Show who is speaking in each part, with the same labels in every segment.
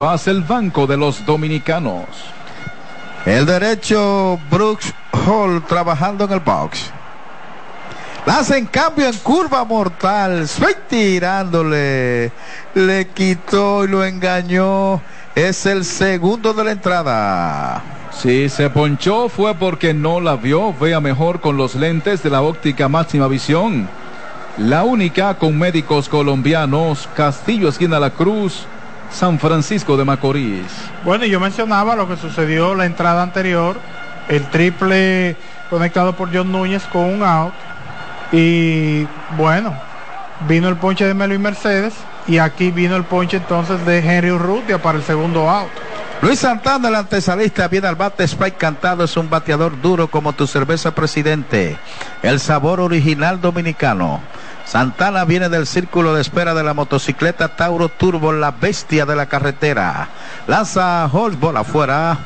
Speaker 1: Hace el banco de los dominicanos.
Speaker 2: El derecho Brooks Hall trabajando en el box. Lanza en cambio en curva mortal. Soy tirándole. Le quitó y lo engañó. Es el segundo de la entrada.
Speaker 1: Si se ponchó fue porque no la vio. Vea mejor con los lentes de la óptica máxima visión. La única con médicos colombianos. Castillo Esquina La Cruz. San Francisco de Macorís.
Speaker 3: Bueno, y yo mencionaba lo que sucedió la entrada anterior, el triple conectado por John Núñez con un out. Y bueno, vino el ponche de Melvin Mercedes y aquí vino el ponche entonces de Henry Urrutia para el segundo out.
Speaker 2: Luis Santana, el antesalista, viene al bate, Spike cantado, es un bateador duro como tu cerveza presidente. El sabor original dominicano. Santana viene del círculo de espera de la motocicleta Tauro Turbo, la bestia de la carretera. Lanza Holzball afuera.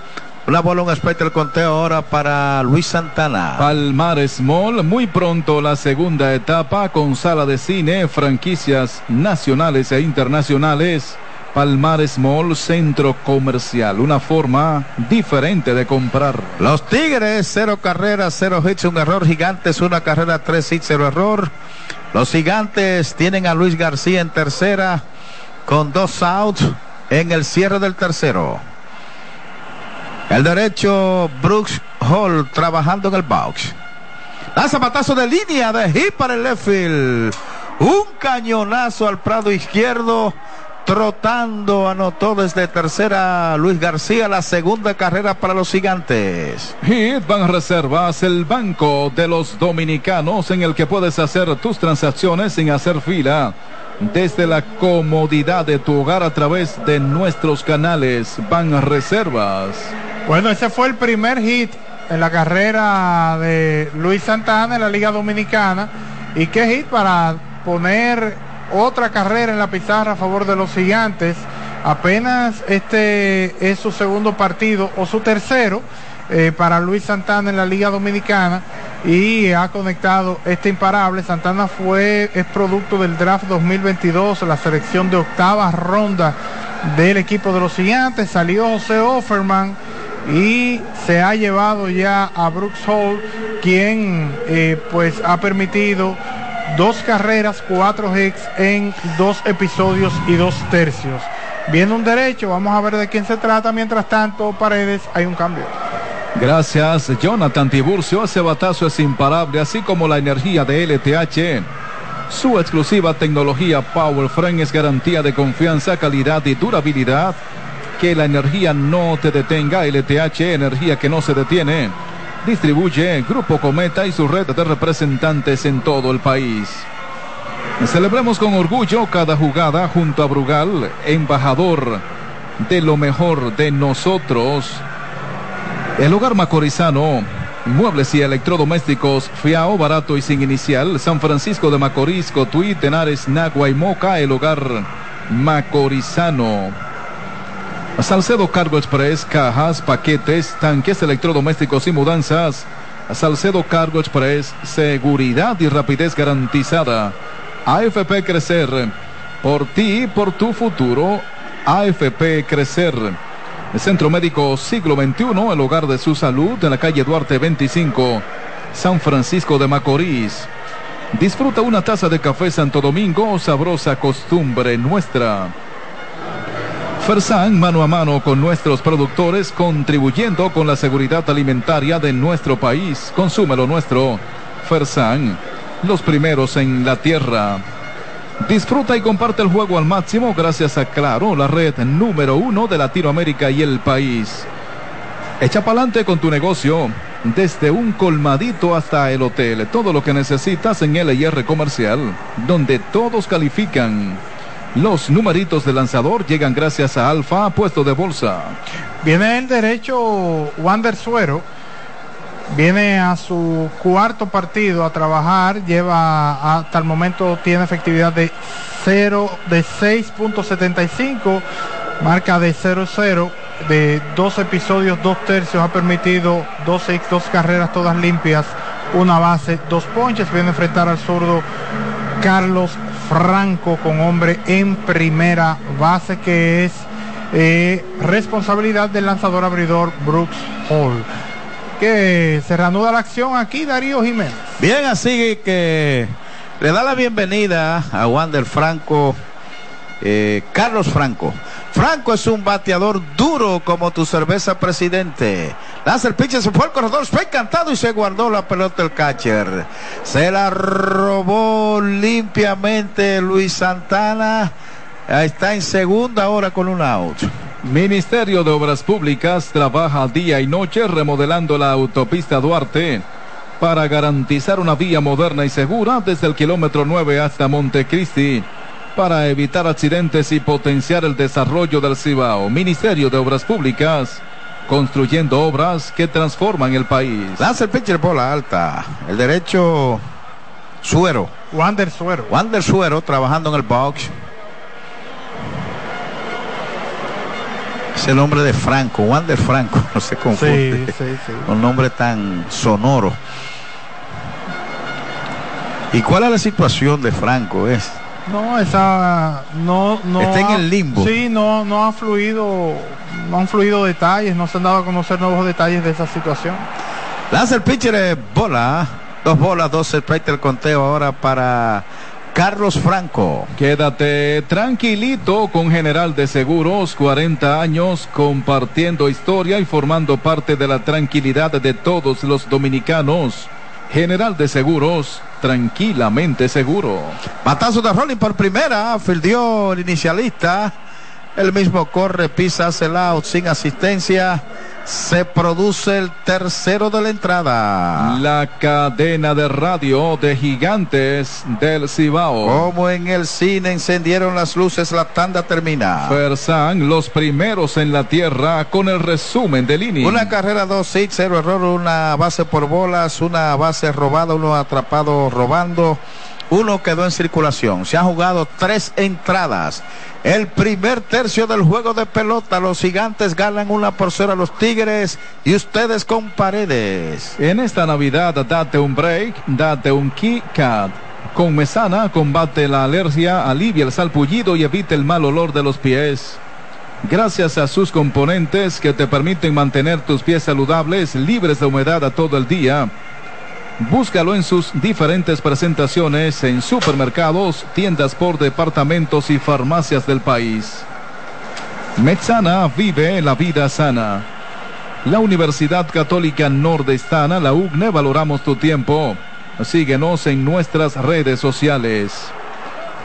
Speaker 2: Una bola, un aspecto el conteo ahora para Luis Santana.
Speaker 1: Palmar Small, muy pronto la segunda etapa con sala de cine, franquicias nacionales e internacionales. Palmar Small Centro Comercial, una forma diferente de comprar.
Speaker 2: Los Tigres, cero carreras, cero hits, un error. Gigantes, una carrera, tres hits, cero error. Los Gigantes tienen a Luis García en tercera con dos outs en el cierre del tercero. El derecho Brooks Hall trabajando en el box. Da zapatazo de línea de hit para el left field. Un cañonazo al prado izquierdo. Trotando anotó desde tercera Luis García la segunda carrera para los gigantes.
Speaker 1: Hit Ban Reservas, el banco de los dominicanos en el que puedes hacer tus transacciones sin hacer fila. Desde la comodidad de tu hogar a través de nuestros canales Ban Reservas.
Speaker 3: Bueno, ese fue el primer hit en la carrera de Luis Santana en la Liga Dominicana. ¿Y qué hit para poner otra carrera en la pizarra a favor de los gigantes. Apenas este es su segundo partido o su tercero eh, para Luis Santana en la Liga Dominicana y ha conectado este imparable. Santana fue, es producto del draft 2022, la selección de octava ronda del equipo de los gigantes. Salió José Offerman y se ha llevado ya a Brooks Hall, quien eh, pues ha permitido dos carreras, cuatro hits en dos episodios y dos tercios. Viene un derecho, vamos a ver de quién se trata. Mientras tanto, Paredes, hay un cambio.
Speaker 1: Gracias, Jonathan Tiburcio. Ese batazo es imparable, así como la energía de LTH. Su exclusiva tecnología Power Frame es garantía de confianza, calidad y durabilidad. Que la energía no te detenga. LTH, energía que no se detiene. Distribuye Grupo Cometa y su red de representantes en todo el país. Celebremos con orgullo cada jugada junto a Brugal, embajador de lo mejor de nosotros. El hogar macorizano, muebles y electrodomésticos, fiao, barato y sin inicial, San Francisco de Macorís, Cotuí, Tenares, Nagua y Moca, el hogar macorizano. Salcedo Cargo Express, cajas, paquetes, tanques electrodomésticos y mudanzas. Salcedo Cargo Express, seguridad y rapidez garantizada. AFP Crecer, por ti y por tu futuro. AFP Crecer. El Centro Médico Siglo XXI, el hogar de su salud, en la calle Duarte 25, San Francisco de Macorís. Disfruta una taza de café Santo Domingo, sabrosa costumbre nuestra. Fersan mano a mano con nuestros productores, contribuyendo con la seguridad alimentaria de nuestro país. Consume lo nuestro. Fersan, los primeros en la tierra. Disfruta y comparte el juego al máximo gracias a Claro, la red número uno de Latinoamérica y el país. Echa pa'lante con tu negocio, desde un colmadito hasta el hotel. Todo lo que necesitas en LIR Comercial, donde todos califican. Los numeritos de lanzador llegan gracias a Alfa, puesto de bolsa.
Speaker 3: Viene el derecho Wander Suero. Viene a su cuarto partido a trabajar. Lleva hasta el momento tiene efectividad de 0 de 6.75. Marca de 0-0. De dos episodios, dos tercios. Ha permitido dos, dos carreras todas limpias. Una base, dos ponches. Viene a enfrentar al zurdo Carlos Franco con hombre en primera base que es eh, responsabilidad del lanzador abridor Brooks Hall. Que se reanuda la acción aquí, Darío Jiménez.
Speaker 2: Bien, así que le da la bienvenida a Wander Franco, eh, Carlos Franco. Franco es un bateador duro como tu cerveza presidente. Lanza el pitcher, se fue al corredor, fue encantado y se guardó la pelota el catcher. Se la robó limpiamente Luis Santana. Está en segunda hora con un out.
Speaker 1: Ministerio de Obras Públicas trabaja día y noche remodelando la autopista Duarte para garantizar una vía moderna y segura desde el kilómetro 9 hasta Montecristi para evitar accidentes y potenciar el desarrollo del Cibao. Ministerio de Obras Públicas construyendo obras que transforman el país.
Speaker 2: Lanza el pitcher bola alta. El derecho Suero.
Speaker 3: Wander Suero.
Speaker 2: Wander Suero trabajando en el box. Ese nombre de Franco, Wander Franco, no se confunde.
Speaker 3: Sí, sí, sí.
Speaker 2: Un nombre tan sonoro. ¿Y cuál es la situación de Franco? Es
Speaker 3: No, esa no, no
Speaker 2: Está en el limbo.
Speaker 3: Sí, no, no ha fluido, no han fluido detalles, no se han dado a conocer nuevos detalles de esa situación.
Speaker 2: Lanza el pitcher bola. Dos bolas, dos strikes el conteo ahora para Carlos Franco.
Speaker 1: Quédate tranquilito con General de Seguros, 40 años compartiendo historia y formando parte de la tranquilidad de todos los dominicanos. General de Seguros, tranquilamente seguro.
Speaker 2: Matazo de Rolling por primera. Fildió el inicialista. El mismo corre, pisa, hace out sin asistencia. Se produce el tercero de la entrada.
Speaker 1: La cadena de radio de gigantes del Cibao.
Speaker 2: Como en el cine encendieron las luces, la tanda termina.
Speaker 1: Fersan, los primeros en la tierra con el resumen del inning.
Speaker 2: Una carrera, dos hits, cero error, una base por bolas, una base robada, uno atrapado robando, uno quedó en circulación. Se han jugado tres entradas. El primer tercio del juego de pelota, los gigantes ganan una por cero a los Tigres y ustedes con paredes.
Speaker 1: En esta Navidad, date un break, date un KitKat. Con Mesana combate la alergia, alivia el salpullido y evita el mal olor de los pies. Gracias a sus componentes que te permiten mantener tus pies saludables, libres de humedad a todo el día. Búscalo en sus diferentes presentaciones en supermercados, tiendas por departamentos y farmacias del país. Metsana vive la vida sana. La Universidad Católica Nordestana, la UGNE, valoramos tu tiempo. Síguenos en nuestras redes sociales.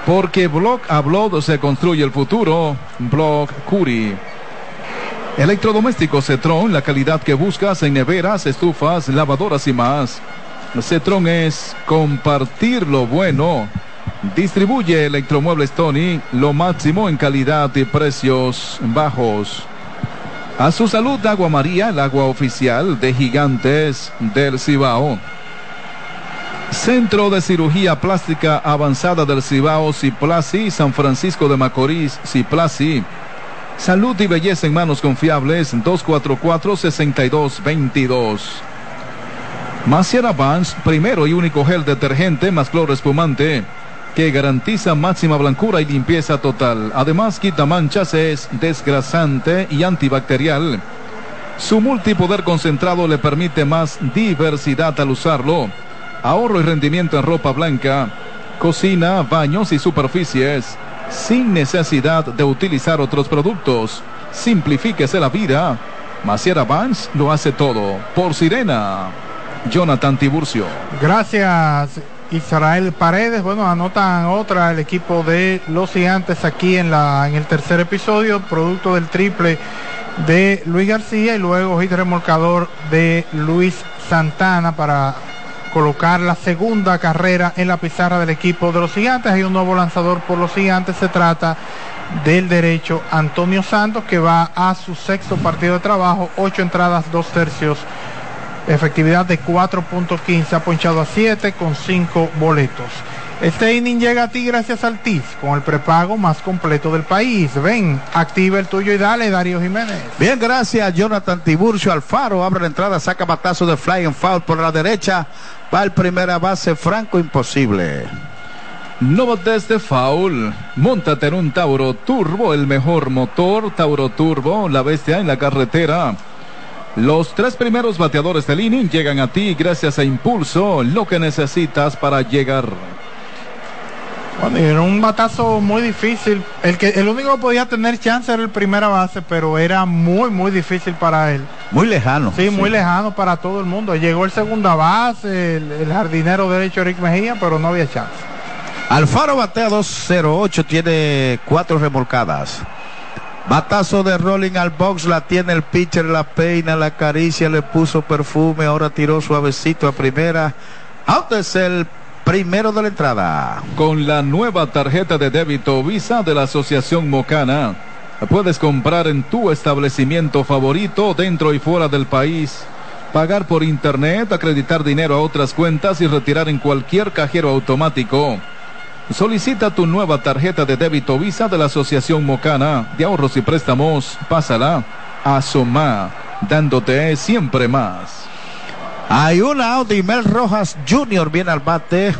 Speaker 1: Porque blog a blog se construye el futuro. Blog Curi. Electrodomésticos Cetron, la calidad que buscas en neveras, estufas, lavadoras y más. Cetron es compartir lo bueno. Distribuye Electromuebles Tony, lo máximo en calidad y precios bajos. A su salud, Agua María, el agua oficial de Gigantes del Cibao. Centro de Cirugía Plástica Avanzada del Cibao, Ciplasi, San Francisco de Macorís, Ciplasi. Salud y belleza en manos confiables, 244-6222. Maciera Vans, primero y único gel detergente más cloro espumante que garantiza máxima blancura y limpieza total. Además, quita manchas, es desgrasante y antibacterial. Su multipoder concentrado le permite más diversidad al usarlo. Ahorro y rendimiento en ropa blanca, cocina, baños y superficies, sin necesidad de utilizar otros productos. Simplifíquese la vida. Maciera Vans lo hace todo. Por Sirena. Jonathan Tiburcio.
Speaker 3: Gracias Israel Paredes. Bueno, anotan otra el equipo de los gigantes aquí en la en el tercer episodio, producto del triple de Luis García y luego hit remolcador de Luis Santana para colocar la segunda carrera en la pizarra del equipo de los gigantes. Hay un nuevo lanzador por los gigantes. Se trata del derecho Antonio Santos que va a su sexto partido de trabajo, ocho entradas, dos tercios efectividad de 4.15, ha ponchado a 7 con 5 boletos. Este inning llega a ti gracias al TIS, con el prepago más completo del país. Ven, activa el tuyo y dale, Darío Jiménez.
Speaker 2: Bien, gracias Jonathan Tiburcio Alfaro. Abre la entrada, saca batazo de fly and foul por la derecha. Va el primera base, Franco, imposible.
Speaker 1: No desde foul. Móntate en un Tauro Turbo, el mejor motor. Tauro Turbo, la bestia en la carretera. Los tres primeros bateadores del inning llegan a ti gracias a Impulso, lo que necesitas para llegar.
Speaker 3: Bueno, era un batazo muy difícil. El que el único que podía tener chance era el primera base, pero era muy muy difícil para él.
Speaker 2: Muy lejano.
Speaker 3: Sí, muy lejano para todo el mundo. Llegó el segunda base, el, el jardinero derecho Rick Mejía, pero no había chance.
Speaker 2: Alfaro batea 208, tiene cuatro remolcadas. Batazo de rolling al box, la tiene el pitcher, la peina, la caricia, le puso perfume, ahora tiró suavecito a primera. Out es el primero de la entrada.
Speaker 1: Con la nueva tarjeta de débito Visa de la Asociación Mocana, puedes comprar en tu establecimiento favorito dentro y fuera del país. Pagar por internet, acreditar dinero a otras cuentas y retirar en cualquier cajero automático. Solicita tu nueva tarjeta de débito Visa de la Asociación Mocana de Ahorros y Préstamos. Pásala a Soma, dándote siempre más.
Speaker 2: Hay un Audi Mel Rojas Jr. viene al bate.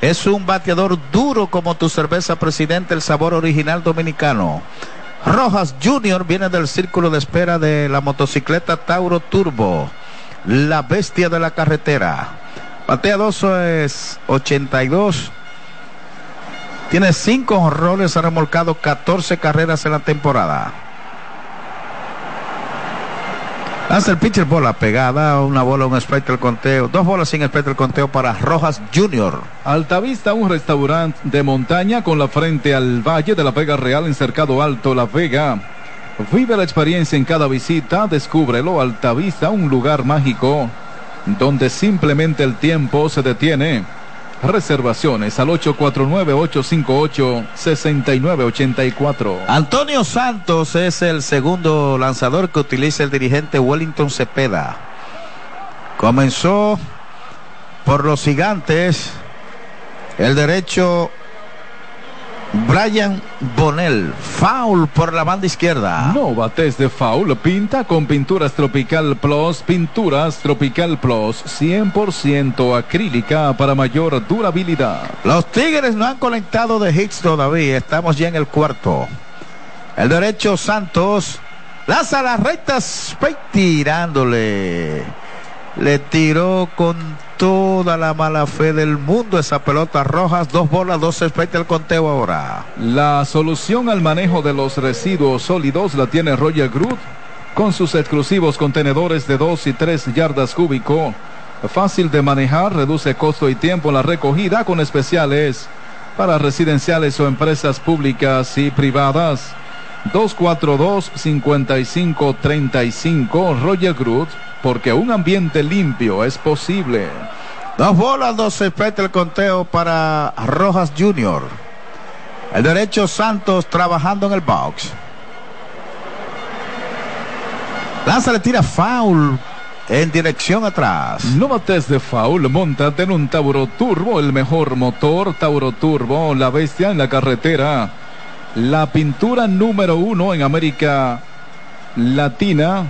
Speaker 2: Es un bateador duro como tu cerveza presidente, el sabor original dominicano. Rojas Jr. viene del círculo de espera de la motocicleta Tauro Turbo, la bestia de la carretera. Batea 2 es 82. Tiene 5 honrones, ha remolcado 14 carreras en la temporada. Lanza el pitcher bola pegada, una bola, un strike del conteo, dos bolas sin strike del conteo para Rojas Jr.
Speaker 1: Altavista, un restaurante de montaña con la frente al Valle de la Vega Real en Cercado Alto, La Vega. Vive la experiencia en cada visita, descúbrelo, Altavista, un lugar mágico donde simplemente el tiempo se detiene. Reservaciones al 849-858-6984.
Speaker 2: Antonio Santos es el segundo lanzador que utiliza el dirigente Wellington Cepeda. Comenzó por los gigantes. El derecho Brian Bonell, foul por la banda izquierda.
Speaker 1: No bates de foul, pinta con Pinturas Tropical Plus, Pinturas Tropical Plus, 100% acrílica para mayor durabilidad.
Speaker 2: Los Tigres no han conectado de hits todavía, estamos ya en el cuarto. El derecho Santos lanza las rectas, tirándole. Le tiró con toda la mala fe del mundo esa pelota rojas, dos bolas, dos respecto el conteo ahora.
Speaker 1: La solución al manejo de los residuos sólidos la tiene Roger Groot con sus exclusivos contenedores de 2 y 3 yardas cúbico. Fácil de manejar, reduce costo y tiempo en la recogida con especiales para residenciales o empresas públicas y privadas. 242-5535 Roger Groot porque un ambiente limpio es posible.
Speaker 2: Dos bolas, dos respecto el conteo para Rojas Jr. El derecho Santos trabajando en el box. Lanza le tira foul en dirección atrás.
Speaker 1: No bates de foul, montate en un Tauro Turbo, el mejor motor Tauro Turbo, la bestia en la carretera. La pintura número uno en América Latina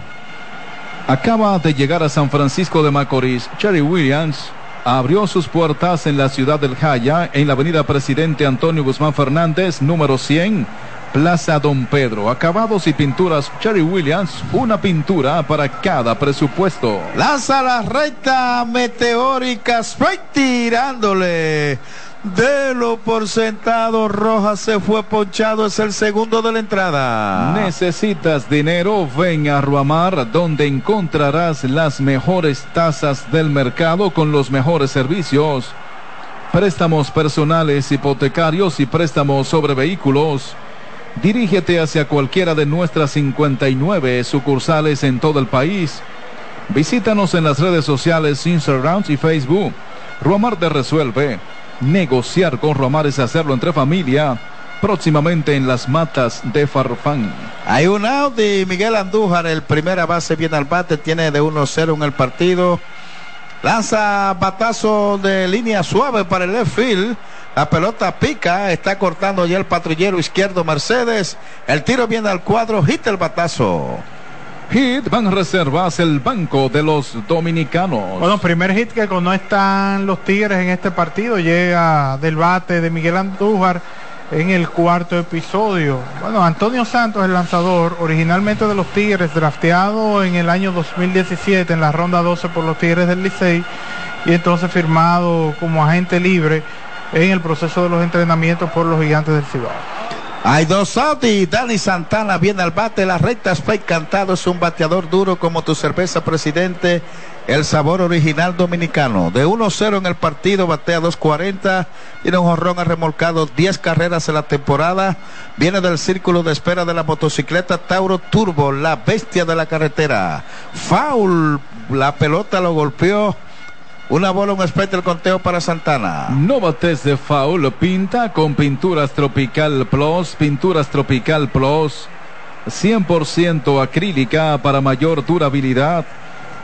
Speaker 1: acaba de llegar a San Francisco de Macorís. Cherry Williams abrió sus puertas en la ciudad del Jaya, en la avenida Presidente Antonio Guzmán Fernández, número 100, Plaza Don Pedro. Acabados y pinturas Cherry Williams, una pintura para cada presupuesto.
Speaker 2: Lanza la recta meteórica, straight tirándole. De lo por sentado, Rojas se fue ponchado, es el segundo de la entrada.
Speaker 1: Necesitas dinero, ven a Ruamar, donde encontrarás las mejores tasas del mercado con los mejores servicios. Préstamos personales, hipotecarios y préstamos sobre vehículos. Dirígete hacia cualquiera de nuestras 59 sucursales en todo el país. Visítanos en las redes sociales Instagram y Facebook. Ruamar te resuelve. Negociar con Romar es hacerlo entre familia. Próximamente en las matas de Farfán.
Speaker 2: Hay un out de Miguel Andújar, el primera base viene al bate, tiene de 1-0 en el partido. Lanza batazo de línea suave para el left field. La pelota pica, está cortando ya el patrullero izquierdo Mercedes. El tiro viene al cuadro, hit el batazo.
Speaker 1: Hit van reservas el banco de los dominicanos.
Speaker 3: Bueno, primer hit que no están los Tigres en este partido llega del bate de Miguel Andújar en el cuarto episodio. Bueno, Antonio Santos, el lanzador, originalmente de los Tigres, drafteado en el año 2017 en la ronda 12 por los Tigres del Licey y entonces firmado como agente libre en el proceso de los entrenamientos por los gigantes del Cibao.
Speaker 2: Hay dos y Dani Santana viene al bate. La recta Spike Cantado es un bateador duro como tu cerveza, presidente. El sabor original dominicano. De 1-0 en el partido, batea 2.40. Tiene un jorrón remolcado 10 carreras en la temporada. Viene del círculo de espera de la motocicleta Tauro Turbo, la bestia de la carretera. Foul. La pelota lo golpeó una bola, un especie el conteo para Santana.
Speaker 1: No bates de foul, pinta con Pinturas Tropical Plus, Pinturas Tropical Plus, 100% acrílica para mayor durabilidad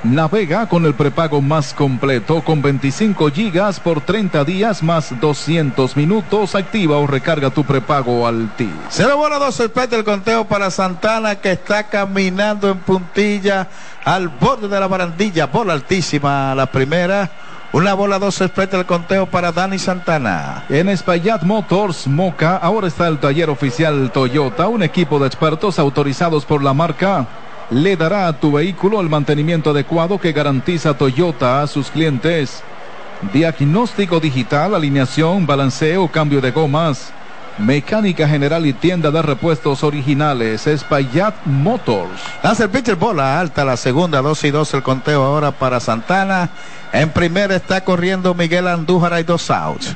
Speaker 1: Navega con el prepago más completo con 25 gigas por 30 días más 200 minutos. Activa o recarga tu prepago Altis.
Speaker 2: Cero bola dos espete el conteo para Santana que está caminando en puntilla al borde de la barandilla. Bola altísima la primera. Una bola dos espete el conteo para Dani Santana.
Speaker 1: En Espaillat Motors Moca ahora está el taller oficial Toyota, un equipo de expertos autorizados por la marca le dará a tu vehículo el mantenimiento adecuado que garantiza Toyota a sus clientes. Diagnóstico digital, alineación, balanceo, cambio de gomas. Mecánica general y tienda de repuestos originales. Espaillat Motors.
Speaker 2: Hace el pitcher bola alta, la segunda, dos y dos el conteo ahora para Santana. En primera está corriendo Miguel Andújar, hay dos outs.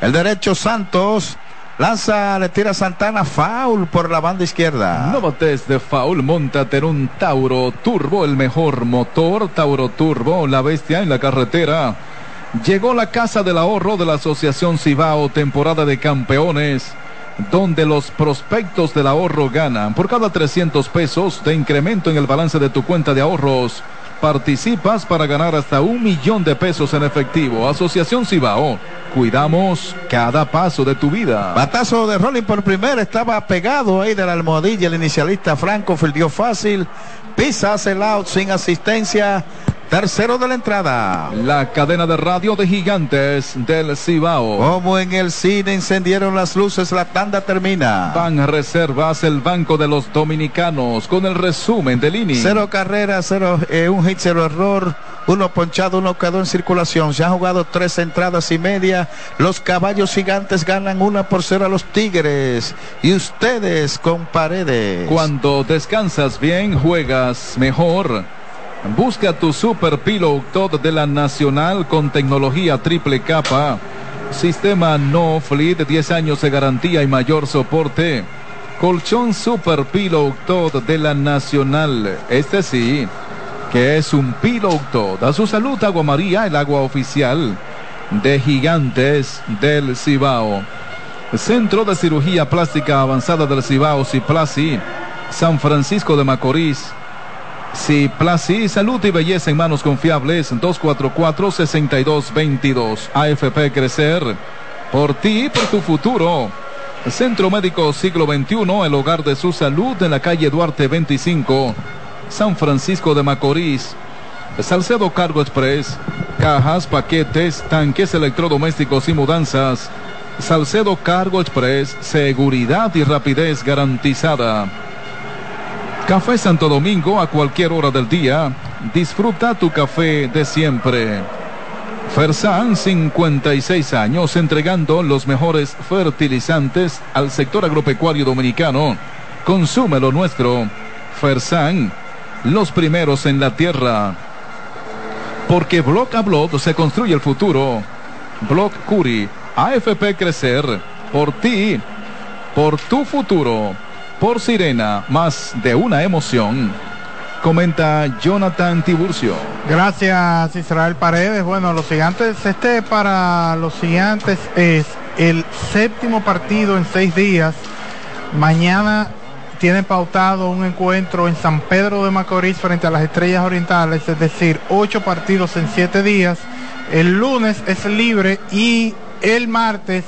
Speaker 2: El derecho Santos Lanza, le tira Santana, foul por la banda izquierda.
Speaker 1: No bates de foul, montate en un Tauro Turbo, el mejor motor, Tauro Turbo, la bestia en la carretera. Llegó la casa del ahorro de la Asociación Cibao, temporada de campeones, donde los prospectos del ahorro ganan. Por cada 300 pesos de incremento en el balance de tu cuenta de ahorros, participas para ganar hasta un millón de pesos en efectivo. Asociación Cibao Cuidamos cada paso de tu vida.
Speaker 2: Batazo de Rolling por primera. Estaba pegado ahí de la almohadilla. El inicialista Franco fildió fácil. Pisa hace out sin asistencia. Tercero de la entrada.
Speaker 1: La cadena de radio de gigantes del Cibao.
Speaker 2: Como en el cine encendieron las luces, la tanda termina.
Speaker 1: Van reservas el Banco de los Dominicanos con el resumen del INI.
Speaker 2: Cero carreras, cero, eh, un hit, cero error. Uno ponchado, uno quedó en circulación. Se han jugado tres entradas y media. Los caballos gigantes ganan una por cero a los Tigres. Y ustedes con paredes.
Speaker 1: Cuando descansas bien, juegas mejor. Busca tu Super Pillow Todo de la Nacional con tecnología triple capa. Sistema No Fleet, 10 años de garantía y mayor soporte. Colchón Super Pillow Todo de la Nacional. Este sí, que es un Pillow Todo. A su salud, Agua María, el agua oficial de Gigantes del Cibao. Centro de Cirugía Plástica Avanzada del Cibao, Ciplasi, San Francisco de Macorís. Sí, Plasi, salud y belleza en manos confiables, 244-6222. AFP Crecer, por ti, por tu futuro. Centro Médico Siglo XXI, el hogar de su salud en la calle Duarte 25, San Francisco de Macorís. Salcedo Cargo Express, cajas, paquetes, tanques electrodomésticos y mudanzas. Salcedo Cargo Express, seguridad y rapidez garantizada. Café Santo Domingo a cualquier hora del día. Disfruta tu café de siempre. Fersan, 56 años, entregando los mejores fertilizantes al sector agropecuario dominicano. Consume lo nuestro. Fersan, los primeros en la tierra. Porque Block a Block se construye el futuro. Block Curi, AFP Crecer, por ti, por tu futuro por Sirena, más de una emoción. Comenta Jonathan Tiburcio.
Speaker 3: Gracias Israel Paredes. Bueno, los gigantes, este para los gigantes es el séptimo partido en seis días. Mañana tienen pautado un encuentro en San Pedro de Macorís frente a las Estrellas Orientales, es decir, ocho partidos en siete días. El lunes es libre y el martes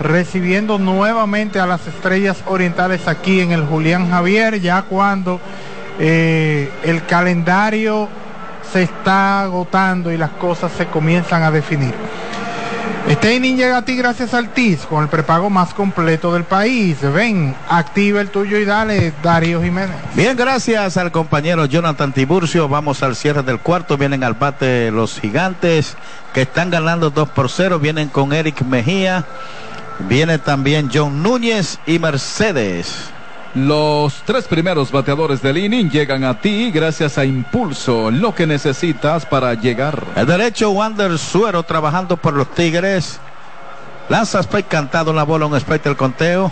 Speaker 3: recibiendo nuevamente a las estrellas orientales aquí en el Julián Javier, ya cuando eh, el calendario se está agotando y las cosas se comienzan a definir. Este llega a ti gracias al TIS con el prepago más completo del país. Ven, activa el tuyo y dale, Darío Jiménez.
Speaker 2: Bien, gracias al compañero Jonathan Tiburcio. Vamos al cierre del cuarto. Vienen al bate los gigantes que están ganando 2 por 0. Vienen con Eric Mejía. Viene también John Núñez y Mercedes.
Speaker 1: Los tres primeros bateadores del inning llegan a ti gracias a Impulso, lo que necesitas para llegar.
Speaker 2: El derecho Wander Suero trabajando por los Tigres. Lanza Spike cantado la bola, un Spike el conteo.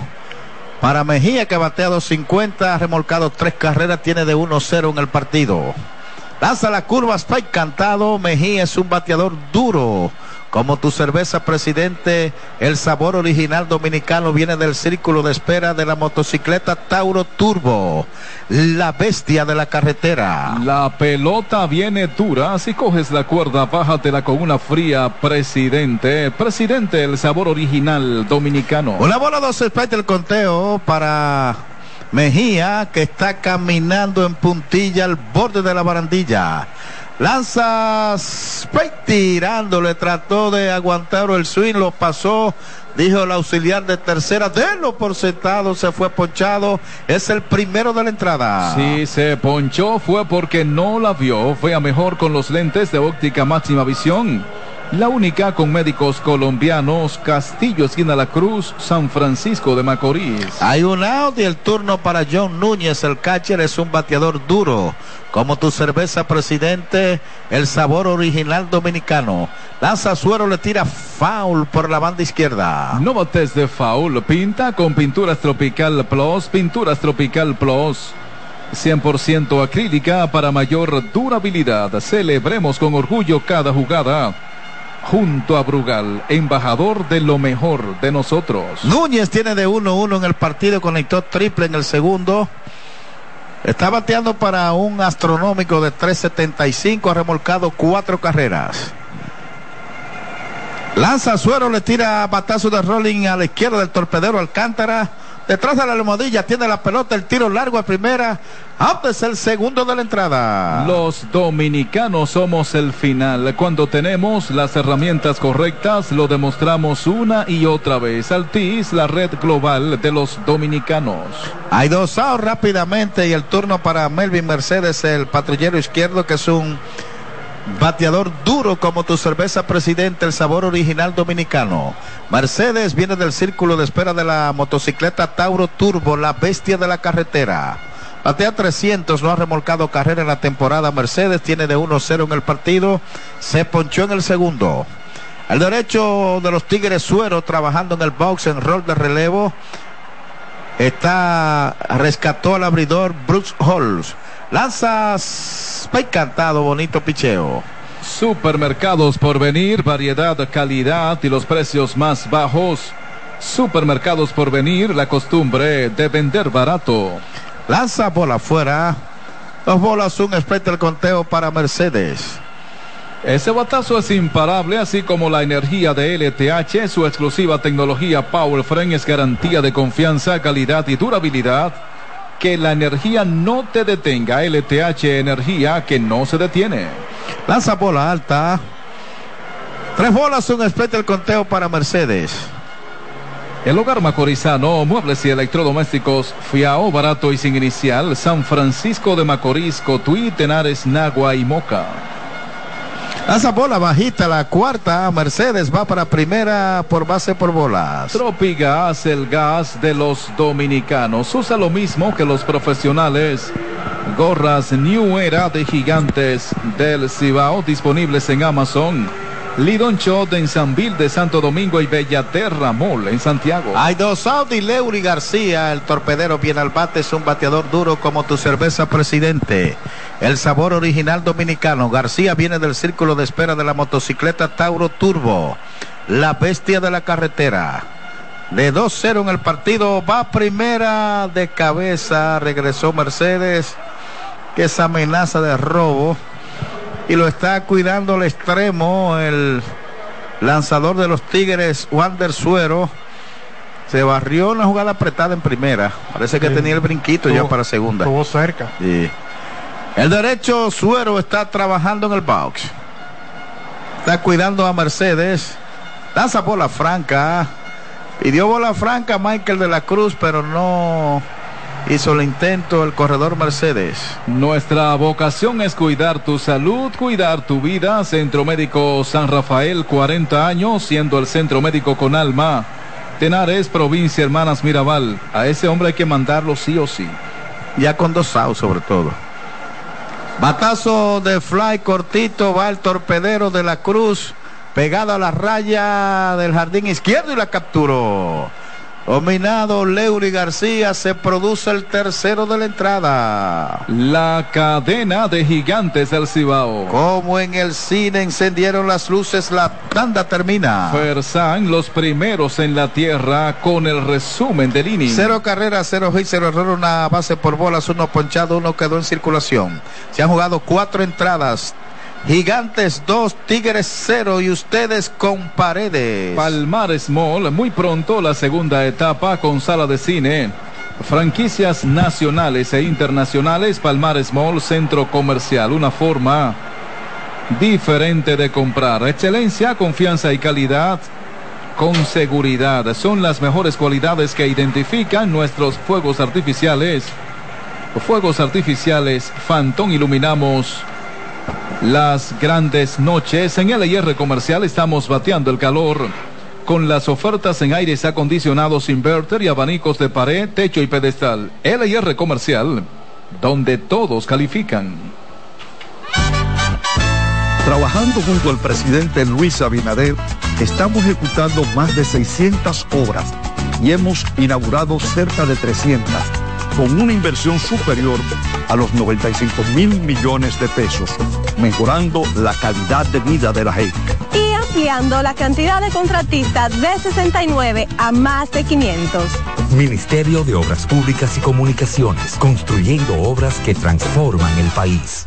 Speaker 2: Para Mejía que ha bateado 50, ha remolcado tres carreras, tiene de 1-0 en el partido. Lanza la curva, Spike cantado. Mejía es un bateador duro. Como tu cerveza, presidente, el sabor original dominicano viene del círculo de espera de la motocicleta Tauro Turbo, la bestia de la carretera.
Speaker 1: La pelota viene dura. Si coges la cuerda, bájatela con una fría, presidente. Presidente, el sabor original dominicano.
Speaker 2: Una bola, dos strikes del conteo para Mejía, que está caminando en puntilla al borde de la barandilla. Lanza Spike tirándole, trató de aguantar el swing, lo pasó. Dijo el auxiliar de tercera, denlo por sentado, se fue ponchado. Es el primero de la entrada.
Speaker 1: Si se ponchó fue porque no la vio. Fue a mejor con los lentes de óptica máxima visión. La única con médicos colombianos, Castillo, esquina La Cruz, San Francisco de Macorís.
Speaker 2: Hay un out y el turno para John Núñez. El catcher es un bateador duro. Como tu cerveza, presidente, el sabor original dominicano. Lanza Suero le tira foul por la banda izquierda.
Speaker 1: No bates de foul. Pinta con Pinturas Tropical Plus. Pinturas Tropical Plus. 100% acrílica para mayor durabilidad. Celebremos con orgullo cada jugada junto a Brugal, embajador de lo mejor de nosotros.
Speaker 2: Núñez tiene de 1-1 en el partido, conectó triple en el segundo. Está bateando para un astronómico de 3.75, ha remolcado cuatro carreras. Lanza Suero, le tira batazo de rolling a la izquierda del torpedero Alcántara. Detrás de la almohadilla tiene la pelota, el tiro largo a primera. Out es el segundo de la entrada.
Speaker 1: Los dominicanos somos el final. Cuando tenemos las herramientas correctas, lo demostramos una y otra vez. Altis, la red global de los dominicanos.
Speaker 2: Hay dos outs rápidamente y el turno para Melvin Mercedes, el patrullero izquierdo, que es un Bateador duro como tu cerveza presidente, el sabor original dominicano. Mercedes viene del círculo de espera de la motocicleta Tauro Turbo, la bestia de la carretera. Batea 300, no ha remolcado carrera en la temporada. Mercedes tiene de 1-0 en el partido. Se ponchó en el segundo. El derecho de los Tigres Suero trabajando en el box en rol de relevo. Está, rescató al abridor Brooks Halls. Lanza Spike cantado, bonito picheo.
Speaker 1: Supermercados por venir, variedad, calidad y los precios más bajos. Supermercados por venir, la costumbre de vender barato.
Speaker 2: Lanza bola afuera. Dos bolas, un split el conteo para Mercedes.
Speaker 1: Ese batazo es imparable, así como la energía de LTH, su exclusiva tecnología Power Frame es garantía de confianza, calidad y durabilidad que la energía no te detenga. LTH Energía que no se detiene.
Speaker 2: Lanza bola alta. Tres bolas, un split el conteo para Mercedes.
Speaker 1: El hogar macorizano, muebles y electrodomésticos, fiao, barato y sin inicial, San Francisco de Macorís, Cotuí, Tenares, Nagua y Moca.
Speaker 2: Lanza bola bajita, la cuarta. Mercedes va para primera por base por bolas.
Speaker 1: Tropigas, el gas de los dominicanos. Usa lo mismo que los profesionales. Gorras New Era de gigantes del Cibao disponibles en Amazon. Lidon Shot en Sanville de Santo Domingo y Bellaterra Mall en Santiago.
Speaker 2: Hay dos Audi Leury García, el torpedero bien al bate, es un bateador duro como tu cerveza presidente. El sabor original dominicano. García viene del círculo de espera de la motocicleta Tauro Turbo. La bestia de la carretera. De 2-0 en el partido. Va primera de cabeza. Regresó Mercedes. Que esa amenaza de robo y lo está cuidando al extremo el lanzador de los Tigres, Wander Suero. Se barrió una jugada apretada en primera. Parece que
Speaker 3: Sí.
Speaker 2: tenía el brinquito ya para segunda.
Speaker 3: Estuvo cerca.
Speaker 2: Sí. El derecho Suero está trabajando en el box. Está cuidando a Mercedes. Lanza bola franca. Pidió bola franca Michael de la Cruz, pero no hizo el intento el corredor Mercedes.
Speaker 1: Nuestra vocación es cuidar tu salud, cuidar tu vida. Centro Médico San Rafael, 40 años, siendo el centro médico con alma. Tenares, provincia Hermanas Mirabal. A ese hombre hay que mandarlo sí o sí.
Speaker 2: Ya con dos outs sobre todo. Batazo de fly cortito, va el torpedero de la Cruz, pegado a la raya del jardín izquierdo y la capturó. Dominado Leury García, se produce el tercero de la entrada.
Speaker 1: La cadena de gigantes del Cibao.
Speaker 2: Como en el cine encendieron las luces, la tanda termina.
Speaker 1: Fersan, los primeros en la tierra con el resumen del inning.
Speaker 2: Cero carreras, cero hit, cero error, una base por bolas, uno ponchado, uno quedó en circulación. Se han jugado cuatro entradas, Gigantes 2, Tigres 0 y ustedes con paredes.
Speaker 1: Palmar Small, muy pronto la segunda etapa con sala de cine. Franquicias nacionales e internacionales, Palmar Small, centro comercial, una forma diferente de comprar. Excelencia, confianza y calidad con seguridad. Son las mejores cualidades que identifican nuestros fuegos artificiales. Fuegos artificiales Phantom iluminamos las grandes noches. En LIR Comercial estamos bateando el calor con las ofertas en aires acondicionados inverter y abanicos de pared, techo y pedestal. LIR Comercial, donde todos califican.
Speaker 4: Trabajando junto al presidente Luis Abinader, estamos ejecutando más de 600 obras y hemos inaugurado cerca de 300 con una inversión superior a los 95 mil millones de pesos, mejorando la calidad de vida de la gente.
Speaker 5: Y ampliando la cantidad de contratistas de 69 a más de 500.
Speaker 6: Ministerio de Obras Públicas y Comunicaciones, construyendo obras que transforman el país.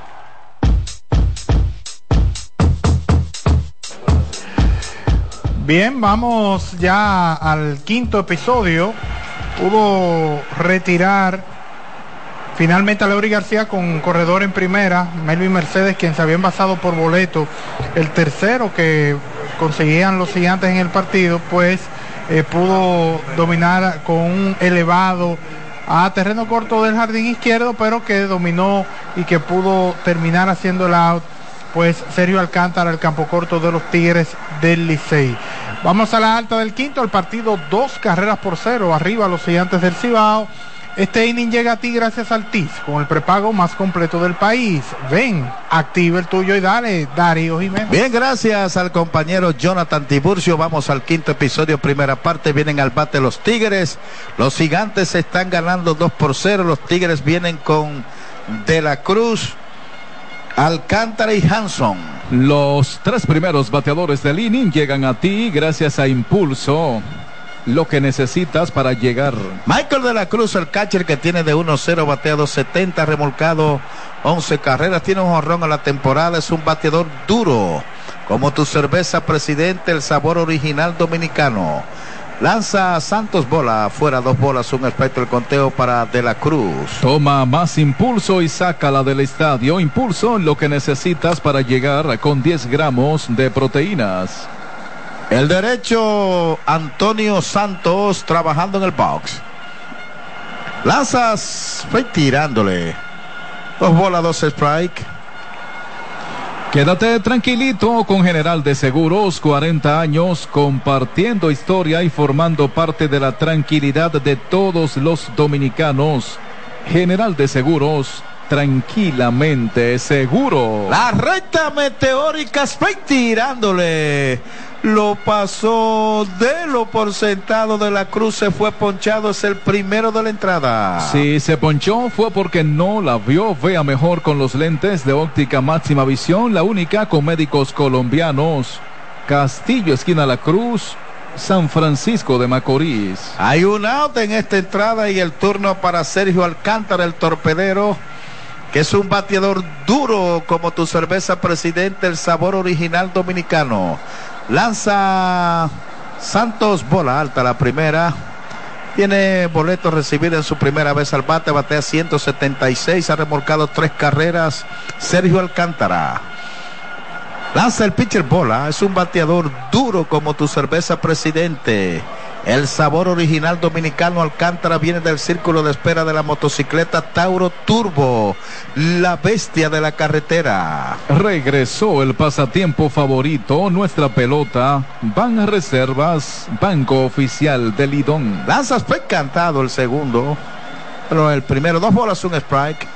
Speaker 3: Bien, vamos ya al quinto episodio. Pudo retirar finalmente a Leury García con corredor en primera, Melvin Mercedes, quien se había envasado por boleto. El tercero que conseguían los gigantes en el partido, pues eh, pudo dominar con un elevado a terreno corto del jardín izquierdo, pero que dominó y que pudo terminar haciendo el out pues Sergio Alcántara, el campo corto de los Tigres del Licey. Vamos a la alta del quinto, el partido dos carreras por cero, arriba los gigantes del Cibao. Este inning llega a ti gracias al TIS, con el prepago más completo del país. Ven, activa el tuyo y dale, Darío Jiménez.
Speaker 2: Bien, gracias al compañero Jonathan Tiburcio. Vamos al quinto episodio, primera parte. Vienen al bate los Tigres. Los gigantes están ganando 2 por 0. Los Tigres vienen con De la Cruz. Alcántara y Hanson.
Speaker 1: Los tres primeros bateadores del inning llegan a ti gracias a Impulso. Lo que necesitas para llegar.
Speaker 2: Michael de la Cruz, el catcher que tiene de 1-0 bateado 70, remolcado 11 carreras, tiene un jorrón a la temporada, es un bateador duro. Como tu cerveza, presidente, el sabor original dominicano. Lanza Santos bola, fuera dos bolas, un espectro el conteo para De la Cruz.
Speaker 1: Toma más impulso y sácala del estadio. Impulso lo que necesitas para llegar con 10 gramos de proteínas.
Speaker 2: El derecho Antonio Santos trabajando en el box. Lanzas, fue tirándole. Dos bolas, dos strike.
Speaker 1: Quédate tranquilito con General de Seguros, 40 años compartiendo historia y formando parte de la tranquilidad de todos los dominicanos. General de Seguros, tranquilamente seguro.
Speaker 2: La recta meteórica, tirándole lo pasó de lo por sentado de la cruz, se fue ponchado, es el primero de la entrada.
Speaker 1: Si se ponchó fue porque no la vio, vea mejor con los lentes de óptica máxima visión, la única con médicos colombianos. Castillo, esquina La Cruz, San Francisco de Macorís.
Speaker 2: Hay un out en esta entrada y el turno para Sergio Alcántara, el torpedero, que es un bateador duro como tu cerveza presidente, el sabor original dominicano. Lanza Santos, bola alta la primera. Tiene boleto recibido en su primera vez al bate, batea 176, ha remolcado tres carreras. Sergio Alcántara. Lanza el pitcher bola, es un bateador duro como tu cerveza presidente. El sabor original dominicano Alcántara viene del círculo de espera de la motocicleta Tauro Turbo, la bestia de la carretera.
Speaker 1: Regresó el pasatiempo favorito, nuestra pelota. Van a reservas, Banco Oficial de Lidón.
Speaker 2: Lanza fue cantado el segundo, pero el primero, dos bolas, un strike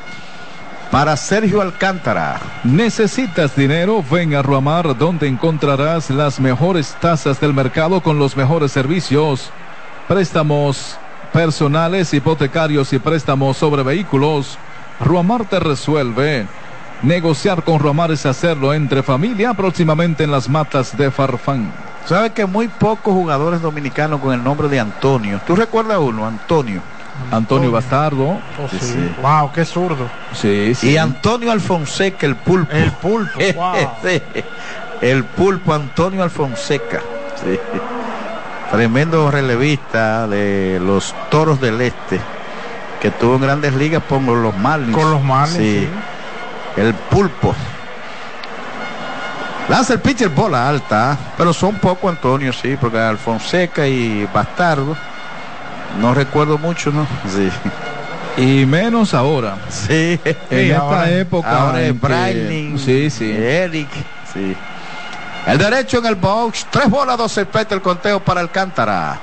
Speaker 2: para Sergio Alcántara.
Speaker 1: ¿Necesitas dinero? Ven a Ruamar donde encontrarás las mejores tasas del mercado con los mejores servicios. Préstamos personales, hipotecarios y préstamos sobre vehículos. Ruamar te resuelve. Negociar con Ruamar es hacerlo entre familia próximamente en las matas de Farfán.
Speaker 2: ¿Sabe que muy pocos jugadores dominicanos con el nombre de Antonio? ¿Tú recuerdas uno, Antonio?
Speaker 1: Antonio Bastardo.
Speaker 3: Oh, sí. Sí. Wow, qué zurdo.
Speaker 2: Sí, sí. Y Antonio Alfonseca, el pulpo.
Speaker 3: El pulpo. Wow.
Speaker 2: el pulpo Antonio Alfonseca. Sí. Tremendo relevista de los toros del este. Que tuvo en grandes ligas con los Marlins.
Speaker 3: Con los Marlins. Sí.
Speaker 2: El pulpo. Lanza el pitcher bola alta, pero son poco Antonio, sí, porque Alfonseca y Bastardo no recuerdo mucho, ¿no?
Speaker 1: Sí. Y menos ahora.
Speaker 2: Sí.
Speaker 1: En sí, esta
Speaker 2: ahora,
Speaker 1: época.
Speaker 2: Ahora es.
Speaker 1: Sí, sí.
Speaker 2: Eric. Sí. El derecho en el box. Tres bolas, dos el el conteo para Alcántara.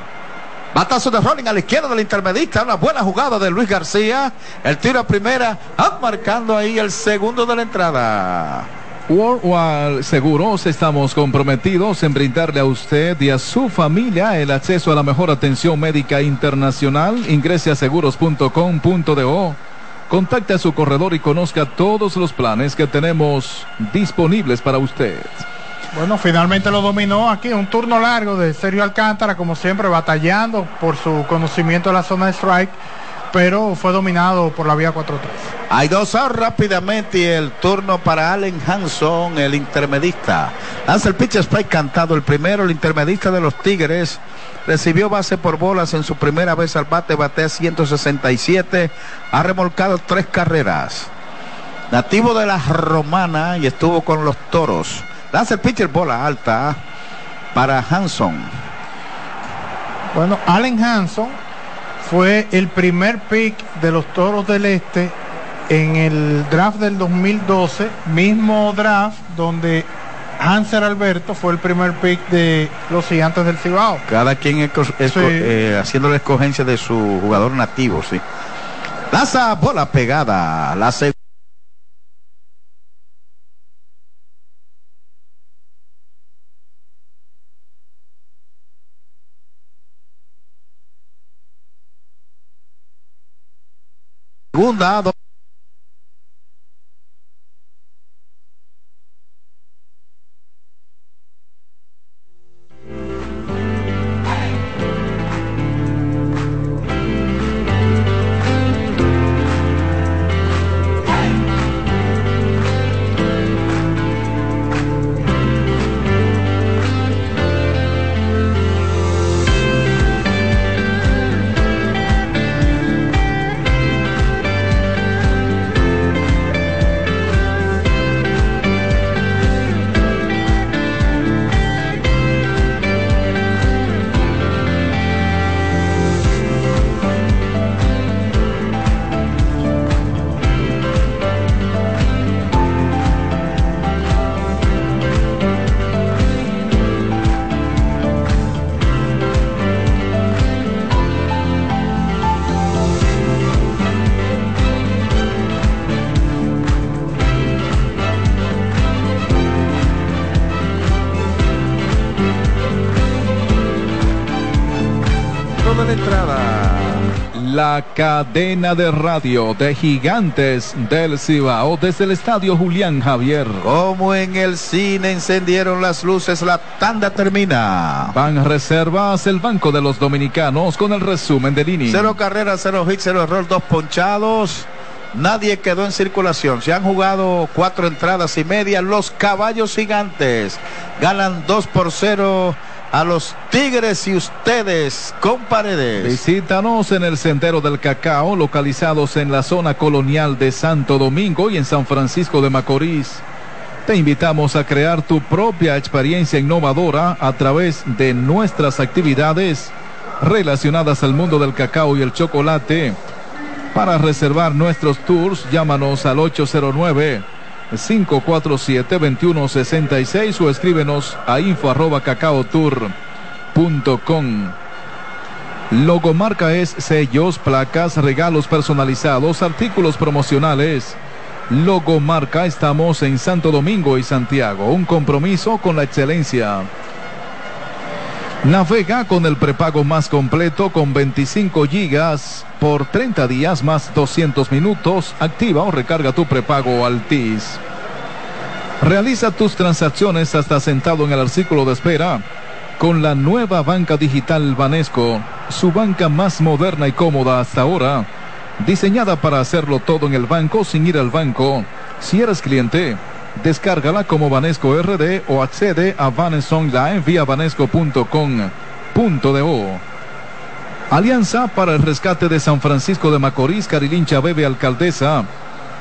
Speaker 2: Batazo de Rolling a la izquierda del intermedista. Una buena jugada de Luis García. El tiro a primera. Marcando ahí el segundo de la entrada.
Speaker 1: Worldwide Seguros estamos comprometidos en brindarle a usted y a su familia el acceso a la mejor atención médica internacional. Ingrese a seguros.com.do. Contacte a su corredor y conozca todos los planes que tenemos disponibles para usted.
Speaker 3: Bueno, finalmente lo dominó aquí, un turno largo de Sergio Alcántara, como siempre, batallando por su conocimiento de la zona de strike pero fue dominado por la vía 4-3.
Speaker 2: Hay dos out rápidamente y el turno para Allen Hanson, el intermedista. Lanza el pitch strike cantado. El primero, el intermedista de los Tigres. Recibió base por bolas en su primera vez al bate, batea 167. Ha remolcado tres carreras. Nativo de la Romana y estuvo con los toros. Lanza el pitcher bola alta para Hanson.
Speaker 3: Bueno, Allen Hanson fue el primer pick de los Toros del Este en el draft del 2012, mismo draft donde Hanser Alberto fue el primer pick de los gigantes del Cibao.
Speaker 2: Cada quien es, es, sí. eh, haciendo la escogencia de su jugador nativo, sí. Lanza bola pegada, la segunda. Segunda.
Speaker 1: La cadena de radio de gigantes del Cibao desde el estadio Julián Javier.
Speaker 2: Como en el cine encendieron las luces, la tanda termina.
Speaker 1: Van reservas el Banco de los Dominicanos con el resumen del inning.
Speaker 2: Cero carreras, cero hits, cero error, dos ponchados. Nadie quedó en circulación. Se han jugado cuatro entradas y media. Los caballos gigantes ganan dos por cero a los Tigres y ustedes con paredes.
Speaker 1: Visítanos en el Sendero del Cacao, localizados en la zona colonial de Santo Domingo y en San Francisco de Macorís. Te invitamos a crear tu propia experiencia innovadora a través de nuestras actividades relacionadas al mundo del cacao y el chocolate. Para reservar nuestros tours, llámanos al 809 547-2166 o escríbenos a info arroba cacaotour.com. Logomarca es sellos, placas, regalos personalizados, artículos promocionales. Logomarca estamos en Santo Domingo y Santiago, un compromiso con la excelencia. Navega con el prepago más completo con 25 gigas por 30 días más 200 minutos. Activa o recarga tu prepago Altis. Realiza tus transacciones hasta sentado en el artículo de espera con la nueva banca digital Banesco, su banca más moderna y cómoda hasta ahora, diseñada para hacerlo todo en el banco sin ir al banco. Si eres cliente, Descárgala como Vanesco RD o accede a Vanes Online vía vanesco.com.do. Alianza para el rescate de San Francisco de Macorís, Carilincha Bebe Alcaldesa,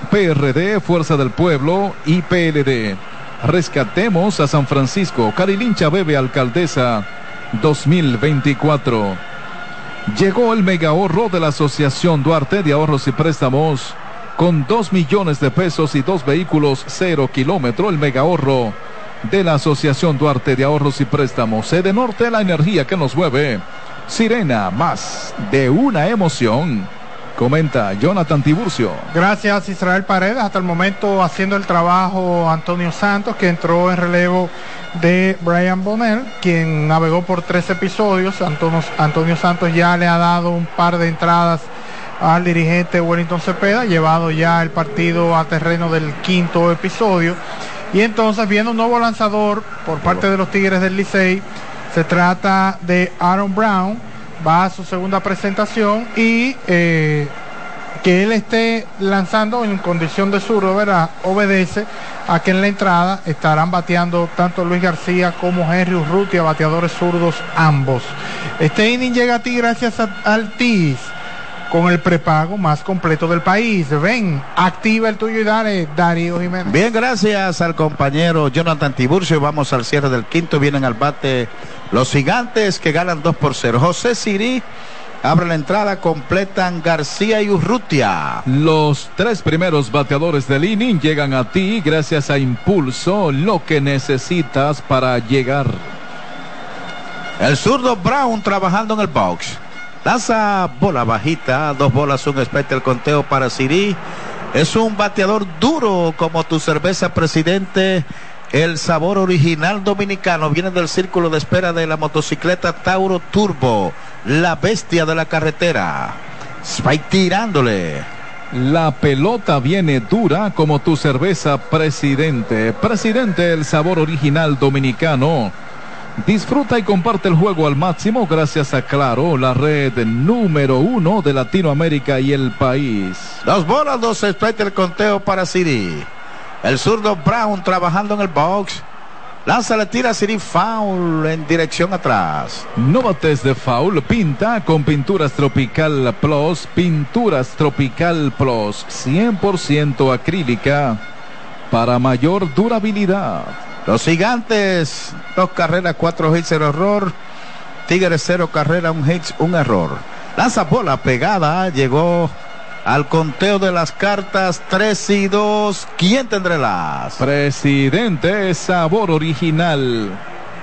Speaker 1: PRD, Fuerza del Pueblo y PLD. Rescatemos a San Francisco, Carilincha Bebe Alcaldesa 2024. Llegó el mega ahorro de la Asociación Duarte de Ahorros y Préstamos con dos millones de pesos y dos vehículos cero kilómetro, el mega ahorro de la Asociación Duarte de Ahorros y Préstamos. Sede Norte, la energía que nos mueve. Sirena, más de una emoción. Comenta Jonathan Tiburcio.
Speaker 3: Gracias Israel Paredes. Hasta el momento haciendo el trabajo Antonio Santos, que entró en relevo de Brian Bonnell, quien navegó por tres episodios. Antonio, Antonio Santos ya le ha dado un par de entradas al dirigente Wellington Cepeda, llevado ya el partido a terreno del quinto episodio. Y entonces viendo un nuevo lanzador por parte de los Tigres del Licey, se trata de Aaron Brown, va a su segunda presentación y eh, que él esté lanzando en condición de zurdo, ¿verdad? Obedece a que en la entrada estarán bateando tanto Luis García como Henry Urrutia, bateadores zurdos ambos. Este inning llega a ti gracias al TIS con el prepago más completo del país. Ven, activa el tuyo y dale, Darío Jiménez.
Speaker 2: Bien, gracias al compañero Jonathan Tiburcio. Vamos al cierre del quinto. Vienen al bate los gigantes que ganan 2 por 0. José Siri abre la entrada, completan García y Urrutia.
Speaker 1: Los tres primeros bateadores del inning llegan a ti gracias a Impulso, lo que necesitas para llegar.
Speaker 2: El zurdo Brown trabajando en el box. Lanza bola bajita, dos bolas, un espectro conteo para Siri. Es un bateador duro como tu cerveza, presidente. El sabor original dominicano viene del círculo de espera de la motocicleta Tauro Turbo, la bestia de la carretera. Spike tirándole.
Speaker 1: La pelota viene dura como tu cerveza, presidente. Presidente, el sabor original dominicano. Disfruta y comparte el juego al máximo gracias a Claro, la red número uno de Latinoamérica y el país.
Speaker 2: Dos bolas, dos strikes el conteo para Siri. El zurdo Brown trabajando en el box. Lanza, le tira a Siri foul en dirección atrás.
Speaker 1: No bates de foul, pinta con Pinturas Tropical Plus. Pinturas Tropical Plus, 100% acrílica para mayor durabilidad.
Speaker 2: Los gigantes, dos carreras, cuatro hits, cero error. Tigres, cero carrera, un hit, un error. Lanza bola pegada, llegó al conteo de las cartas 3 y 2. ¿Quién tendrá las?
Speaker 1: Presidente, sabor original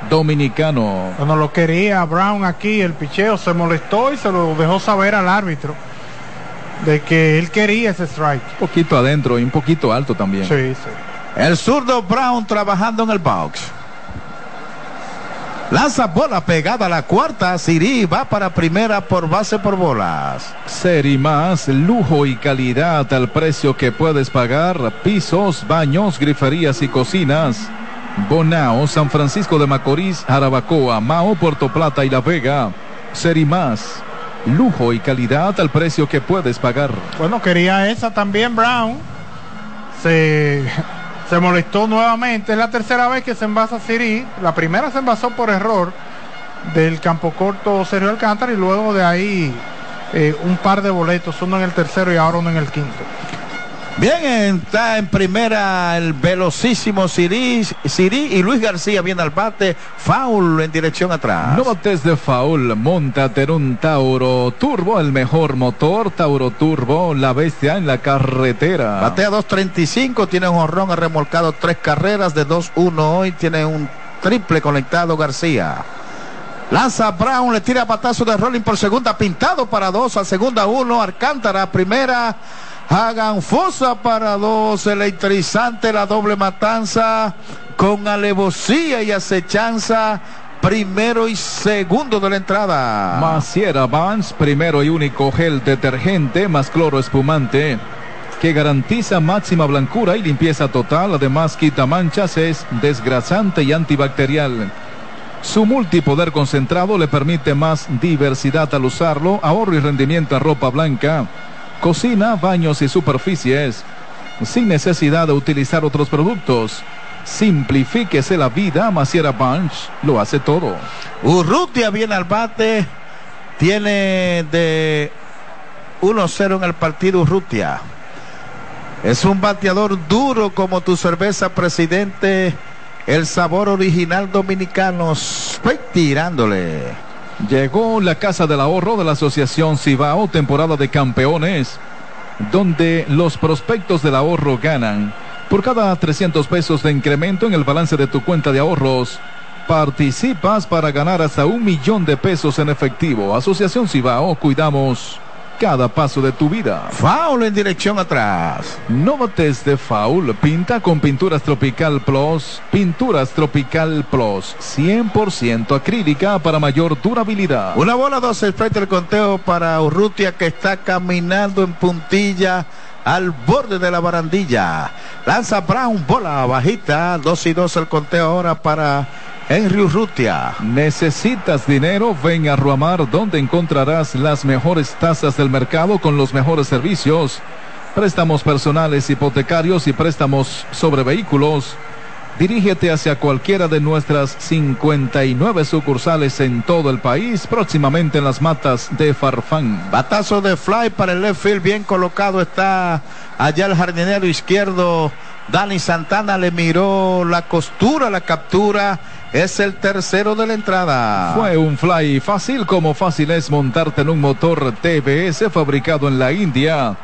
Speaker 1: dominicano.
Speaker 3: Cuando lo quería Brown aquí, el picheo se molestó y se lo dejó saber al árbitro de que él quería ese strike.
Speaker 1: Un poquito adentro y un poquito alto también.
Speaker 3: Sí, sí.
Speaker 2: El zurdo Brown trabajando en el box. Lanza bola pegada a la cuarta. Siri va para primera por base por bolas.
Speaker 1: Seri más, lujo y calidad al precio que puedes pagar. Pisos, baños, griferías y cocinas. Bonao, San Francisco de Macorís, Jarabacoa, Mao, Puerto Plata y La Vega. Seri más, lujo y calidad al precio que puedes pagar.
Speaker 3: Bueno, quería esa también, Brown. Se se molestó nuevamente. Es la tercera vez que se envasa Siri. La primera se envasó por error del campo corto Sergio Alcántara y luego de ahí eh, un par de boletos, uno en el tercero y ahora uno en el quinto.
Speaker 2: Bien, está en primera el velocísimo Siri, Siri y Luis García viene al bate. Foul en dirección atrás.
Speaker 1: No bates de foul. Montate en un Tauro Turbo, el mejor motor. Tauro Turbo, la bestia en la carretera.
Speaker 2: Batea 2.35, tiene un horrón, ha remolcado tres carreras de 2-1 hoy. Tiene un triple conectado García. Lanza Brown, le tira patazo de rolling por segunda, pintado para dos, a segunda uno, Alcántara, primera. Hagan fosa para dos, electrizante la doble matanza con alevosía y acechanza. Primero y segundo de la entrada.
Speaker 1: Maciera Vance, primero y único gel detergente más cloro espumante que garantiza máxima blancura y limpieza total. Además, quita manchas, es desgrasante y antibacterial. Su multipoder concentrado le permite más diversidad al usarlo, ahorro y rendimiento en ropa blanca cocina, baños y superficies, sin necesidad de utilizar otros productos. Simplifíquese la vida, Maciera Bunch lo hace todo.
Speaker 2: Urrutia viene al bate, tiene de 1-0 en el partido Urrutia. Es un bateador duro como tu cerveza, presidente. El sabor original dominicano. Tirándole.
Speaker 1: Llegó la Casa del Ahorro de la Asociación Cibao, temporada de campeones, donde los prospectos del ahorro ganan. Por cada 300 pesos de incremento en el balance de tu cuenta de ahorros, participas para ganar hasta un millón de pesos en efectivo. Asociación Cibao, cuidamos cada paso de tu vida.
Speaker 2: Foul en dirección atrás.
Speaker 1: No bates de foul. Pinta con Pinturas Tropical Plus. Pinturas Tropical Plus. 100% acrílica para mayor durabilidad.
Speaker 2: Una bola, dos, el frente del conteo para Urrutia que está caminando en puntilla al borde de la barandilla. Lanza Brown, bola bajita. Dos y dos el conteo ahora para Henry Urrutia.
Speaker 1: ¿Necesitas dinero? Ven a Ruamar donde encontrarás las mejores tasas del mercado con los mejores servicios. Préstamos personales, hipotecarios y préstamos sobre vehículos. Dirígete hacia cualquiera de nuestras 59 sucursales en todo el país, próximamente en las matas de Farfán.
Speaker 2: Batazo de fly para el left field, bien colocado está allá el jardinero izquierdo. Dani Santana le miró la costura, la captura es el tercero de la entrada.
Speaker 1: Fue un fly fácil como fácil es montarte en un motor TBS fabricado en la India.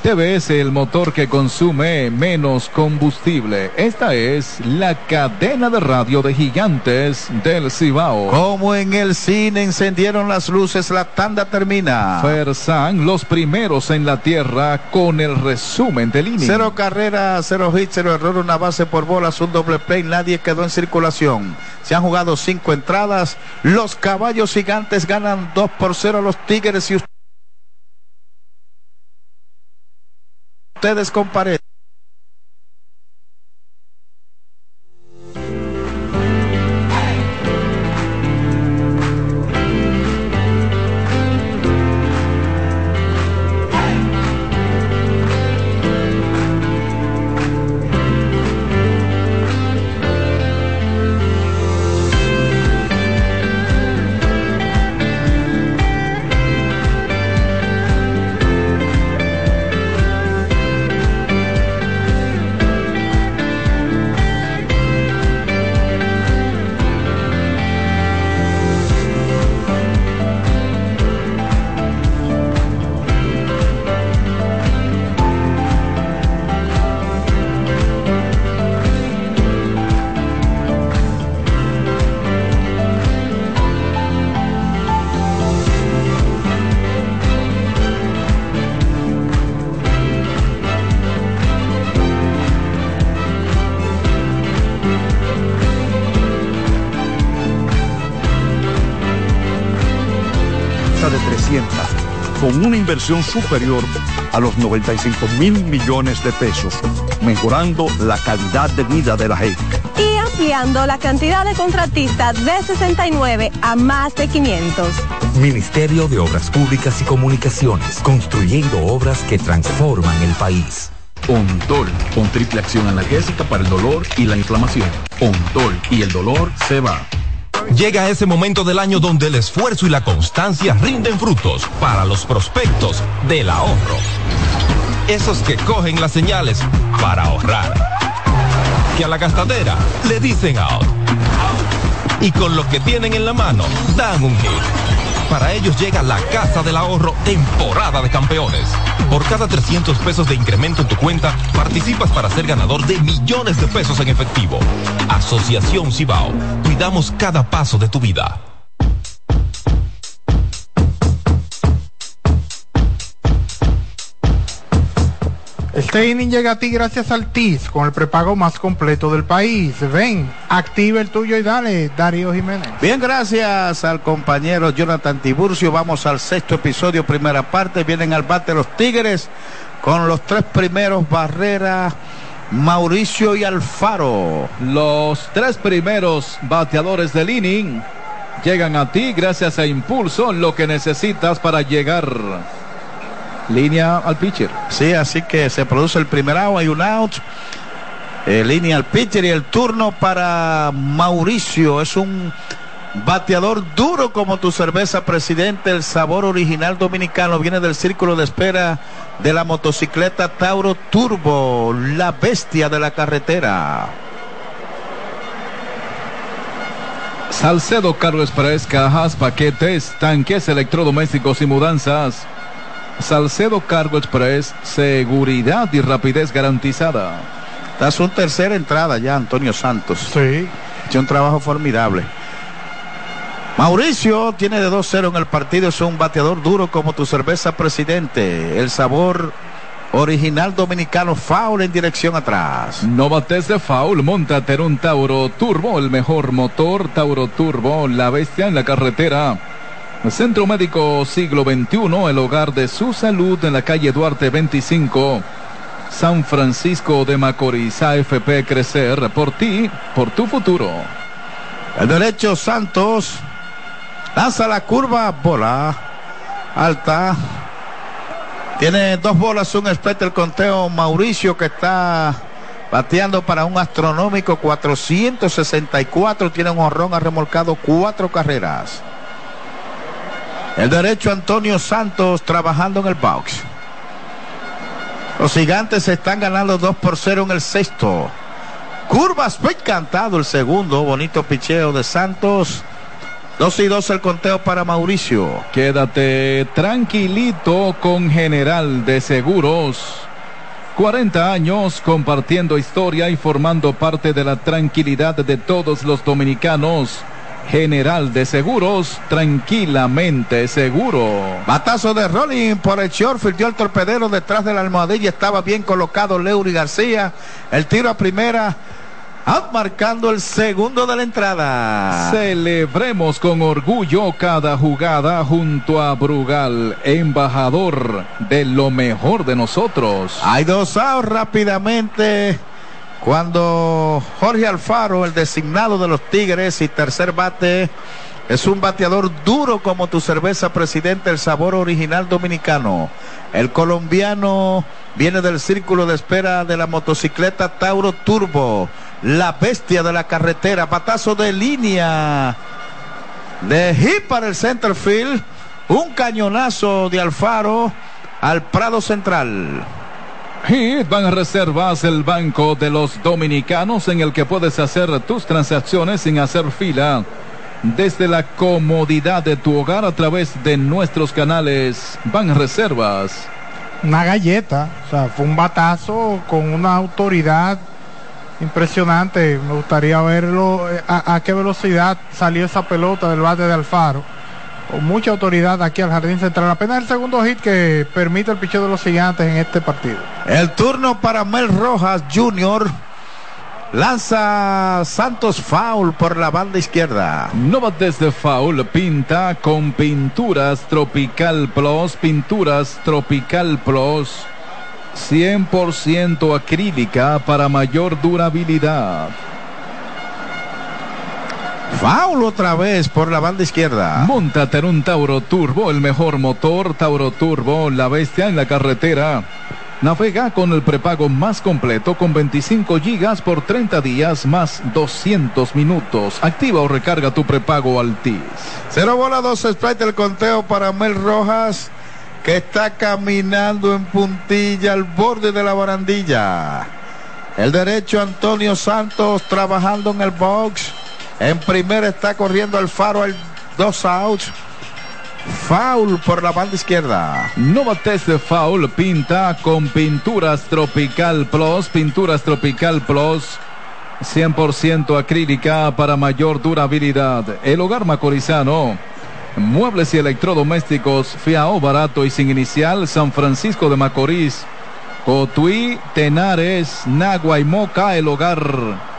Speaker 1: TBS, el motor que consume menos combustible. Esta es la cadena de radio de gigantes del Cibao.
Speaker 2: Como en el cine encendieron las luces, la tanda termina.
Speaker 1: Fersan, los primeros en la tierra con el resumen del inning.
Speaker 2: Cero carrera, cero hit, cero error, una base por bolas, un doble play, nadie quedó en circulación. Se han jugado cinco entradas. Los caballos gigantes ganan dos por cero a los Tigres y ustedes
Speaker 4: inversión superior a los 95 mil millones de pesos, mejorando la calidad de vida de la gente.
Speaker 5: Y ampliando la cantidad de contratistas de 69 a más de 500.
Speaker 6: Ministerio de Obras Públicas y Comunicaciones, construyendo obras que transforman el país.
Speaker 7: Ontol, con triple acción analgésica para el dolor y la inflamación. Ontol y el dolor se va.
Speaker 8: Llega ese momento del año donde el esfuerzo y la constancia rinden frutos para los prospectos del ahorro. Esos que cogen las señales para ahorrar. Que a la gastadera le dicen out. Y con lo que tienen en la mano dan un hit. Para ellos llega la Casa del Ahorro temporada de campeones. Por cada 300 pesos de incremento en tu cuenta, participas para ser ganador de millones de pesos en efectivo. Asociación Cibao. Cuidamos cada paso de tu vida.
Speaker 3: Este inning llega a ti gracias al TIS, con el prepago más completo del país. Ven, activa el tuyo y dale, Darío Jiménez.
Speaker 2: Bien, gracias al compañero Jonathan Tiburcio. Vamos al sexto episodio, primera parte. Vienen al bate los Tigres con los tres primeros Barrera, Mauricio y Alfaro.
Speaker 1: Los tres primeros bateadores del inning llegan a ti gracias a Impulso, lo que necesitas para llegar línea al pitcher.
Speaker 2: Sí, así que se produce el primer out, hay un out. Eh, línea al pitcher y el turno para Mauricio. Es un bateador duro como tu cerveza, presidente. El sabor original dominicano viene del círculo de espera de la motocicleta Tauro Turbo, la bestia de la carretera.
Speaker 1: Salcedo Cargo Express, cajas, paquetes, tanques electrodomésticos y mudanzas. Salcedo Cargo Express, seguridad y rapidez garantizada.
Speaker 2: Es su tercera entrada ya, Antonio Santos.
Speaker 3: Sí.
Speaker 2: Hecho un trabajo formidable. Mauricio tiene de 2-0 en el partido, es un bateador duro como tu cerveza presidente. El sabor original dominicano, foul en dirección atrás.
Speaker 1: No bates de foul, montate en un Tauro Turbo, el mejor motor, Tauro Turbo, la bestia en la carretera. Centro Médico Siglo XXI, el hogar de su salud en la calle Duarte 25. San Francisco de Macorís, AFP Crecer, por ti, por tu futuro.
Speaker 2: El derecho Santos lanza la curva, bola alta. Tiene dos bolas, un split el conteo Mauricio que está bateando para un astronómico 464. Tiene un horrón, ha remolcado cuatro carreras. El derecho Antonio Santos trabajando en el box. Los gigantes están ganando 2 por 0 en el sexto. Curvas, fue cantado el segundo. Bonito picheo de Santos. 2 y 2 el conteo para Mauricio.
Speaker 1: Quédate tranquilito con General de Seguros. 40 años compartiendo historia y formando parte de la tranquilidad de todos los dominicanos. General de Seguros, tranquilamente seguro.
Speaker 2: Batazo de Rolling por el short, dio el torpedero detrás de la almohadilla, estaba bien colocado Leury García. El tiro a primera, out marcando el segundo de la entrada.
Speaker 1: Celebremos con orgullo cada jugada junto a Brugal, embajador de lo mejor de nosotros.
Speaker 2: Hay dos outs rápidamente. Cuando Jorge Alfaro, el designado de los Tigres y tercer bate, es un bateador duro como tu cerveza, presidente, el sabor original dominicano. El colombiano viene del círculo de espera de la motocicleta Tauro Turbo, la bestia de la carretera, patazo de línea de hit para el center field, un cañonazo de Alfaro al Prado Central.
Speaker 1: Hit Van Reservas, el banco de los dominicanos en el que puedes hacer tus transacciones sin hacer fila. Desde la comodidad de tu hogar a través de nuestros canales Van Reservas.
Speaker 3: Una galleta, o sea, fue un batazo con una autoridad impresionante. Me gustaría verlo eh, a, a qué velocidad salió esa pelota del bate de Alfaro con mucha autoridad aquí al jardín central. Apenas el segundo hit que permite el picheo de los gigantes en este partido.
Speaker 2: El turno para Mel Rojas Jr. Lanza Santos foul por la banda izquierda.
Speaker 1: No bates de foul, pinta con pinturas Tropical Plus, pinturas Tropical Plus, 100% acrílica para mayor durabilidad.
Speaker 2: Foul otra vez por la banda izquierda.
Speaker 1: Móntate en un Tauro Turbo, el mejor motor, Tauro Turbo, la bestia en la carretera. Navega con el prepago más completo con 25 gigas por 30 días más 200 minutos. Activa o recarga tu prepago Altis.
Speaker 2: Cero bola, dos strike el conteo para Mel Rojas que está caminando en puntilla al borde de la barandilla. El derecho Antonio Santos trabajando en el box. En primera está corriendo el faro al dos outs. Foul por la banda izquierda.
Speaker 1: No bates de foul, pinta con pinturas Tropical Plus, pinturas Tropical Plus. 100% acrílica para mayor durabilidad. El hogar macorizano. Muebles y electrodomésticos, fiao barato y sin inicial, San Francisco de Macorís. Cotuí, Tenares, Nagua y Moca, el hogar.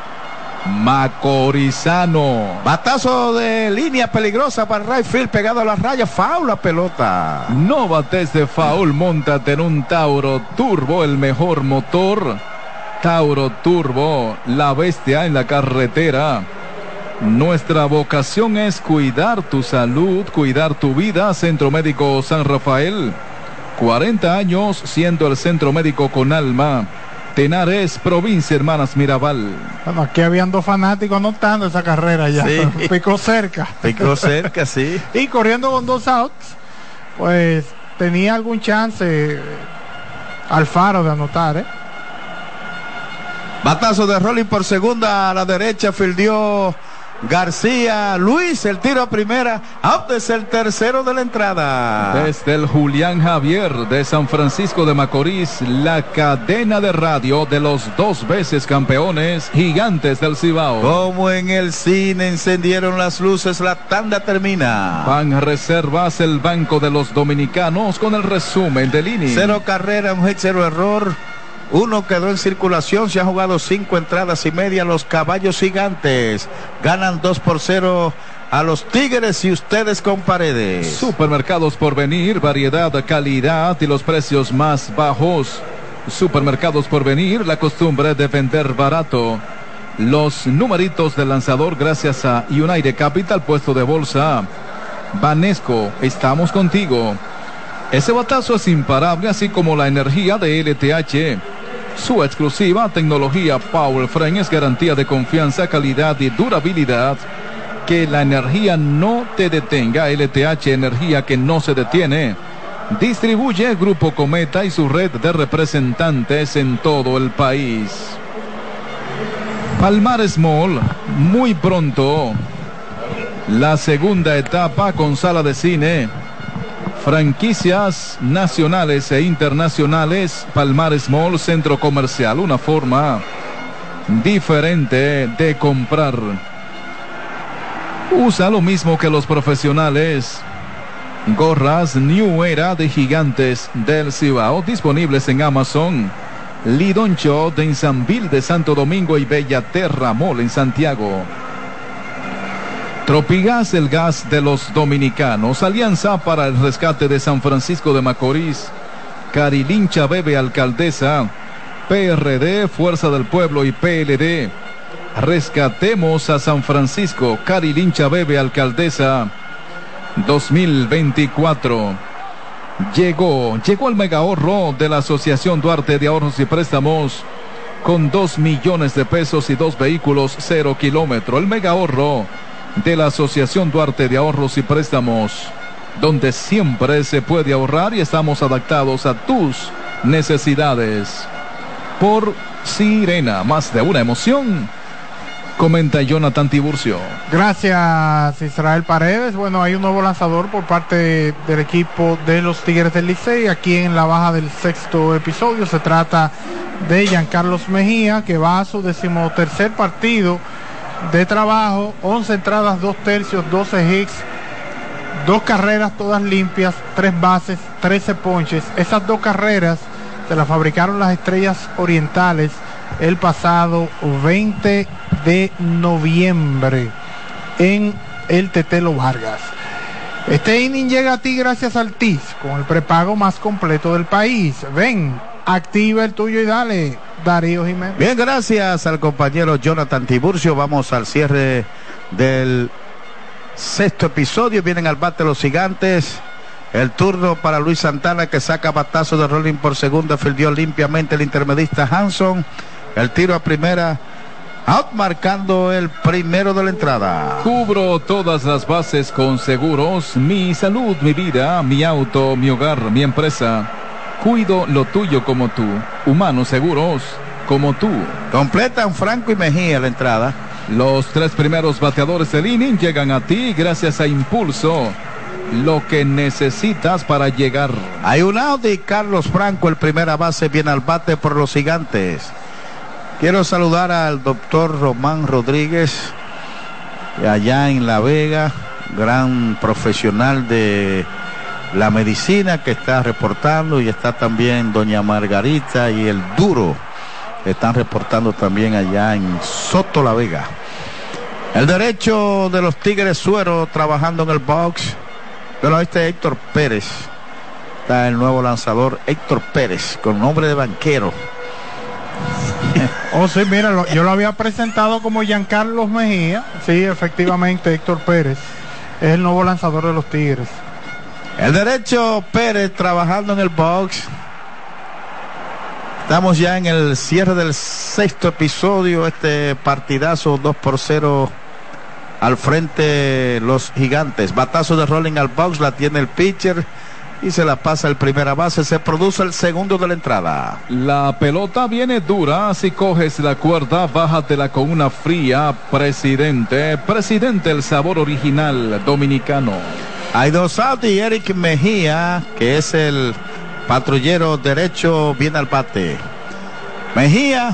Speaker 1: Macorizano.
Speaker 2: Batazo de línea peligrosa para Rayfield pegado a la raya. Foul la pelota.
Speaker 1: No bates de foul. Montate en un Tauro Turbo, el mejor motor. Tauro Turbo, la bestia en la carretera. Nuestra vocación es cuidar tu salud, cuidar tu vida. Centro Médico San Rafael. 40 años siendo el centro médico con alma. Tenares, provincia Hermanas Mirabal.
Speaker 3: Bueno, aquí habían dos fanáticos anotando esa carrera ya.
Speaker 2: Sí.
Speaker 3: Picó cerca.
Speaker 2: Picó cerca, sí.
Speaker 3: y corriendo con dos outs, pues tenía algún chance eh, Alfaro de anotar, ¿eh?
Speaker 2: Batazo de rolling por segunda a la derecha, fildió García Luis, el tiro a primera, out es el tercero de la entrada.
Speaker 1: Desde el Julián Javier de San Francisco de Macorís, la cadena de radio de los dos veces campeones gigantes del Cibao.
Speaker 2: Como en el cine encendieron las luces, la tanda termina.
Speaker 1: Van Reservas, el Banco de los Dominicanos, con el resumen del inning.
Speaker 2: Cero carrera, un cero error. Uno quedó en circulación, se han jugado cinco entradas y media. Los caballos gigantes ganan dos por cero a los Tigres y ustedes con paredes.
Speaker 1: Supermercados por venir, variedad, calidad y los precios más bajos. Supermercados por venir, la costumbre de vender barato. Los numeritos del lanzador gracias a United Capital, puesto de bolsa. Vanesco, estamos contigo. Ese batazo es imparable, así como la energía de LTH. Su exclusiva tecnología Power Frame es garantía de confianza, calidad y durabilidad. Que la energía no te detenga. LTH, energía que no se detiene. Distribuye Grupo Cometa y su red de representantes en todo el país. Palmar Mall, muy pronto. La segunda etapa con sala de cine franquicias nacionales e internacionales, Palmares Mall, centro comercial, una forma diferente de comprar. Usa lo mismo que los profesionales. Gorras New Era de Gigantes del Cibao disponibles en Amazon. Lidoncho de Insambil de Santo Domingo y Bellaterra Mall en Santiago. Tropigas, el gas de los dominicanos. Alianza para el rescate de San Francisco de Macorís. Carilincha Bebe Alcaldesa. PRD, Fuerza del Pueblo y PLD. Rescatemos a San Francisco. Carilincha Bebe Alcaldesa. 2024. Llegó, llegó el mega ahorro de la Asociación Duarte de Ahorros y Préstamos con dos millones de pesos y dos vehículos cero kilómetro. El mega ahorro de la Asociación Duarte de Ahorros y Préstamos, donde siempre se puede ahorrar y estamos adaptados a tus necesidades. Por Sirena, más de una emoción. Comenta Jonathan Tiburcio.
Speaker 3: Gracias Israel Paredes. Bueno, hay un nuevo lanzador por parte del equipo de los Tigres del Licey. Aquí en la baja del sexto episodio se trata de Giancarlos Mejía, que va a su decimotercer partido de trabajo, 11 entradas, 2 tercios, 12 hits, dos carreras todas limpias, tres bases, 13 ponches. Esas dos carreras se las fabricaron las estrellas orientales el pasado 20 de noviembre en el Tetelo Vargas. Este inning llega a ti gracias al TIS, con el prepago más completo del país. Ven, activa el tuyo y dale, Darío Jiménez.
Speaker 2: Bien, gracias al compañero Jonathan Tiburcio. Vamos al cierre del sexto episodio. Vienen al bate los gigantes. El turno para Luis Santana que saca batazo de rolling por segunda. Fildió limpiamente el intermedista Hanson. El tiro a primera. Out marcando el primero de la entrada.
Speaker 1: Cubro todas las bases con seguros. Mi salud, mi vida, mi auto, mi hogar, mi empresa. Cuido lo tuyo como tú. Humanos seguros como tú.
Speaker 2: Completan Franco y Mejía la entrada.
Speaker 1: Los tres primeros bateadores del inning llegan a ti gracias a Impulso. Lo que necesitas para llegar.
Speaker 2: Hay un out y Carlos Franco, el primera base, viene al bate por los gigantes. Quiero saludar al doctor Román Rodríguez, allá en La Vega, gran profesional de la medicina que está reportando y está también doña Margarita y el duro están reportando también allá en Soto La Vega. El derecho de los Tigres Suero trabajando en el box. Pero este Héctor Pérez. Está el nuevo lanzador Héctor Pérez con nombre de banquero.
Speaker 3: Oh, sí, mira, lo- yo lo había presentado como Giancarlos Mejía. Sí, efectivamente, Héctor Pérez es el nuevo lanzador de los Tigres.
Speaker 2: El derecho Pérez trabajando en el box. Estamos ya en el cierre del sexto episodio. Este partidazo 2 por 0 al frente los gigantes. Batazo de rolling al box. La tiene el pitcher. Y se la pasa el primera base. Se produce el segundo de la entrada.
Speaker 1: La pelota viene dura. Si coges la cuerda, bájatela con una fría. Presidente, presidente, el sabor original dominicano.
Speaker 2: Hay dos y Eric Mejía, que es el patrullero derecho, viene al bate. Mejía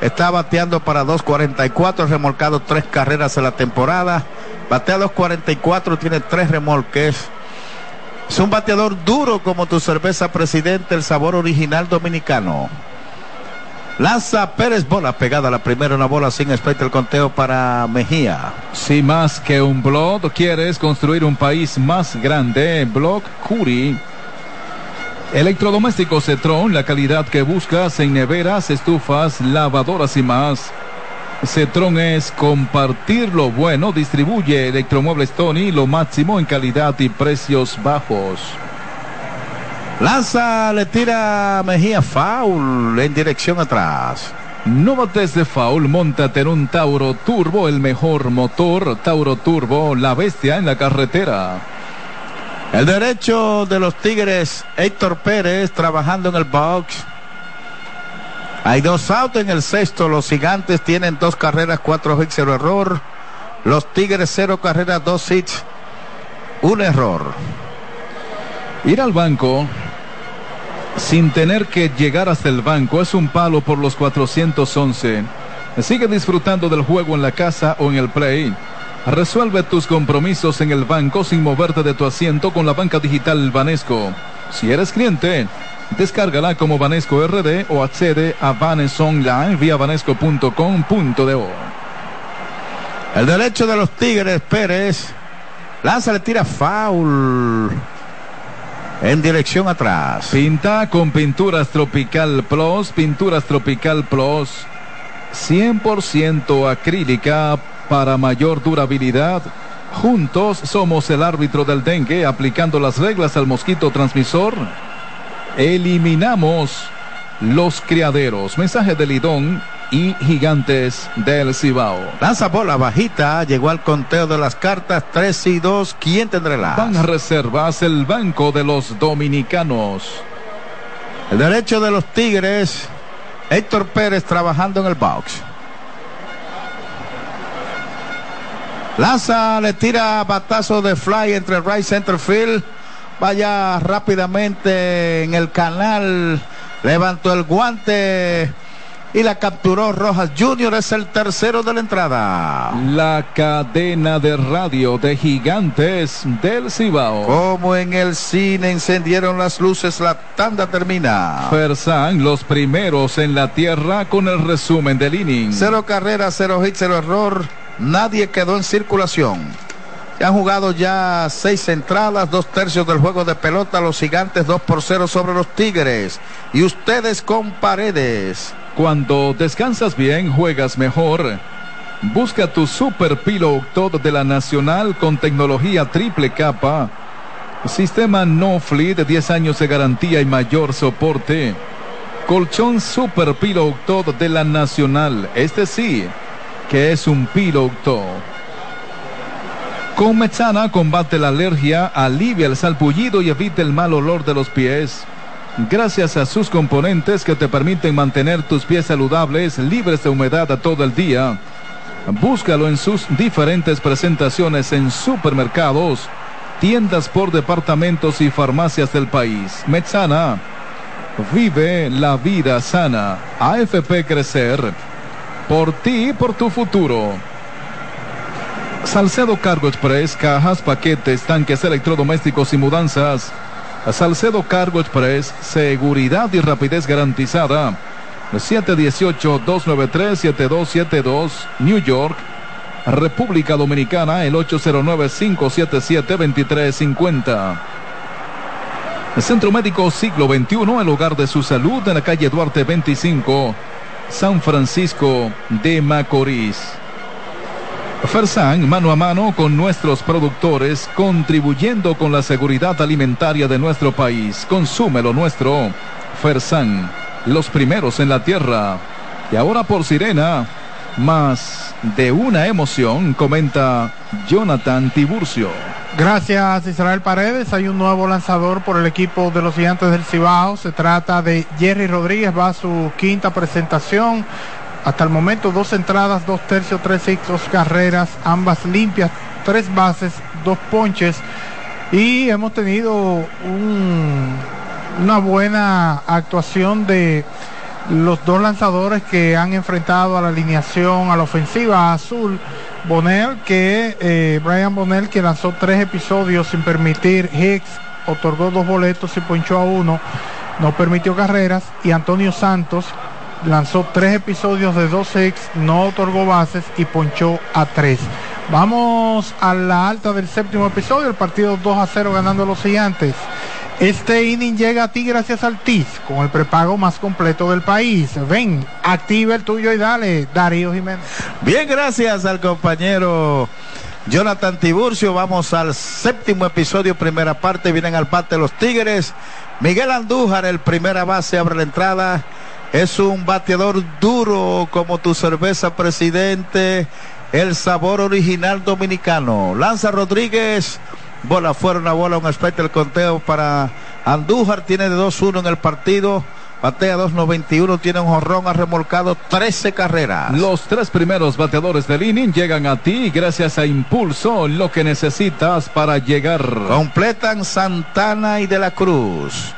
Speaker 2: está bateando para 2.44, remolcado tres carreras en la temporada. Batea 2.44, tiene tres remolques. Es un bateador duro como tu cerveza presidente, el sabor original dominicano. Lanza Pérez bola pegada a la primera, una bola sin espectro el conteo para Mejía.
Speaker 1: Si más que un blog quieres construir un país más grande, Blog Curi. Electrodomésticos Cetron, la calidad que buscas en neveras, estufas, lavadoras y más. Cetron es compartir lo bueno, distribuye Electromuebles Tony, lo máximo en calidad y precios bajos.
Speaker 2: Lanza, le tira Mejía foul en dirección atrás.
Speaker 1: No bates de foul, montate en un Tauro Turbo, el mejor motor. Tauro Turbo, la bestia en la carretera.
Speaker 2: El derecho de los Tigres, Héctor Pérez, trabajando en el box. Hay dos outs en el sexto. Los gigantes tienen dos carreras, cuatro hits, cero error. Los Tigres, cero carreras, dos hits, un error.
Speaker 1: Ir al banco sin tener que llegar hasta el banco es un palo por los 411. Sigue disfrutando del juego en la casa o en el play. Resuelve tus compromisos en el banco sin moverte de tu asiento con la banca digital Banesco. Si eres cliente, descárgala como Banesco RD o accede a Banes Online vía banesco.com.do.
Speaker 2: El derecho de los Tigres, Pérez. Lanza, le tira foul. En dirección atrás.
Speaker 1: Pinta con Pinturas Tropical Plus, Pinturas Tropical Plus, 100% acrílica para mayor durabilidad. Juntos somos el árbitro del dengue aplicando las reglas al mosquito transmisor. Eliminamos los criaderos. Mensaje de Lidón y Gigantes del Cibao.
Speaker 2: Lanza bola bajita, llegó al conteo de las cartas 3 y 2. ¿Quién tendrá la?
Speaker 1: Van Reservas, el banco de los dominicanos.
Speaker 2: El derecho de los Tigres, Héctor Pérez trabajando en el box. Lanza, le tira batazo de fly entre right center field. Vaya rápidamente en el canal. Levantó el guante. Y la capturó Rojas Junior, es el tercero de la entrada.
Speaker 1: La cadena de radio de gigantes del Cibao.
Speaker 2: Como en el cine encendieron las luces, la tanda termina.
Speaker 1: Fersan, los primeros en la tierra con el resumen del inning.
Speaker 2: Cero carreras, cero hits, cero error. Nadie quedó en circulación. Se han jugado ya seis entradas, dos tercios del juego de pelota, los gigantes 2 por 0 sobre los tigres. Y ustedes con paredes.
Speaker 1: Cuando descansas bien, juegas mejor. Busca tu Super Pillow Todo de la Nacional con tecnología triple capa. Sistema No Fleet de 10 años de garantía y mayor soporte. Colchón Super Pillow Todo de la Nacional. Este sí, que es un Pillow Todo. Con Metsana combate la alergia, alivia el salpullido y evita el mal olor de los pies. Gracias a sus componentes que te permiten mantener tus pies saludables, libres de humedad a todo el día. Búscalo en sus diferentes presentaciones en supermercados, tiendas por departamentos y farmacias del país. Metsana, vive la vida sana. AFP Crecer, por ti y por tu futuro. Salcedo Cargo Express, cajas, paquetes, tanques electrodomésticos y mudanzas. Salcedo Cargo Express, seguridad y rapidez garantizada. 718-293-7272, New York. República Dominicana, el 809-577-2350. Centro Médico Siglo XXI, el hogar de su salud en la calle Duarte 25, San Francisco de Macorís. Fersan, mano a mano con nuestros productores, contribuyendo con la seguridad alimentaria de nuestro país. Consume lo nuestro. Fersan, los primeros en la tierra. Y ahora por Sirena, más de una emoción, comenta Jonathan Tiburcio.
Speaker 3: Gracias Israel Paredes. Hay un nuevo lanzador por el equipo de los gigantes del Cibao. Se trata de Jerry Rodríguez. Va a su quinta presentación. Hasta el momento dos entradas, dos tercios, tres hits, dos carreras, ambas limpias, tres bases, dos ponches. Y hemos tenido un, una buena actuación de los dos lanzadores que han enfrentado a la alineación, a la ofensiva azul. Bonel, que eh, Brian Bonel, que lanzó tres episodios sin permitir Hicks, otorgó dos boletos y ponchó a uno, no permitió carreras. Y Antonio Santos, lanzó tres episodios de dos ex, no otorgó bases y ponchó a tres. Vamos a la alta del séptimo episodio, el partido 2 a 0 ganando los gigantes. Este inning llega a ti gracias al TIS, con el prepago más completo del país. Ven, activa el tuyo y dale, Darío Jiménez.
Speaker 2: Bien, gracias al compañero Jonathan Tiburcio. Vamos al séptimo episodio, primera parte. Vienen al parte los Tigres. Miguel Andújar, el primera base, abre la entrada. Es un bateador duro como tu cerveza, presidente. El sabor original dominicano. Lanza Rodríguez. Bola fuera, una bola, un aspecto el conteo para Andújar. Tiene de 2-1 en el partido. Batea 2.91, tiene un jorrón, ha remolcado 13 carreras.
Speaker 1: Los tres primeros bateadores del inning llegan a ti gracias a Impulso, lo que necesitas para llegar.
Speaker 2: Completan Santana y De la Cruz.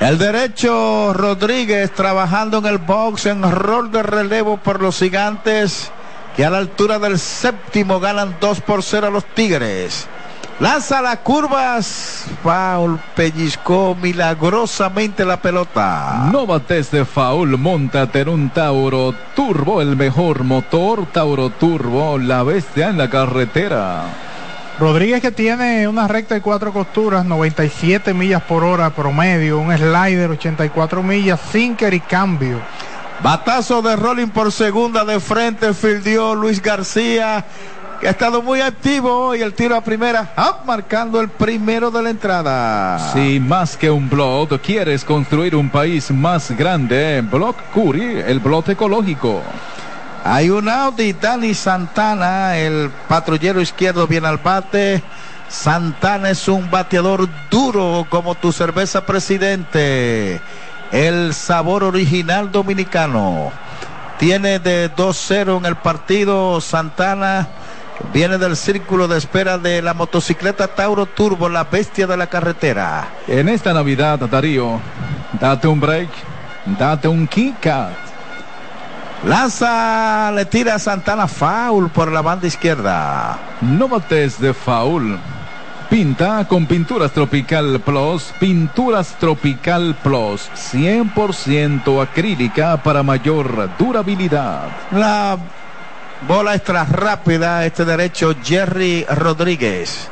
Speaker 2: El derecho Rodríguez trabajando en el box en rol de relevo por los gigantes que a la altura del séptimo ganan 2 por 0 a los Tigres. Lanza las curvas. Foul pellizcó milagrosamente la pelota.
Speaker 1: No bates de foul, montate en un Tauro Turbo, el mejor motor. Tauro Turbo, la bestia en la carretera.
Speaker 3: Rodríguez que tiene una recta de cuatro costuras, 97 millas por hora promedio, un slider 84 millas, sinker y cambio.
Speaker 2: Batazo de rolling por segunda de frente, fildió Luis García, que ha estado muy activo hoy, el tiro a primera, up, marcando el primero de la entrada.
Speaker 1: Si más que un blog, quieres construir un país más grande, Block Curi, el blog ecológico.
Speaker 2: Hay un Audi, Dani Santana, el patrullero izquierdo viene al bate. Santana es un bateador duro como tu cerveza presidente. El sabor original dominicano. Tiene de 2-0 en el partido Santana. Viene del círculo de espera de la motocicleta Tauro Turbo, la bestia de la carretera.
Speaker 1: En esta Navidad, Darío, date un break, date un kick
Speaker 2: Lanza, le tira a Santana foul por la banda izquierda.
Speaker 1: No bates de foul. Pinta con Pinturas Tropical Plus, Pinturas Tropical Plus, 100% acrílica para mayor durabilidad.
Speaker 2: La bola extra rápida, este derecho Jerry Rodríguez.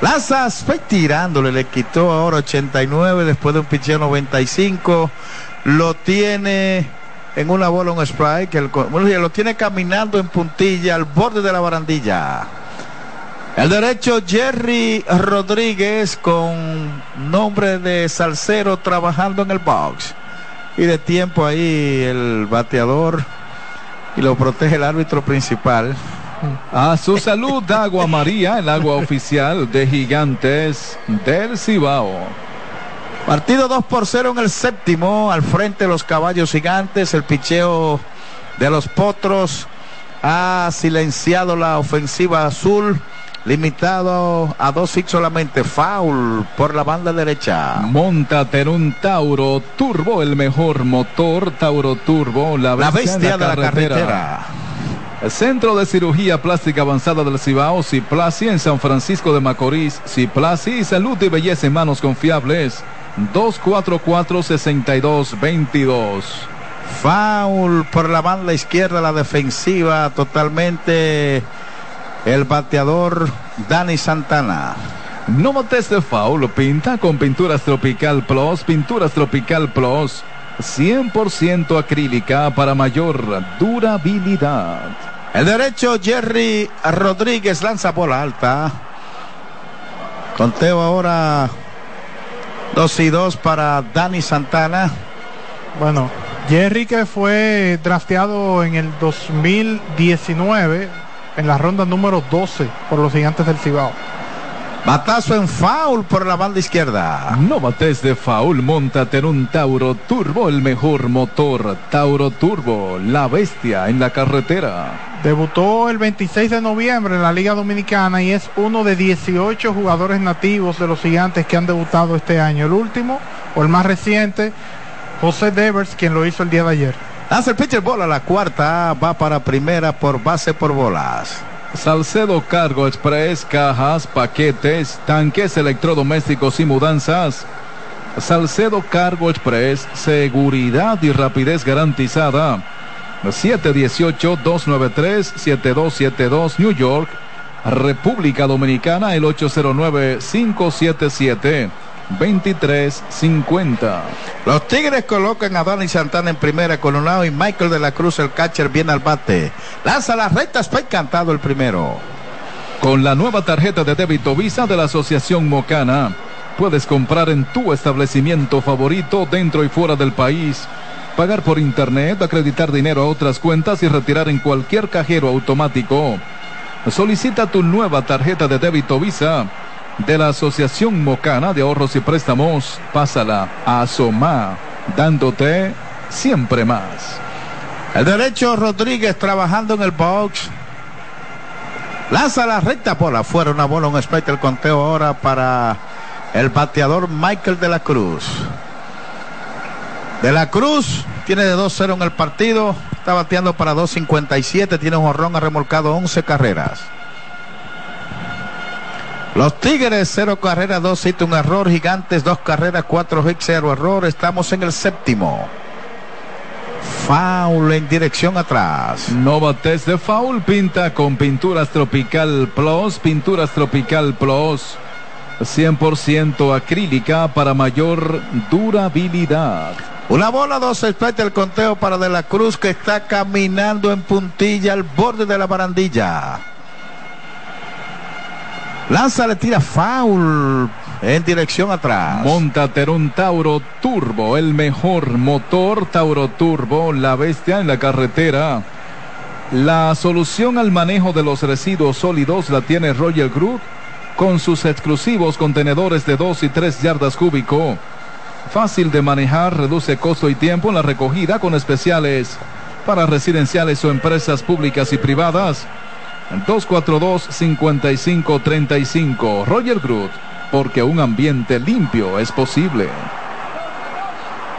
Speaker 2: Lanza tirándole, le quitó ahora 89 después de un picheo 95. Lo tiene en una bola, un strike. El, lo tiene caminando en puntilla al borde de la barandilla. El derecho Jerry Rodríguez con nombre de Salcero trabajando en el box. Y de tiempo ahí el bateador y lo protege el árbitro principal.
Speaker 1: A su salud, Agua María, el agua oficial de Gigantes del Cibao.
Speaker 2: Partido 2 por 0 en el séptimo, al frente los caballos gigantes, el picheo de los potros ha silenciado la ofensiva azul, limitado a dos hits solamente, foul por la banda derecha.
Speaker 1: Montate en un Tauro Turbo, el mejor motor, Tauro Turbo, la bestia, de la carretera. El Centro de Cirugía Plástica Avanzada del Cibao, Ciplasi, en San Francisco de Macorís, Ciplasi, salud y belleza en manos confiables. 244-6222.
Speaker 2: Foul por la banda izquierda, la defensiva totalmente. El bateador Dani Santana.
Speaker 1: No mates de foul, pinta con Pinturas Tropical Plus, Pinturas Tropical Plus. 100% acrílica para mayor durabilidad.
Speaker 2: El derecho Jerry Rodríguez lanza bola alta. Conteo ahora 2 y 2 para Dani Santana.
Speaker 3: Bueno, Jerry que fue drafteado en el 2019 en la ronda número 12 por los gigantes del Cibao.
Speaker 2: Batazo en foul por la banda izquierda.
Speaker 1: No bates de foul, montate en un Tauro Turbo, el mejor motor. Tauro Turbo, la bestia en la carretera.
Speaker 3: Debutó el 26 de noviembre en la Liga Dominicana y es uno de 18 jugadores nativos de los gigantes que han debutado este año. El último, o el más reciente, José Devers, quien lo hizo el día de ayer.
Speaker 2: Hace el pitcher bola, la cuarta va para primera por base por bolas.
Speaker 1: Salcedo Cargo Express, cajas, paquetes, tanques electrodomésticos y mudanzas. Salcedo Cargo Express, seguridad y rapidez garantizada. 718-293-7272 New York, República Dominicana, el 809-577-2350.
Speaker 2: Los Tigres colocan a Dani Santana en primera, Coronado y Michael de la Cruz, el catcher, viene al bate. Lanza las rectas, fue encantado el primero.
Speaker 1: Con la nueva tarjeta de débito Visa de la Asociación Mocana, puedes comprar en tu establecimiento favorito dentro y fuera del país pagar por internet, acreditar dinero a otras cuentas y retirar en cualquier cajero automático. Solicita tu nueva tarjeta de débito Visa de la Asociación Mocana de Ahorros y Préstamos. Pásala a Asoma, dándote siempre más.
Speaker 2: El derecho Rodríguez trabajando en el box. Lanza la recta por afuera, una bola, un strike, el conteo ahora para el bateador Michael de la Cruz. De la Cruz tiene de 2-0 en el partido. Está bateando para 2.57. Tiene un horrón, ha remolcado 11 carreras. Los Tigres, 0 carreras, 2 hits, un error. Gigantes, 2 carreras, 4 hits, 0 error. Estamos en el séptimo. Foul en dirección atrás.
Speaker 1: No bates de foul, pinta con Pinturas Tropical Plus. Pinturas Tropical Plus. 100% acrílica para mayor durabilidad.
Speaker 2: Una bola, dos especie el conteo para De la Cruz que está caminando en puntilla al borde de la barandilla. Lanza le tira foul en dirección atrás.
Speaker 1: Montate un Tauro Turbo, el mejor motor Tauro Turbo, la bestia en la carretera. La solución al manejo de los residuos sólidos la tiene Roger Group con sus exclusivos contenedores de 2 y 3 yardas cúbico. Fácil de manejar, reduce costo y tiempo en la recogida con especiales para residenciales o empresas públicas y privadas. 242-5535 Roger Groot, porque un ambiente limpio es posible.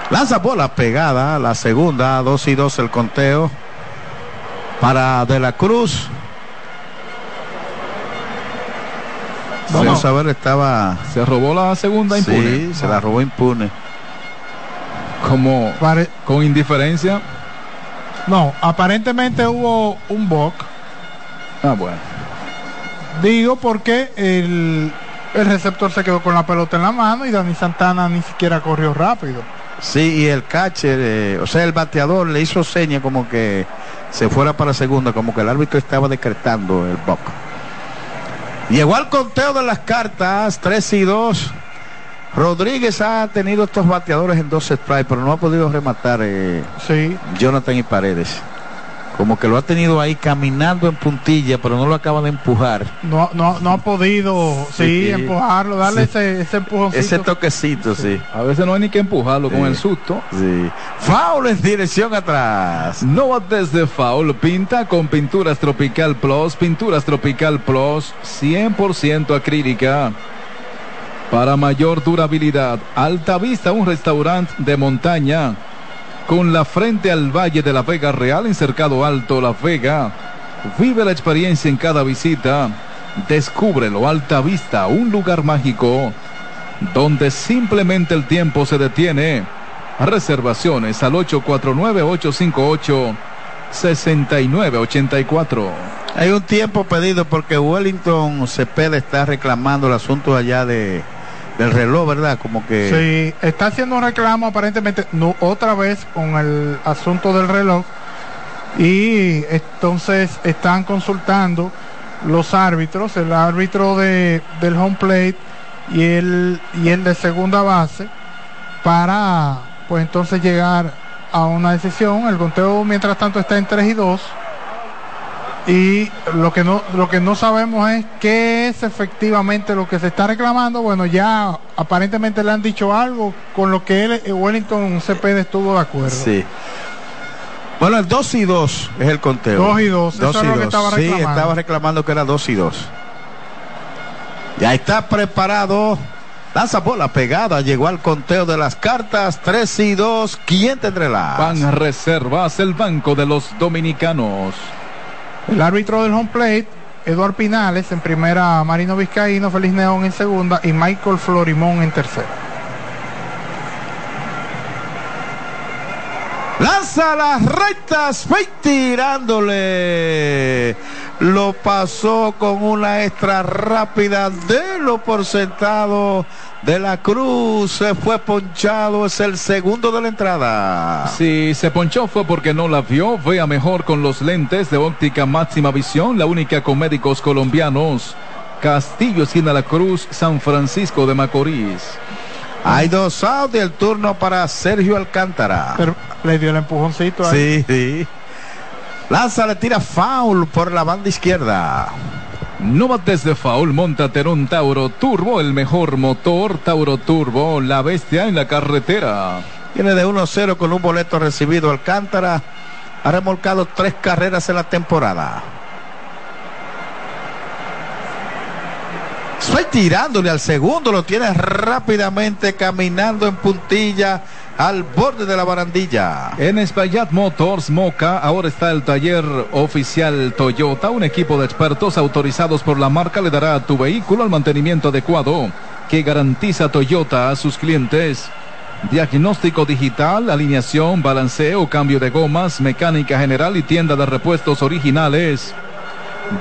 Speaker 2: Lanza bola pegada, la segunda, 2 y 2 el conteo para De la Cruz. Vamos a ver, estaba.
Speaker 1: Se robó la segunda impune.
Speaker 2: Sí, se la robó impune.
Speaker 1: Como con indiferencia.
Speaker 3: No, aparentemente hubo un boc.
Speaker 1: Ah, bueno.
Speaker 3: Digo porque el, el receptor se quedó con la pelota en la mano y Dani Santana ni siquiera corrió rápido.
Speaker 2: Sí, y el catcher, eh, o sea, el bateador le hizo seña como que se fuera para segunda, como que el árbitro estaba decretando el boc. Llegó al conteo de las cartas, 3 y 2. Rodríguez ha tenido estos bateadores en dos strikes, pero no ha podido rematar eh,
Speaker 3: sí.
Speaker 2: Jonathan y Paredes. Como que lo ha tenido ahí caminando en puntilla, pero no lo acaba de empujar.
Speaker 3: No, no, no ha podido, sí, empujarlo, darle ese, ese empujoncito.
Speaker 2: Ese toquecito, sí.
Speaker 1: A veces no hay ni que empujarlo con el susto.
Speaker 2: Sí. Foul en dirección atrás.
Speaker 1: No desde foul, pinta con Pinturas Tropical Plus, Pinturas Tropical Plus, 100% acrílica. Para mayor durabilidad, Alta Vista, un restaurante de montaña con la frente al Valle de la Vega Real en Cercado Alto, La Vega. Vive la experiencia en cada visita. Descúbrelo, Alta Vista, un lugar mágico donde simplemente el tiempo se detiene. Reservaciones al 849-858-6984.
Speaker 2: Hay un tiempo pedido porque Wellington Cepeda está reclamando el asunto allá de del reloj, ¿verdad? Como
Speaker 3: que... Sí, está haciendo un reclamo aparentemente no, otra vez con el asunto del reloj y entonces están consultando los árbitros, el árbitro de, del home plate y el, y el de segunda base para pues entonces llegar a una decisión. El conteo mientras tanto está en 3 y 2 y lo que no lo que no sabemos es qué es efectivamente lo que se está reclamando. Bueno ya aparentemente le han dicho algo con lo que él, eh, Wellington CPD estuvo de acuerdo.
Speaker 2: Sí. Bueno el 2 y 2 es el conteo.
Speaker 3: 2 y 2 eso es lo que estaba reclamando.
Speaker 2: sí estaba reclamando que era 2 y 2 ya está preparado. Lanza bola pegada, llegó al conteo de las cartas, 3 y 2. ¿Quién tendrá la?
Speaker 1: Van reservas el Banco de los Dominicanos.
Speaker 3: El árbitro del home plate, Eduard Pinales en primera, Marino Vizcaíno, Feliz Neón en segunda y Michael Florimón en tercera.
Speaker 2: Lanza las rectas, tirándole. Lo pasó con una extra rápida de lo por sentado de la Cruz se fue ponchado, es el segundo de la entrada.
Speaker 1: Si se ponchó fue porque no la vio, vea mejor con los lentes de óptica máxima visión, la única con médicos colombianos. Castillo, esquina La Cruz, San Francisco de Macorís.
Speaker 2: Hay dos outs y el turno para Sergio Alcántara.
Speaker 3: le dio el empujoncito
Speaker 2: ahí. Sí, sí. Lanza le tira foul por la banda izquierda.
Speaker 1: No bates de faul, montate en un Tauro Turbo, el mejor motor Tauro Turbo, la bestia en la carretera.
Speaker 2: Viene de 1-0 con un boleto recibido Alcántara. Ha remolcado tres carreras en la temporada. Estoy tirándole al segundo, lo tiene rápidamente caminando en puntilla al borde de la barandilla.
Speaker 1: En Espaillat Motors Moca ahora está el taller oficial Toyota. Un equipo de expertos autorizados por la marca le dará a tu vehículo el mantenimiento adecuado que garantiza Toyota a sus clientes. Diagnóstico digital, alineación, balanceo, cambio de gomas, mecánica general y tienda de repuestos originales.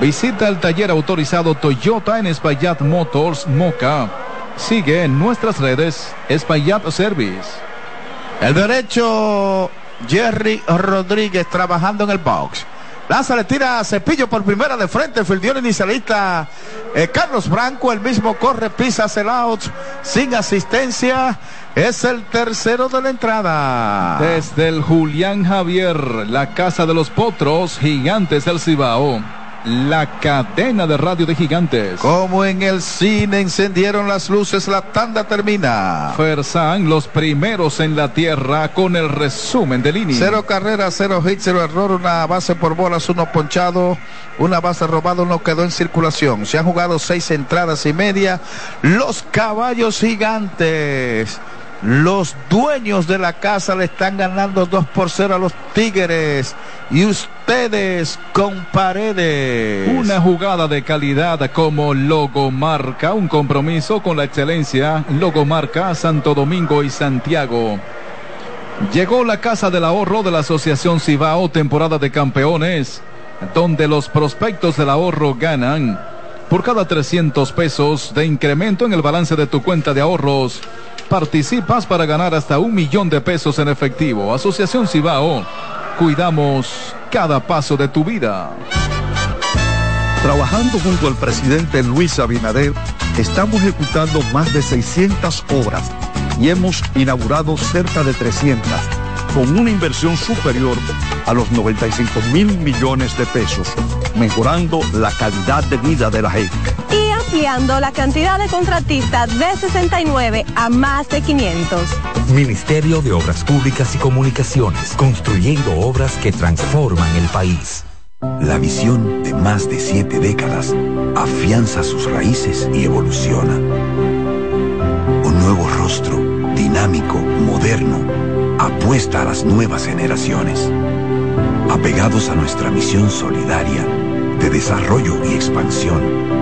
Speaker 1: Visita el taller autorizado Toyota en Espaillat Motors Moca. Sigue en nuestras redes Espaillat Service.
Speaker 2: El derecho Jerry Rodríguez trabajando en el box. Lanza le tira a Cepillo por primera de frente. el inicialista eh, Carlos Branco. El mismo corre, pisa el out sin asistencia. Es el tercero de la entrada.
Speaker 1: Desde el Julián Javier, la casa de los potros, gigantes del Cibao la cadena de radio de gigantes.
Speaker 2: Como en el cine encendieron las luces, la tanda termina.
Speaker 1: Fersan, los primeros en la tierra con el resumen del inning.
Speaker 2: Cero carreras, cero hits, cero error, una base por bolas, uno ponchado, una base robada, uno quedó en circulación. Se han jugado seis entradas y media. Los caballos gigantes Los dueños de la casa le están ganando 2 por 0 a los Tigres. Y ustedes con paredes.
Speaker 1: Una jugada de calidad como Logomarca, un compromiso con la excelencia. Logomarca, Santo Domingo y Santiago. Llegó la Casa del Ahorro de la Asociación Cibao, temporada de campeones, donde los prospectos del ahorro ganan. Por cada 300 pesos de incremento en el balance de tu cuenta de ahorros, participas para ganar hasta un millón de pesos en efectivo. Asociación Cibao, cuidamos cada paso de tu vida.
Speaker 4: Trabajando junto al presidente Luis Abinader, estamos ejecutando más de 600 obras y hemos inaugurado cerca de 300, con una inversión superior a los 95 mil millones de pesos, mejorando la calidad de vida de la gente.
Speaker 5: Ampliando la cantidad de contratistas de 69 a más de 500.
Speaker 6: Ministerio de Obras Públicas y Comunicaciones, construyendo obras que transforman el país.
Speaker 9: La visión de más de siete décadas afianza sus raíces y evoluciona. Un nuevo rostro, dinámico, moderno, apuesta a las nuevas generaciones. Apegados a nuestra misión solidaria de desarrollo y expansión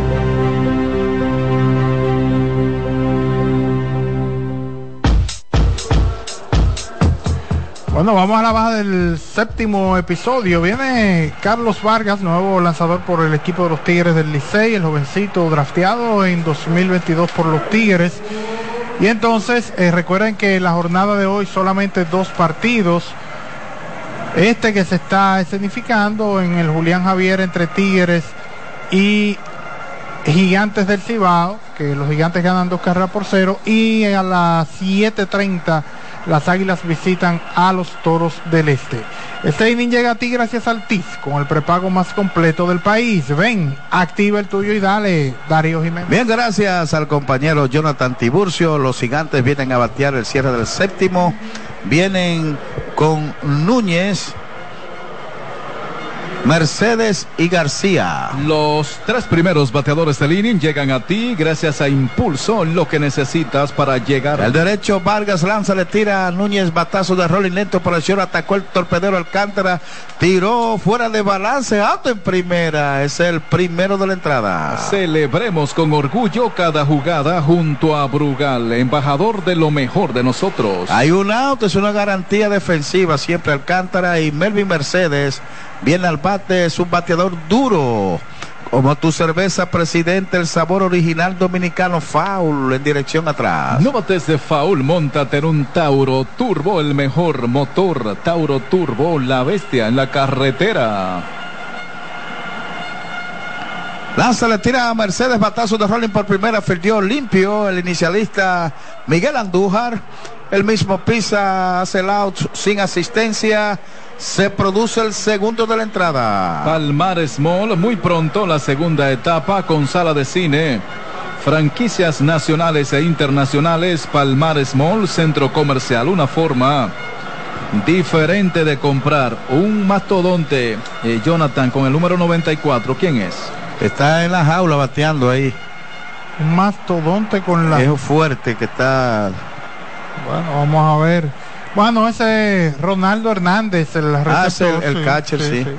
Speaker 3: Bueno, vamos a la baja del séptimo episodio. Viene Carlos Vargas, nuevo lanzador por el equipo de los Tigres del Licey, el jovencito drafteado en 2022 por los Tigres. Y entonces, eh, recuerden que la jornada de hoy solamente dos partidos. Este que se está escenificando en el Julián Javier entre Tigres y Gigantes del Cibao, que los Gigantes ganan dos carreras por cero. Y a las 7.30 las Águilas visitan a los Toros del Este. Este inning llega a ti gracias al TIS, con el prepago más completo del país. Ven, activa el tuyo y dale, Darío Jiménez.
Speaker 2: Bien, gracias al compañero Jonathan Tiburcio. Los gigantes vienen a batear el cierre del séptimo. Vienen con Núñez, Mercedes y García.
Speaker 1: Los tres primeros bateadores del inning llegan a ti gracias a Impulso, lo que necesitas para llegar.
Speaker 2: El derecho Vargas lanza, le tira a Núñez, batazo de rolling lento por el señor, atacó el torpedero Alcántara, tiró fuera de balance, auto en primera, es el primero de la entrada.
Speaker 1: Celebremos con orgullo cada jugada junto a Brugal, embajador de lo mejor de nosotros.
Speaker 2: Hay un auto, es una garantía defensiva, siempre Alcántara y Melvin Mercedes. Viene al bate, es un bateador duro. Como tu cerveza, presidente, el sabor original dominicano, foul en dirección atrás.
Speaker 1: No bates de foul, montate en un Tauro Turbo, el mejor motor. Tauro Turbo, la bestia en la carretera.
Speaker 2: Lanza, le tira a Mercedes, batazo de rolling por primera, perdió limpio el inicialista Miguel Andújar. El mismo pisa, hace el out sin asistencia. Se produce el segundo de la entrada.
Speaker 1: Palmar Small, muy pronto la segunda etapa con sala de cine. Franquicias nacionales e internacionales, Palmar Small, centro comercial, una forma diferente de comprar. Un mastodonte, eh, Jonathan, con el número 94, ¿quién es?
Speaker 2: Está en la jaula bateando ahí.
Speaker 3: Un mastodonte con la...
Speaker 2: Es fuerte que está...
Speaker 3: Bueno, vamos a ver. Bueno, ese es Ronaldo Hernández, el
Speaker 2: ah, es el, el, catcher, sí. sí. sí.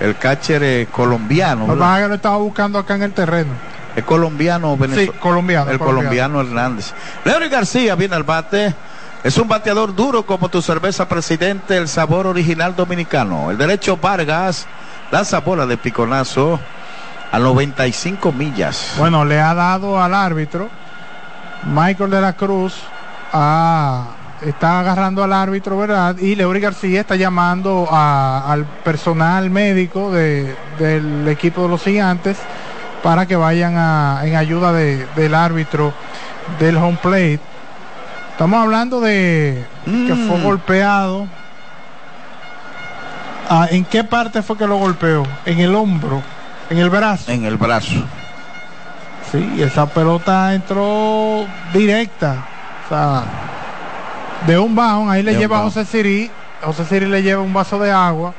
Speaker 2: El catcher eh, colombiano.
Speaker 3: Lo que lo estaba buscando acá en el terreno.
Speaker 2: Es colombiano,
Speaker 3: venezolano. Sí, colombiano.
Speaker 2: El colombiano, colombiano Hernández. Leonel García viene al bate. Es un bateador duro como tu cerveza presidente, el sabor original dominicano. El derecho Vargas lanza bola de piconazo a 95 millas.
Speaker 3: Bueno, le ha dado al árbitro Michael de la Cruz a está agarrando al árbitro, ¿verdad? Y Leury García está llamando a, al personal médico de, del equipo de los gigantes para que vayan a, en ayuda de, del árbitro del home plate. Estamos hablando de mm. que fue golpeado. Ah, ¿En qué parte fue que lo golpeó? En el hombro. en el brazo.
Speaker 2: En el brazo.
Speaker 3: Sí, esa pelota entró directa. O sea, de un bajón, ahí le
Speaker 2: De
Speaker 3: lleva a. José Siri. José Siri le lleva un vaso de agua.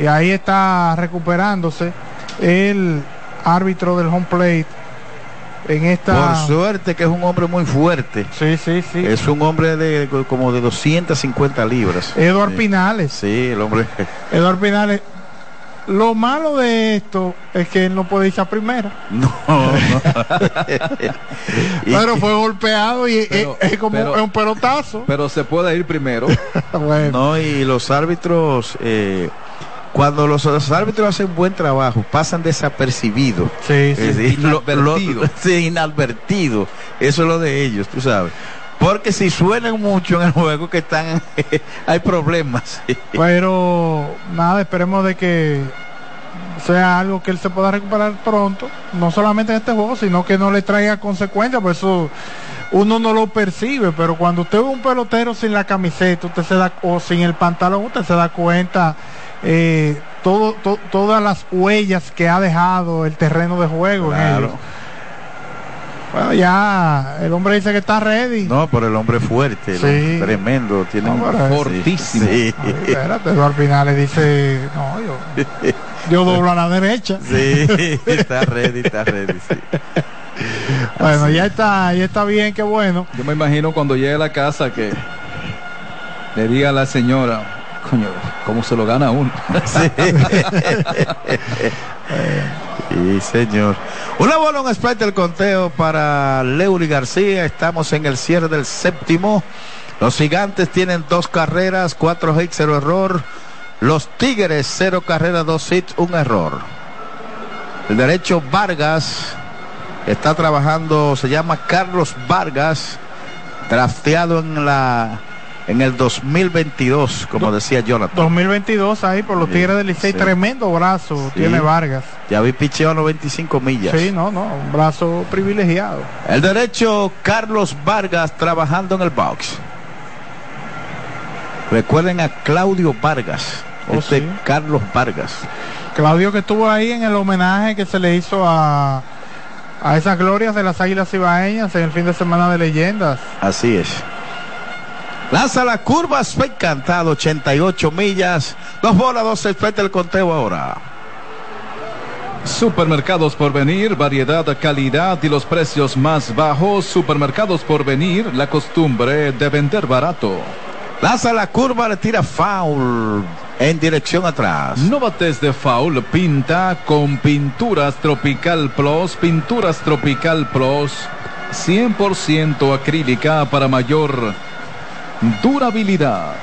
Speaker 3: Y ahí está recuperándose el árbitro del home plate. En esta.
Speaker 2: Por suerte que es un hombre muy fuerte.
Speaker 3: Sí, sí, sí.
Speaker 2: Es un hombre de como de 250 libras.
Speaker 3: Eduard
Speaker 2: Sí.
Speaker 3: Pinales.
Speaker 2: Sí, el hombre.
Speaker 3: Eduard Pinales. Lo malo de esto es que él no puede irse a primera.
Speaker 2: No, no.
Speaker 3: Pero fue golpeado y es-
Speaker 1: Pero-
Speaker 3: es, como
Speaker 1: pero-
Speaker 3: es un pelotazo.
Speaker 1: Pero se puede ir primero.
Speaker 3: Bueno,
Speaker 2: No, y los árbitros, eh, cuando los, los árbitros hacen buen trabajo, pasan desapercibidos.
Speaker 3: sí, sí.
Speaker 2: Es decir, lo- lo-
Speaker 1: Inadvertido.
Speaker 2: sí, inadvertido. Eso es lo de ellos, tú sabes. Porque si suenan mucho en el juego que están, hay problemas.
Speaker 3: Pero nada, esperemos de que sea algo que él se pueda recuperar pronto, no solamente en este juego, sino que no le traiga consecuencias, por eso uno no lo percibe, pero cuando usted ve un pelotero sin la camiseta, usted se da o sin el pantalón, usted se da cuenta eh, todo, to- todas las huellas que ha dejado el terreno de juego en
Speaker 2: Claro.
Speaker 3: ellos. Bueno, ya el hombre dice que está ready.
Speaker 2: No, pero el hombre es fuerte,
Speaker 3: Sí.
Speaker 2: tremendo, tiene
Speaker 3: No,
Speaker 2: un
Speaker 1: Fortísimo.
Speaker 2: Sí,
Speaker 3: Ay, espérate, al final le dice, no, yo, yo doblo a la derecha.
Speaker 2: sí, está ready, está ready. sí.
Speaker 3: Bueno, ya está, ya está bien, qué bueno.
Speaker 1: Yo me imagino cuando llegue a la casa que le diga a la señora, coño, ¿cómo se lo gana uno?
Speaker 2: Sí, señor. Una bola, un sprite del conteo para Leury García. Estamos en el cierre del séptimo. Los gigantes tienen dos carreras, cuatro hits, cero error. Los Tigres, cero carreras, dos hits, un error. El derecho Vargas está trabajando, se llama Carlos Vargas, drafteado en la en el 2022, como decía Jonathan.
Speaker 3: 2022 ahí por los
Speaker 2: Sí,
Speaker 3: Tigres del Licey,
Speaker 2: sí.
Speaker 3: tremendo brazo
Speaker 2: Sí.
Speaker 3: tiene Vargas.
Speaker 2: Ya vi picheo a 95 millas.
Speaker 3: Sí, no, no, un brazo privilegiado.
Speaker 2: El derecho Carlos Vargas trabajando en el box. Recuerden a Claudio Vargas.
Speaker 3: Oh,
Speaker 2: este. Carlos Vargas.
Speaker 3: Claudio que estuvo ahí en el homenaje que se le hizo a, a esas glorias de las Águilas Ibaeñas en el fin de semana de leyendas.
Speaker 2: Así es. Lanza la curva, fue encantado, 88 millas. Dos bolas, dos frente el conteo ahora.
Speaker 1: Supermercados por venir, variedad, calidad y los precios más bajos. Supermercados por venir, la costumbre de vender barato.
Speaker 2: Lanza la curva, le tira foul en dirección atrás.
Speaker 1: No bates de foul, pinta con Pinturas Tropical Plus, Pinturas Tropical Plus, 100% acrílica para mayor durabilidad.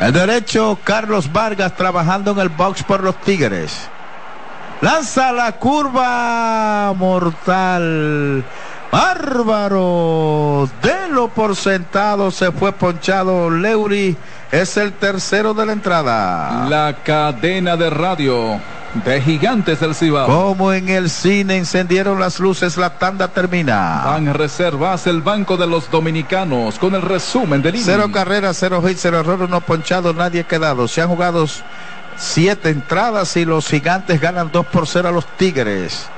Speaker 2: El derecho, Carlos Vargas trabajando en el box por los Tigres. Lanza la curva mortal. Bárbaro. De lo por sentado se fue ponchado. Leury es el tercero de la entrada.
Speaker 1: La cadena de radio de Gigantes del Cibao.
Speaker 2: Como en el cine encendieron las luces, la tanda termina.
Speaker 1: Van reservas el Banco de los Dominicanos con el resumen del inning.
Speaker 2: Cero carreras, cero hits, cero error, uno ponchado, nadie quedado. Se han jugado siete entradas y los gigantes ganan dos por cero a los Tigres.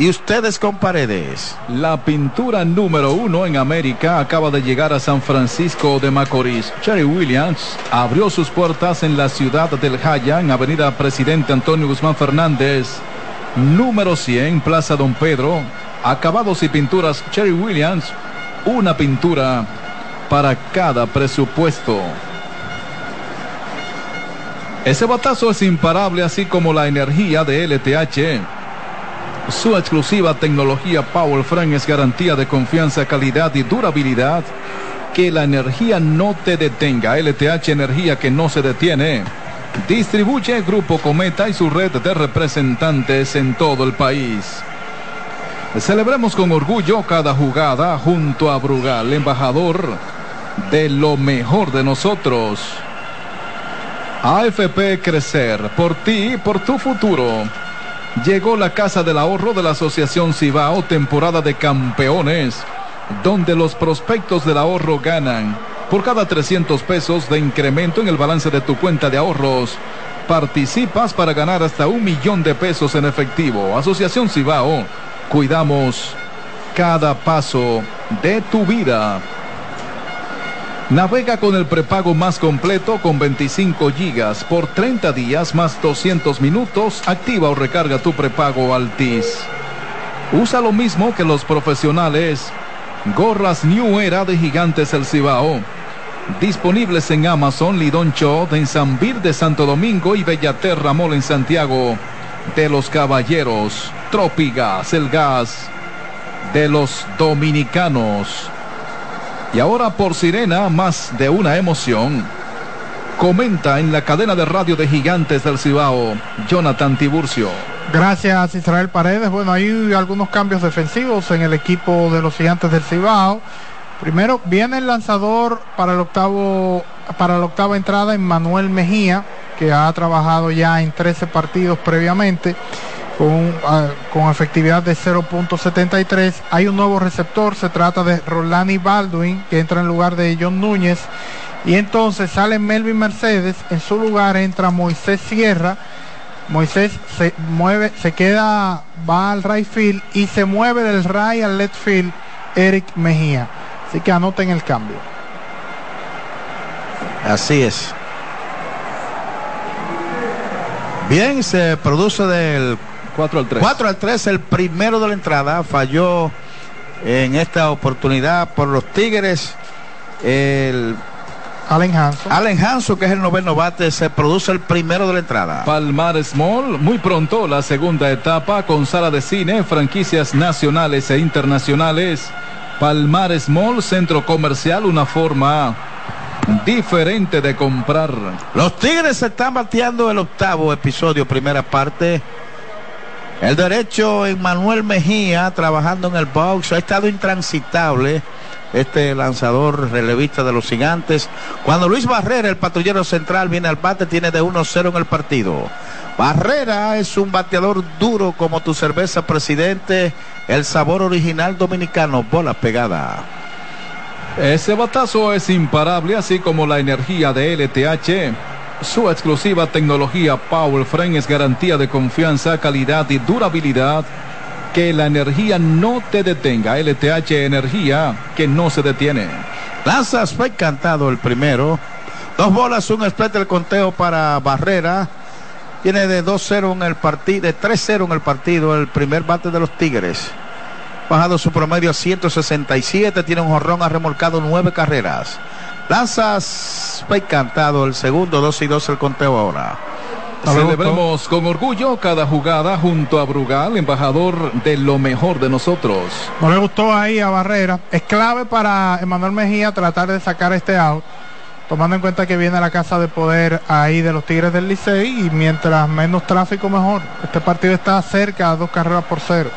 Speaker 2: Y ustedes con paredes.
Speaker 1: La pintura número uno en América acaba de llegar a San Francisco de Macorís. Cherry Williams abrió sus puertas en la ciudad del Jaya, en Avenida Presidente Antonio Guzmán Fernández, número 100, Plaza Don Pedro. Acabados y pinturas Cherry Williams, una pintura para cada presupuesto. Ese batazo es imparable, así como la energía de LTH. Su exclusiva tecnología Power Frame es garantía de confianza, calidad y durabilidad. Que la energía no te detenga. LTH Energía que no se detiene. Distribuye Grupo Cometa y su red de representantes en todo el país. Celebremos con orgullo cada jugada junto a Brugal, embajador de lo mejor de nosotros. AFP Crecer, por ti, por tu futuro. Llegó la Casa del Ahorro de la Asociación Cibao, temporada de campeones, donde los prospectos del ahorro ganan. Por cada 300 pesos de incremento en el balance de tu cuenta de ahorros, Participas para ganar hasta un millón de pesos en efectivo. Asociación Cibao. Cuidamos cada paso de tu vida. Navega con el prepago más completo con 25 gigas por 30 días más 200 minutos. Activa o recarga tu prepago Altis. Usa lo mismo que los profesionales. Gorras New Era de Gigantes El Cibao. Disponibles en Amazon, Lidon Shop en San de Santo Domingo y Bellaterra Mall en Santiago de los Caballeros. Trópigas, el gas de los dominicanos. Y ahora por Sirena, más de una emoción. Comenta en la cadena de radio de Gigantes del Cibao, Jonathan Tiburcio.
Speaker 3: Gracias Israel Paredes. Bueno, hay algunos cambios defensivos en el equipo de los Gigantes del Cibao. Primero viene el lanzador para el octavo para la octava entrada en Manuel Mejía, que ha trabajado ya en 13 partidos previamente con, ah, efectividad de 0.73. Hay un nuevo receptor, se trata de Rolani Baldwin, que entra en lugar de John Núñez. Y entonces sale Melvin Mercedes, en su lugar entra Moisés Sierra. Moisés se mueve, se queda, va al right field y se mueve del right al left field Eric Mejía. Así que anoten el cambio.
Speaker 2: Así es. Bien, se produce del
Speaker 1: 4 al 3.
Speaker 2: 4 al 3, el primero de la entrada. Falló en esta oportunidad por los Tigres. El
Speaker 3: Allen Hanson.
Speaker 2: Allen Hanson, que es el noveno bate, se produce el primero de la entrada.
Speaker 1: Palmar Small, muy pronto la segunda etapa con sala de cine, franquicias nacionales e internacionales. Palmar Small, centro comercial, una forma diferente de comprar.
Speaker 2: Los Tigres están bateando el octavo episodio, primera parte. El derecho en Manuel Mejía trabajando en el box ha estado intransitable este lanzador relevista de los gigantes. Cuando Luis Barrera, el patrullero central, viene al bate, tiene de 1-0 en el partido. Barrera es un bateador duro como tu cerveza presidente, el sabor original dominicano, bola pegada.
Speaker 1: Ese batazo es imparable, así como la energía de LTH. Su exclusiva tecnología Power Frame es garantía de confianza, calidad y durabilidad. Que la energía no te detenga. LTH Energía que no se detiene.
Speaker 2: Lanzas fue cantado el primero. Dos bolas, un split del conteo para Barrera. Tiene de 2-0 en el partido, de 3-0 en el partido, el primer bate de los Tigres. Bajado su promedio a 167, tiene un jorrón, ha remolcado nueve carreras. Lanzas fue cantado el segundo, 2 y 2 el conteo ahora.
Speaker 1: Celebremos con orgullo cada jugada junto a Brugal, embajador de lo mejor de nosotros.
Speaker 3: No le gustó ahí a Barrera. Es clave para Emanuel Mejía tratar de sacar este out, tomando en cuenta que viene la casa de poder ahí de los Tigres del Licey y mientras menos tráfico mejor. Este partido está cerca a dos carreras por cero.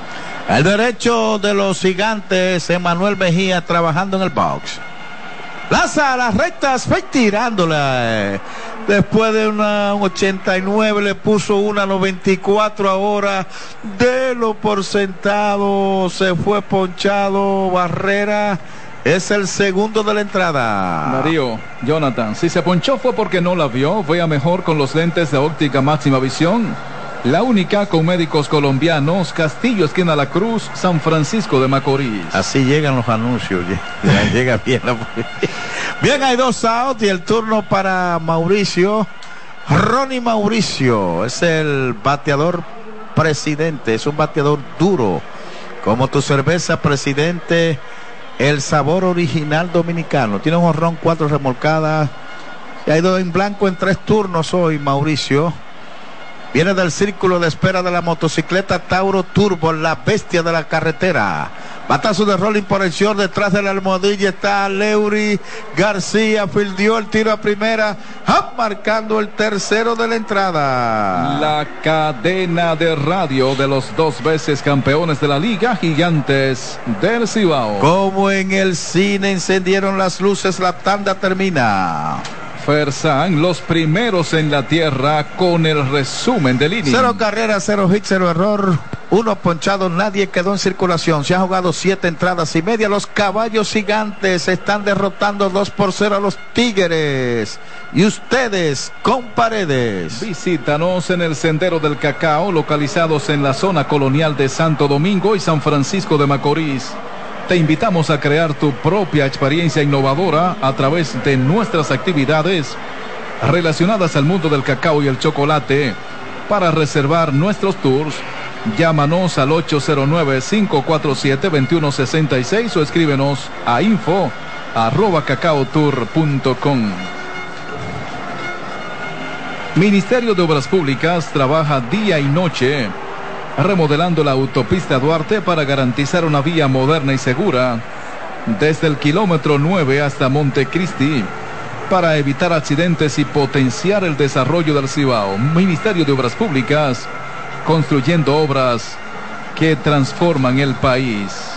Speaker 2: El derecho de los gigantes, Emanuel Mejía trabajando en el box. Lanza a las rectas, fue tirándola. Después de una 89 le puso una 94 ahora. De lo por sentado, se fue ponchado Barrera. Es el segundo de la entrada.
Speaker 1: Mario, Jonathan, si se ponchó fue porque no la vio. Vea mejor con los lentes de óptica máxima visión. La única con médicos colombianos, Castillo, esquina La Cruz, San Francisco de Macorís.
Speaker 2: Así llegan los anuncios, llega bien. Bien, hay dos outs y el turno para Mauricio. Ronnie Mauricio es el bateador presidente, es un bateador duro. Como tu cerveza presidente, el sabor original dominicano. Tiene un horrón, cuatro remolcadas. Y ha ido en blanco en tres turnos hoy, Mauricio. Viene del círculo de espera de la motocicleta Tauro Turbo, la bestia de la carretera. Batazo de rolling por el short, detrás de la almohadilla está Leury García, fildió el tiro a primera, marcando el tercero de la entrada.
Speaker 1: La cadena de radio de los dos veces campeones de la liga, gigantes del Cibao.
Speaker 2: Como en el cine encendieron las luces, la tanda termina.
Speaker 1: Fersan, los primeros en la tierra con el resumen del inning.
Speaker 2: Cero carreras, cero hit, cero error. uno ponchado, nadie quedó en circulación. Se han jugado siete entradas y media. Los caballos gigantes están derrotando 2 por 0 a los Tigres. Y ustedes con paredes.
Speaker 1: Visítanos en el Sendero del Cacao, localizados en la zona colonial de Santo Domingo y San Francisco de Macorís. Te invitamos a crear tu propia experiencia innovadora a través de nuestras actividades relacionadas al mundo del cacao y el chocolate. Para reservar nuestros tours, Llámanos al 809-547-2166 o escríbenos a info. Ministerio de Obras Públicas trabaja día y noche remodelando la autopista Duarte para garantizar una vía moderna y segura desde el kilómetro 9 hasta Montecristi para evitar accidentes y potenciar el desarrollo del Cibao. Ministerio de Obras Públicas construyendo obras que transforman el país.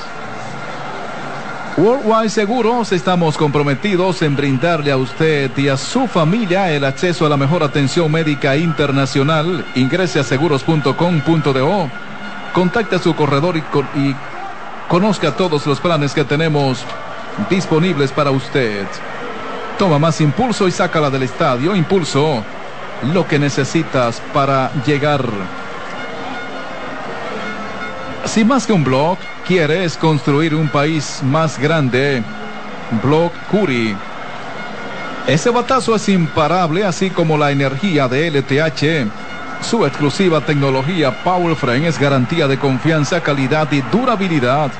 Speaker 1: Worldwide Seguros estamos comprometidos en brindarle a usted y a su familia el acceso a la mejor atención médica internacional. Ingrese a seguros.com.do, contacte a su corredor y, y conozca todos los planes que tenemos disponibles para usted. Toma más impulso y sácala del estadio. Impulso, lo que necesitas para llegar. Si más que un blog quieres construir un país más grande, Blog Curi. Ese batazo es imparable, así como la energía de LTH. Su exclusiva tecnología PowerFrame es garantía de confianza, calidad y durabilidad.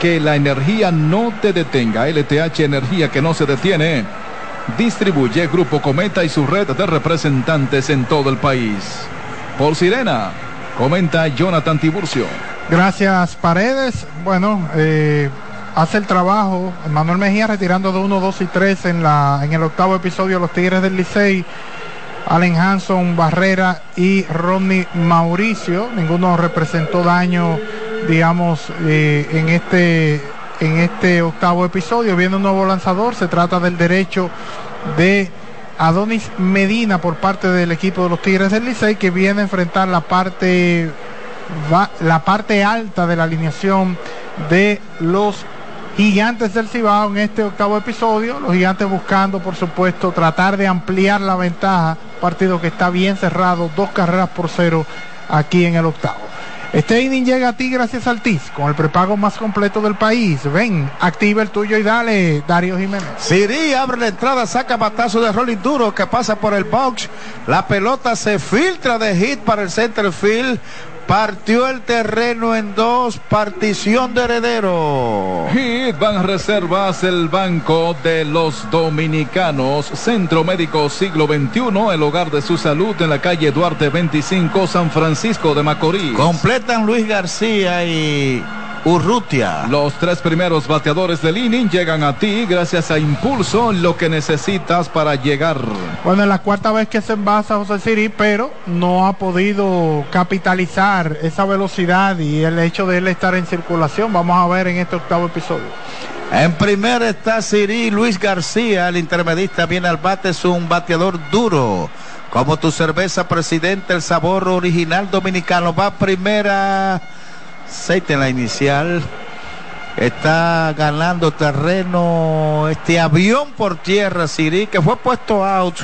Speaker 1: Que la energía no te detenga. LTH Energía que no se detiene. Distribuye Grupo Cometa y su red de representantes en todo el país. Por Sirena, comenta Jonathan Tiburcio.
Speaker 3: Gracias, Paredes. Bueno, eh, hace el trabajo Manuel Mejía retirando de 1, 2 y 3 en, la, en el octavo episodio Los Tigres del Licey. Allen Hanson, Barrera y Rodney Mauricio. Ninguno representó daño, digamos, eh, en, este, en este octavo episodio. Viene un nuevo lanzador. Se trata del derecho de Adonis Medina por parte del equipo de los Tigres del Licey que viene a enfrentar la parte va la parte alta de la alineación de los gigantes del Cibao en este octavo episodio. Los gigantes buscando, por supuesto, tratar de ampliar la ventaja. Partido que está bien cerrado, dos carreras por cero aquí en el octavo. Este inning llega a ti gracias al TIS, con el prepago más completo del país. Ven, activa el tuyo y dale, Dario Jiménez.
Speaker 2: Siri abre la entrada, saca batazo de rolling duro que pasa por el box. La pelota se filtra de hit para el center field. Partió el terreno en dos, partición de heredero.
Speaker 1: Hit Van Reservas, el banco de los dominicanos. Centro Médico Siglo XXI, el hogar de su salud en la calle Duarte 25, San Francisco de Macorís.
Speaker 2: Completan Luis García y Urrutia.
Speaker 1: Los tres primeros bateadores del inning llegan a ti gracias a Impulso, lo que necesitas para llegar.
Speaker 3: Bueno, es la cuarta vez que se envasa José Siri, pero no ha podido capitalizar esa velocidad y el hecho de él estar en circulación. Vamos a ver en este octavo episodio.
Speaker 2: En primera está Siri Luis García, el intermedista viene al bate, es un bateador duro. Como tu cerveza, presidente, el sabor original dominicano. Va primera aceite en la inicial. Está ganando terreno este avión por tierra, Siri, que fue puesto out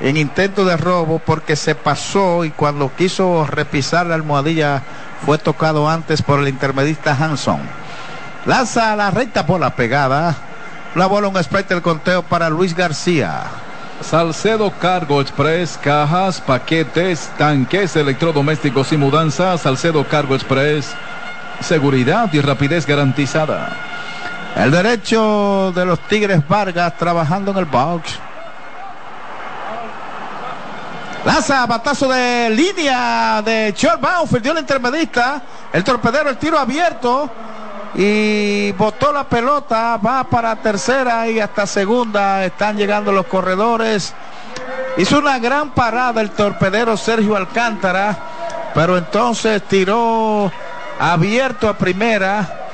Speaker 2: en intento de robo porque se pasó y cuando quiso repisar la almohadilla fue tocado antes por el intermedista Hanson. Lanza la recta por la pegada. La bola un sprite el conteo para Luis García.
Speaker 1: Salcedo Cargo Express, cajas, paquetes, tanques, electrodomésticos y mudanzas. Salcedo Cargo Express, seguridad y rapidez garantizada.
Speaker 2: El derecho de los Tigres Vargas trabajando en el box. Lanza batazo de línea de short bound, perdió el intermedista. El torpedero, el tiro abierto y botó la pelota, va para tercera y hasta segunda están llegando los corredores. Hizo una gran parada el torpedero Sergio Alcántara, pero entonces tiró abierto a primera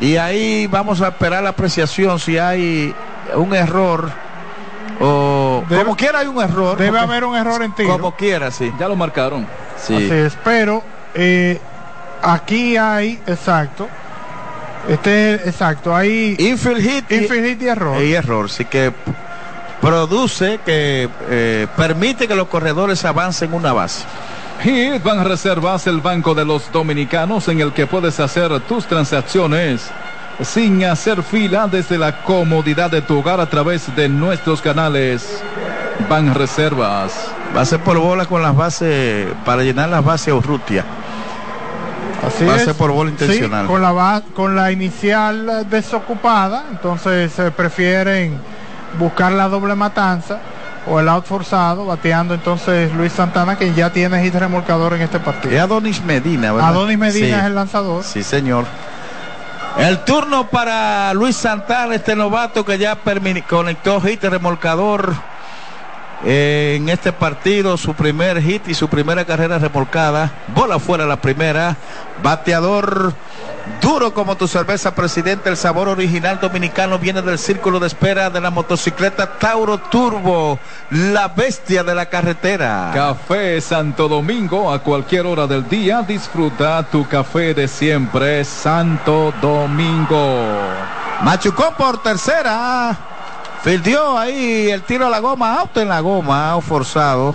Speaker 2: y ahí vamos a esperar la apreciación si hay un error o como quiera hay un error.
Speaker 3: Debe haber un error en tiro.
Speaker 2: Como quiera, sí.
Speaker 1: Ya lo marcaron.
Speaker 3: Sí. Así es, pero eh, Aquí hay, exacto. Este es exacto, hay
Speaker 2: infield hit,
Speaker 3: infield hit y error.
Speaker 2: Y error, sí que produce que eh, permite que los corredores avancen una base.
Speaker 1: Hit Van Reservas, el banco de los dominicanos en el que puedes hacer tus transacciones sin hacer fila desde la comodidad de tu hogar a través de nuestros canales. Van Reservas.
Speaker 2: Base por bola con las bases, para llenar las bases Urrutia.
Speaker 3: Así
Speaker 2: base
Speaker 3: es.
Speaker 2: por bola intencional.
Speaker 3: Sí, con, la con la inicial desocupada, entonces se prefieren buscar la doble matanza o el out forzado, bateando entonces Luis Santana, que ya tiene hit remolcador en este partido.
Speaker 2: Es Adonis Medina, ¿verdad?
Speaker 3: Adonis Medina
Speaker 2: Sí.
Speaker 3: es el lanzador.
Speaker 2: Sí, señor. El turno para Luis Santana, este novato que ya conectó hit remolcador eh, en este partido, su primer hit y su primera carrera remolcada. Bola fuera la primera. Bateador duro como tu cerveza, presidente. El sabor original dominicano viene del círculo de espera de la motocicleta Tauro Turbo, la bestia de la carretera.
Speaker 1: Café Santo Domingo a cualquier hora del día. Disfruta tu café de siempre, Santo Domingo.
Speaker 2: Machucó por tercera. Fildió ahí el tiro a la goma, auto en la goma, out forzado.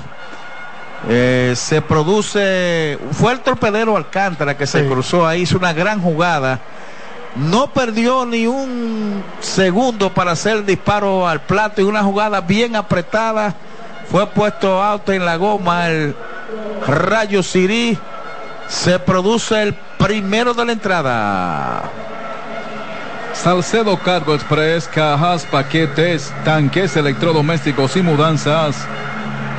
Speaker 2: Eh, se produce, fue el torpedero Alcántara que se
Speaker 3: Sí.
Speaker 2: cruzó ahí, hizo una gran jugada. No perdió ni un segundo para hacer el disparo al plato y una jugada bien apretada. Fue puesto auto en la goma el Rayo Sirí. Se produce el primero de la entrada.
Speaker 1: Salcedo Cargo Express, cajas, paquetes, tanques, electrodomésticos y mudanzas.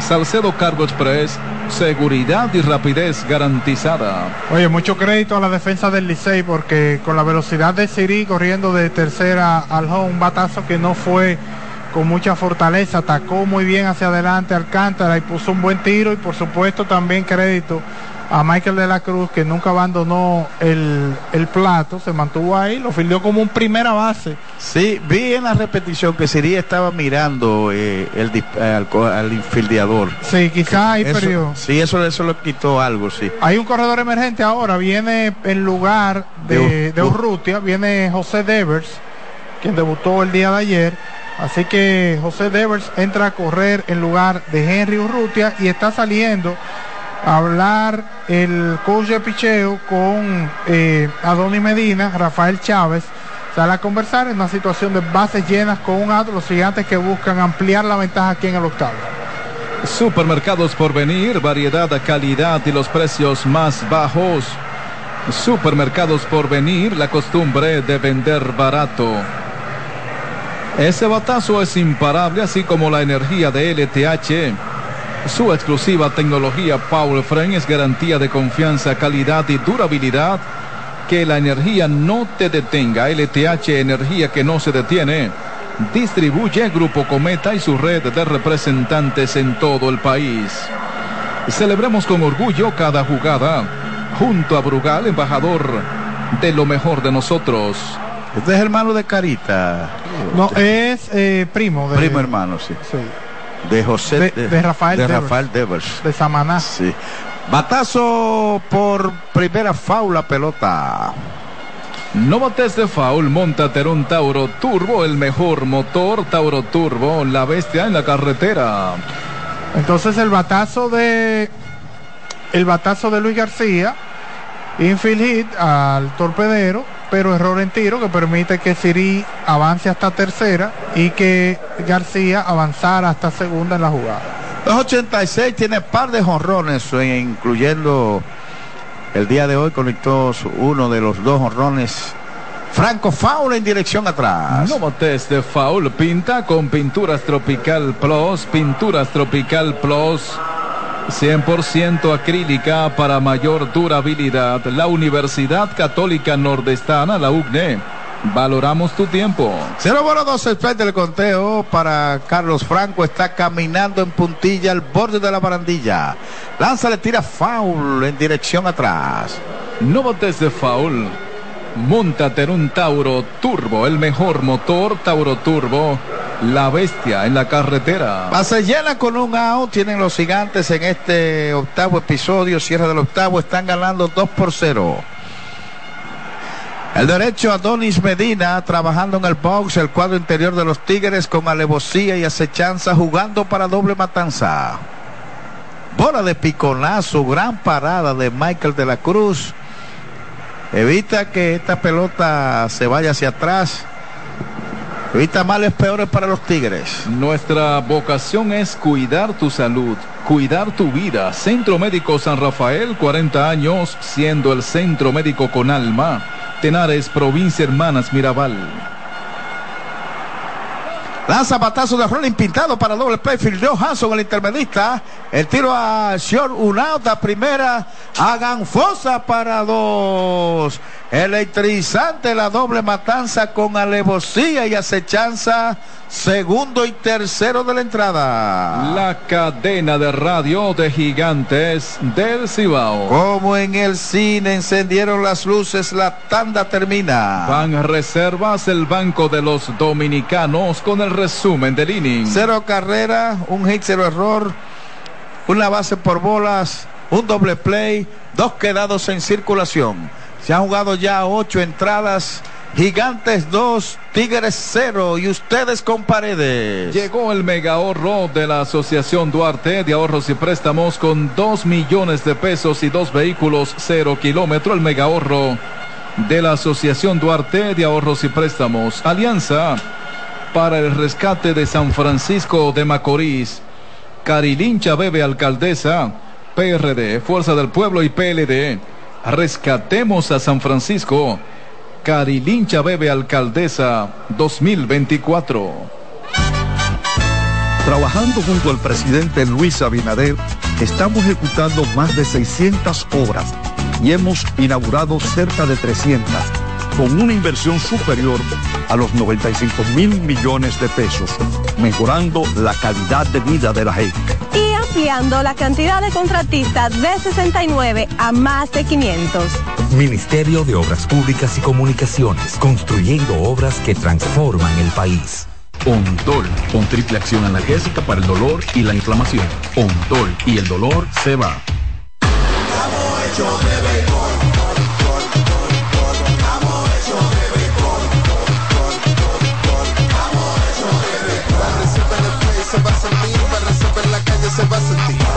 Speaker 1: Salcedo Cargo Express, seguridad y rapidez garantizada.
Speaker 3: Oye, mucho crédito a la defensa del Licey porque con la velocidad de Siri corriendo de tercera al home, un batazo que no fue con mucha fortaleza, atacó muy bien hacia adelante Alcántara y puso un buen tiro y por supuesto también crédito a Michael de la Cruz que nunca abandonó el, el plato, se mantuvo ahí, lo fildeó como un primera base.
Speaker 2: Sí, vi en la repetición que Siri estaba mirando eh, el, eh, al, al infildeador.
Speaker 3: Sí, quizá ahí
Speaker 2: Eso-
Speaker 3: perdió.
Speaker 2: Sí, eso, eso le quitó algo, sí.
Speaker 3: Hay un corredor emergente ahora, viene en lugar
Speaker 2: De
Speaker 3: de,
Speaker 2: Ur-
Speaker 3: de Urrutia, viene José Devers, quien debutó el día de ayer. Así que José Devers entra a correr en lugar de Henry Urrutia y está saliendo hablar el coach de picheo con eh, Adonis Medina, Rafael Chávez. Sale a conversar en una situación de bases llenas con un out, los gigantes que buscan ampliar la ventaja aquí en el octavo.
Speaker 1: Supermercados por venir, variedad, calidad y los precios más bajos. Supermercados por venir, la costumbre de vender barato. Ese batazo es imparable, así como la energía de LTH. Su exclusiva tecnología Power Frame es garantía de confianza, calidad y durabilidad. Que la energía no te detenga. LTH, energía que no se detiene. Distribuye Grupo Cometa y su red de representantes en todo el país. Celebremos con orgullo cada jugada. Junto a Brugal, embajador de lo mejor de nosotros.
Speaker 2: Este es hermano de Carita.
Speaker 3: No, es eh, primo de,
Speaker 2: Primo hermano, sí.
Speaker 3: sí,
Speaker 2: De José.
Speaker 3: De- de Rafael
Speaker 2: de
Speaker 3: Devers.
Speaker 2: Rafael Devers.
Speaker 3: de Samaná.
Speaker 2: Sí. Batazo por primera faula pelota.
Speaker 1: No bates de foul, montate un Tauro Turbo, el mejor motor Tauro Turbo, la bestia en la carretera.
Speaker 3: Entonces el batazo de el batazo de Luis García, infield hit al torpedero, pero error en tiro que permite que Siri avance hasta tercera y que García avanzara hasta segunda en la jugada.
Speaker 2: 286 tiene par de jonrones, eh, incluyendo el día de hoy conectó uno de los dos jonrones. Franco Faula en dirección atrás.
Speaker 1: No bates de foul, pinta con Pinturas Tropical Plus, Pinturas Tropical Plus. 100% acrílica para mayor durabilidad. La Universidad Católica Nordestana, la UCNE. Valoramos tu tiempo.
Speaker 2: Cero bola dos split del conteo para Carlos Franco. Está caminando en puntilla al borde de la barandilla. Lanza, le tira foul en dirección atrás.
Speaker 1: No bates de foul. Móntate en un Tauro Turbo, el mejor motor Tauro Turbo. La bestia en la carretera.
Speaker 2: Llena con un out. Tienen los gigantes en este octavo episodio. Cierre del octavo. Están ganando 2 por 0. El derecho a Donis Medina trabajando en el box, el cuadro interior de los Tigres con alevosía y acechanza jugando para doble matanza. Bola de piconazo, gran parada de Michael de la Cruz. Evita que esta pelota se vaya hacia atrás. Evita males peores para los Tigres.
Speaker 1: Nuestra vocación es cuidar tu salud, cuidar tu vida. Centro Médico San Rafael, 40 años, siendo el centro médico con alma. Tenares, provincia Hermanas Mirabal.
Speaker 2: Lanza batazo de rolling pintado para doble play. Fildeó Hanson, el intermedista. El tiro a Short, una out primera. Hagan fosa para dos. Electrizante la doble matanza con alevosía y acechanza. Segundo y tercero de la entrada.
Speaker 1: La cadena de radio de gigantes del Cibao.
Speaker 2: Como en el cine encendieron las luces, la tanda termina.
Speaker 1: Van reservas el banco de los dominicanos con el resumen del inning.
Speaker 2: Cero carrera, un hit, cero error, una base por bolas, un doble play, dos quedados en circulación. Se han jugado ya ocho entradas. Gigantes 2, Tigres 0 y ustedes con paredes.
Speaker 1: Llegó el mega ahorro de la Asociación Duarte de Ahorros y Préstamos con 2 millones de pesos y dos vehículos 0 kilómetro. El mega ahorro de la Asociación Duarte de Ahorros y Préstamos. Alianza para el rescate de San Francisco de Macorís. Carilincha Bebe Alcaldesa. PRD, Fuerza del Pueblo y PLD. Rescatemos a San Francisco. Carilincha Bebe Alcaldesa 2024.
Speaker 4: Trabajando junto al presidente Luis Abinader, estamos ejecutando más de 600 obras y hemos inaugurado cerca de 300, con una inversión superior a los 95 mil millones de pesos, mejorando la calidad de vida de la gente.
Speaker 5: Ampliando la cantidad de contratistas de 69 a más de 500.
Speaker 6: Ministerio de Obras Públicas y Comunicaciones, construyendo obras que transforman el país.
Speaker 7: Ontol, con triple acción analgésica para el dolor y la inflamación. Ontol y el dolor se va.
Speaker 10: A sentir,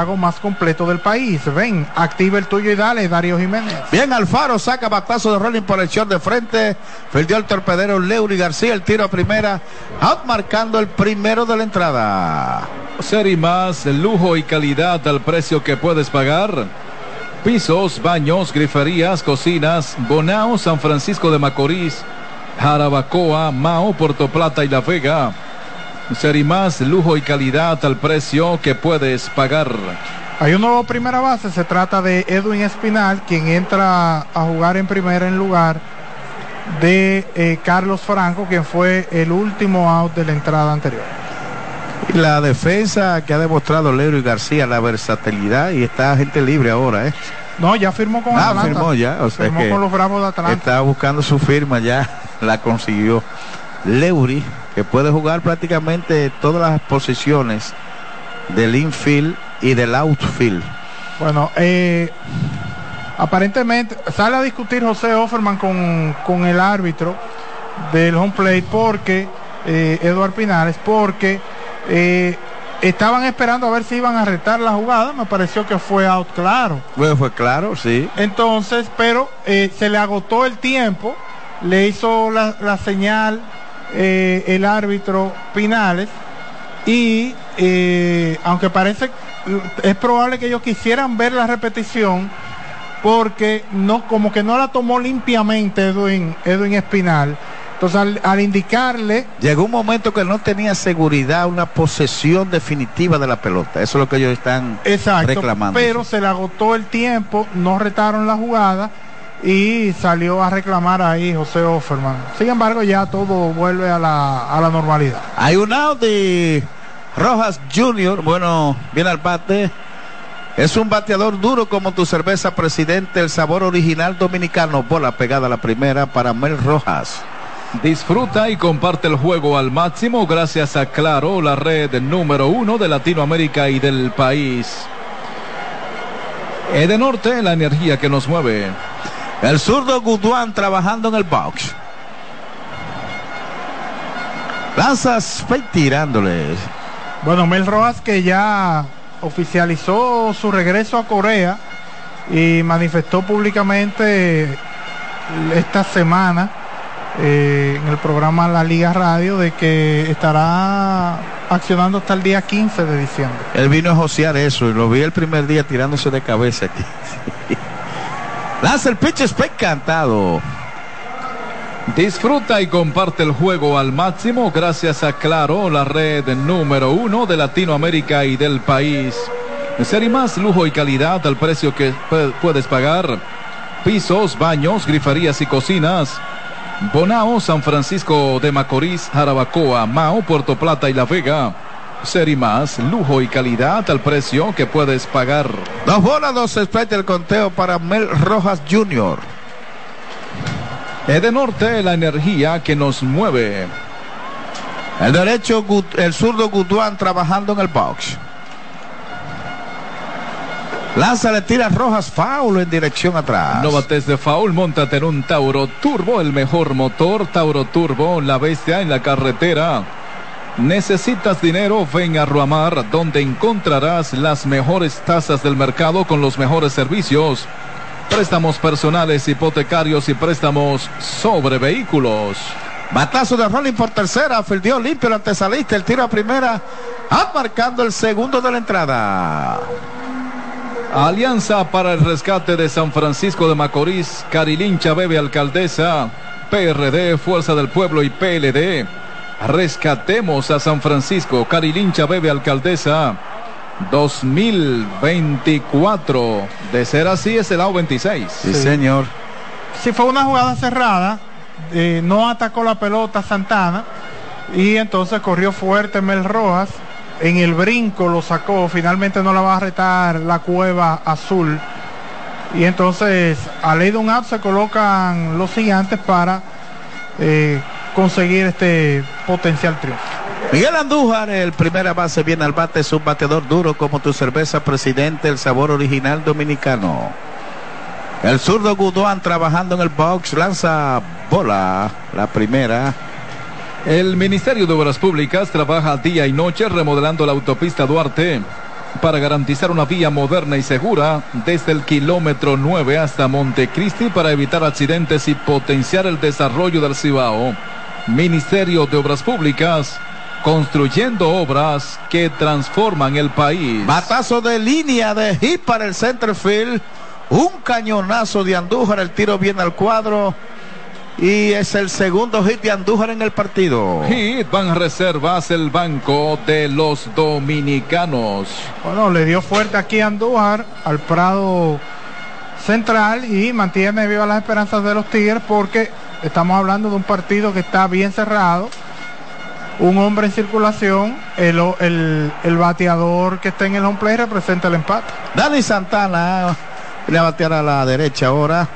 Speaker 3: prepago más completo del país. Ven, activa el tuyo y dale, Darío Jiménez.
Speaker 2: Bien, Alfaro saca batazo de rolling por el short de frente. Perdió el torpedero Leury García. El tiro a primera. Out marcando el primero de la entrada.
Speaker 1: Ser y más, lujo y calidad al precio que puedes pagar. Pisos, baños, griferías, cocinas, Bonao, San Francisco de Macorís, Jarabacoa, Mao, Puerto Plata y La Vega. Ser y más, lujo y calidad al precio que puedes pagar.
Speaker 3: Hay un nuevo primera base, se trata de Edwin Espinal, quien entra a jugar en primera en lugar de eh, Carlos Franco, quien fue el último out de la entrada anterior.
Speaker 2: Y la defensa que ha demostrado Leury García, la versatilidad y está gente libre ahora, ¿eh?
Speaker 3: No, ya firmó con
Speaker 2: Ah,
Speaker 3: Atlanta.
Speaker 2: firmó ya, o sea
Speaker 3: firmó
Speaker 2: que
Speaker 3: con los Bravos de Atlanta.
Speaker 2: Está buscando su firma ya, la consiguió. Leury, que puede jugar prácticamente todas las posiciones del infield y del outfield.
Speaker 3: Bueno, eh, aparentemente sale a discutir José Offerman con, con el árbitro del home plate porque eh, Eduard Pinares, porque eh, estaban esperando a ver si iban a retar la jugada. Me pareció que fue out claro.
Speaker 2: Bueno, fue claro, sí.
Speaker 3: Entonces, pero eh, se le agotó el tiempo le hizo la, la señal eh, el árbitro Pinales y eh, aunque parece es probable que ellos quisieran ver la repetición porque no como que no la tomó limpiamente Edwin Edwin Espinal entonces al, al indicarle
Speaker 2: Llegó un momento que no tenía seguridad, una posesión definitiva de la pelota. Eso es lo que ellos están
Speaker 3: Exacto,
Speaker 2: reclamando.
Speaker 3: pero se le agotó el tiempo, no retaron la jugada y salió a reclamar ahí José Offerman. Sin embargo, ya todo vuelve a la, a la normalidad.
Speaker 2: Hay un out de Rojas Jr. Bueno, viene al bate. Es un bateador duro como tu cerveza, presidente. El sabor original dominicano. Bola pegada a la primera para Mel Rojas.
Speaker 1: Disfruta y comparte el juego al máximo gracias a Claro, la red número uno de Latinoamérica y del país. Edenorte, la energía que nos mueve.
Speaker 2: El zurdo Guduán trabajando en el box. Lanza Spade tirándole.
Speaker 3: Bueno, Mel Rojas que ya oficializó su regreso a Corea y manifestó públicamente esta semana eh, en el programa La Liga Radio de que estará accionando hasta el día 15 de diciembre.
Speaker 2: Él vino a josear eso y lo vi el primer día tirándose de cabeza aquí. Lanza el pitch Spade cantado.
Speaker 1: Disfruta y comparte el juego al máximo gracias a Claro, la red número uno de Latinoamérica y del país. Ser más lujo y calidad al precio que pu- puedes pagar. Pisos, baños, griferías y cocinas. Bonao, San Francisco de Macorís, Jarabacoa, Mao, Puerto Plata y La Vega. Ser y más lujo y calidad al precio que puedes pagar.
Speaker 2: Dos bolas, dos strikes el conteo para Mel Rojas Jr.
Speaker 1: Edenorte, la energía que nos mueve.
Speaker 2: El derecho, el zurdo Guduán trabajando en el box. Lanza, le tira Rojas foul en dirección atrás.
Speaker 1: No bates de foul, montate en un Tauro Turbo, el mejor motor, Tauro Turbo, la bestia en la carretera. ¿Necesitas dinero? Ven a Ruamar, donde encontrarás las mejores tasas del mercado con los mejores servicios. Préstamos personales, hipotecarios y préstamos sobre vehículos.
Speaker 2: Batazo de Rolling por tercera, fildió limpio el antesalista, el tiro a primera, marcando el segundo de la entrada.
Speaker 1: Alianza para el rescate de San Francisco de Macorís, Carilincha Bebe Alcaldesa, PRD, Fuerza del Pueblo y PLD. Rescatemos a San Francisco, Carilincha Bebe Alcaldesa 2024. De ser así es el lado 26.
Speaker 2: Sí, señor.
Speaker 3: Si fue una jugada cerrada, eh, no atacó la pelota Santana y entonces corrió fuerte Mel Rojas. En el brinco lo sacó, finalmente no la va a retar la cueva azul. Y entonces a ley de un out se colocan los gigantes para eh, conseguir este potencial triunfo.
Speaker 2: Miguel Andújar, el primera base, viene al bate, es un bateador duro como tu cerveza, presidente, el sabor original dominicano. El zurdo Guduán trabajando en el box, lanza bola, la primera.
Speaker 1: El Ministerio de Obras Públicas trabaja día y noche remodelando la autopista Duarte para garantizar una vía moderna y segura desde el kilómetro 9 hasta Montecristi para evitar accidentes y potenciar el desarrollo del Cibao. Ministerio de Obras Públicas, construyendo obras que transforman el país.
Speaker 2: Batazo de línea de hit para el center field. Un cañonazo de Andújar, el tiro viene al cuadro. Y es el segundo hit de Andújar en el partido.
Speaker 1: Hit van reservas el banco de los dominicanos.
Speaker 3: Bueno, le dio fuerte aquí a Andújar al Prado Central y mantiene viva las esperanzas de los Tigres porque estamos hablando de un partido que está bien cerrado. Un hombre en circulación, el, el, el bateador que está en el home play representa el empate.
Speaker 2: Dani Santana viene a batear a la derecha ahora.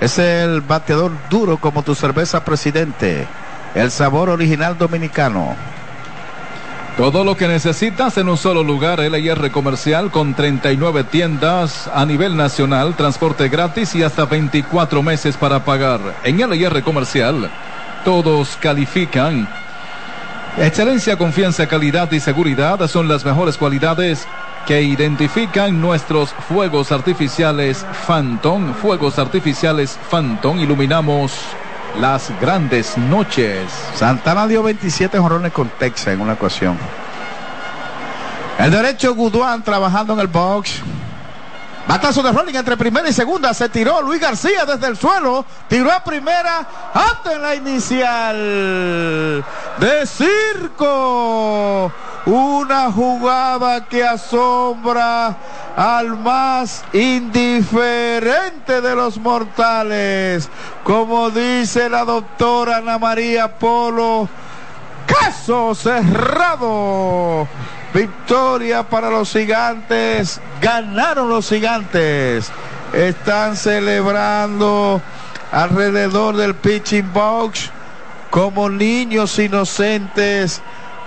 Speaker 2: Es el bateador duro como tu cerveza presidente. El sabor original dominicano.
Speaker 1: Todo lo que necesitas en un solo lugar, LIR Comercial con 39 tiendas a nivel nacional, transporte gratis y hasta 24 meses para pagar. En LIR Comercial, todos califican. Excelencia, confianza, calidad y seguridad son las mejores cualidades que identifican nuestros fuegos artificiales Phantom. Fuegos artificiales Phantom. Iluminamos las grandes noches.
Speaker 2: Santana dio 27 jorrones con Texas en una ocasión. El derecho Guduán trabajando en el box. Batazo de rolling entre primera y segunda. Se tiró Luis García desde el suelo. Tiró a primera. Antes en la inicial. De circo. Una jugada que asombra al más indiferente de los mortales. Como dice la doctora Ana María Polo. Caso cerrado. Victoria para los gigantes. Ganaron los gigantes. Están celebrando alrededor del pitching box como niños inocentes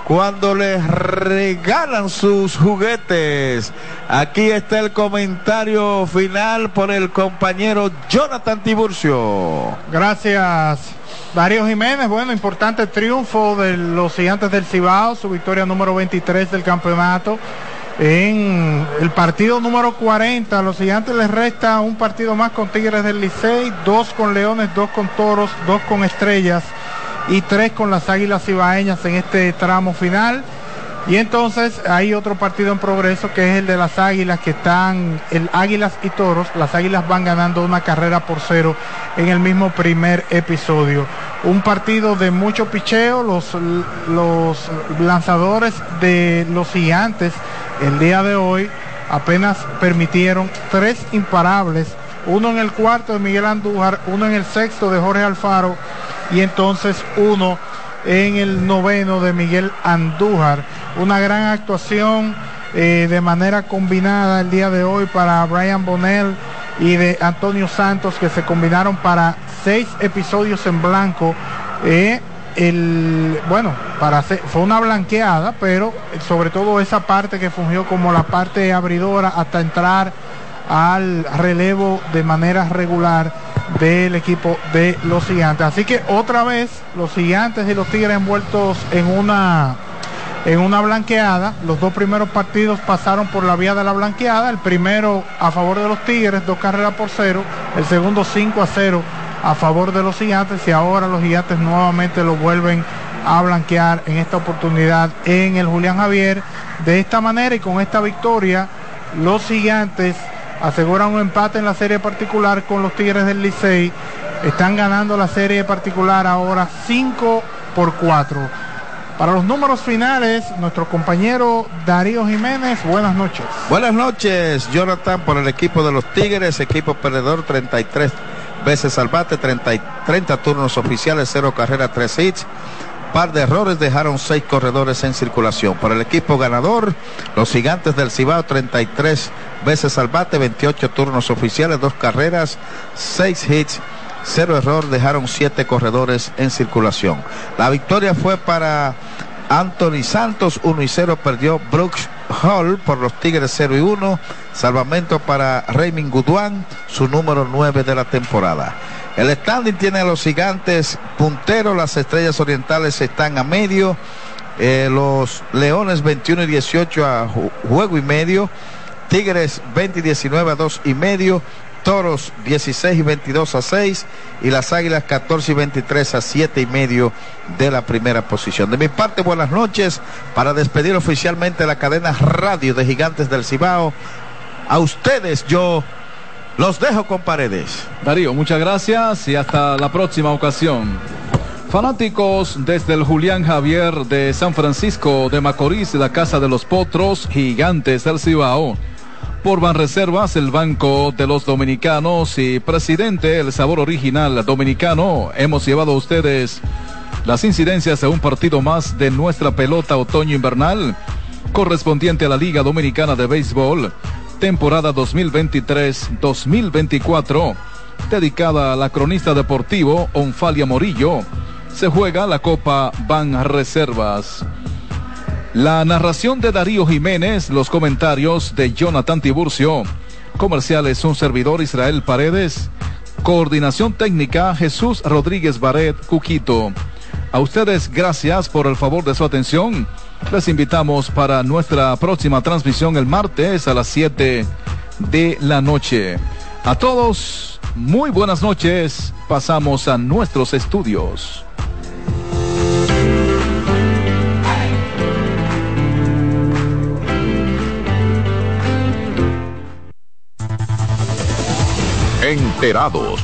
Speaker 2: cuando les regalan sus juguetes. Aquí está el comentario final por el compañero Jonathan Tiburcio.
Speaker 3: Gracias. Darío Jiménez, bueno, importante triunfo de los gigantes del Cibao, su victoria número 23 del campeonato. En el partido número 40, a los gigantes les resta un partido más con Tigres del Licey, dos con Leones, dos con Toros, dos con Estrellas y tres con las Águilas Cibaeñas en este tramo final. Y entonces hay otro partido en progreso que es el de las Águilas que están, el Águilas y Toros. Las Águilas van ganando una carrera por cero en el mismo primer episodio. Un partido de mucho picheo. Los, los lanzadores de los gigantes el día de hoy apenas permitieron tres imparables. Uno en el cuarto de Miguel Andújar, uno en el sexto de Jorge Alfaro y entonces uno en el noveno de Miguel Andújar. Una gran actuación eh, de manera combinada el día de hoy para Brian Bonnell y de Antonio Santos que se combinaron para seis episodios en blanco. Eh, el, bueno, para fue una blanqueada, pero sobre todo esa parte que fungió como la parte abridora hasta entrar al relevo de manera regular del equipo de los gigantes. Así que otra vez los gigantes y los tigres envueltos en una en una blanqueada. Los dos primeros partidos pasaron por la vía de la blanqueada. El primero a favor de los tigres, dos carreras por cero. El segundo 5 a 0 a favor de los gigantes. Y ahora los gigantes nuevamente lo vuelven a blanquear en esta oportunidad en el Julián Javier. De esta manera y con esta victoria, los gigantes aseguran un empate en la serie particular con los Tigres del Licey. Están ganando la serie particular ahora 5 por 4. Para los números finales, nuestro compañero Darío Jiménez, buenas noches.
Speaker 2: Buenas noches, Jonathan, por el equipo de los Tigres, equipo perdedor 33 veces al bate, 30, 30 turnos oficiales, 0 carrera, 3 hits. Par de errores dejaron seis corredores en circulación. Para el equipo ganador, los gigantes del Cibao, 33 veces al bate, 28 turnos oficiales, dos carreras, seis hits, cero error, dejaron siete corredores en circulación. La victoria fue para Anthony Santos, 1 y 0 perdió Brooks Hall por los Tigres 0 y 1. Salvamento para Raymond Guduán, su número 9 de la temporada. El standing tiene a los gigantes punteros, las estrellas orientales están a medio, eh, los leones 21 y 18 a juego y medio, Tigres 20 y 19 a 2 y medio, Toros 16 y 22 a 6 y las Águilas 14 y 23 a 7 y medio de la primera posición. De mi parte, buenas noches para despedir oficialmente la cadena radio de Gigantes del Cibao. A ustedes yo los dejo con paredes.
Speaker 1: Darío, muchas gracias y hasta la próxima ocasión. Fanáticos desde el Julián Javier de San Francisco de Macorís, la Casa de los Potros, Gigantes del Cibao. Por Banreservas, el Banco de los Dominicanos y presidente, el sabor original dominicano, hemos llevado a ustedes las incidencias de un partido más de nuestra pelota otoño-invernal, correspondiente a la Liga Dominicana de Béisbol temporada 2023-2024, dedicada a la cronista deportivo Onfalia Morillo. Se juega la Copa Ban Reservas. La narración de Darío Jiménez, los comentarios de Jonathan Tiburcio. Comerciales, un servidor Israel Paredes. Coordinación técnica Jesús Rodríguez Baret Cuquito. A ustedes gracias por el favor de su atención. Les invitamos para nuestra próxima transmisión el martes a las 7 de la noche. A todos Muy buenas noches. Pasamos a nuestros estudios.
Speaker 11: Enterados,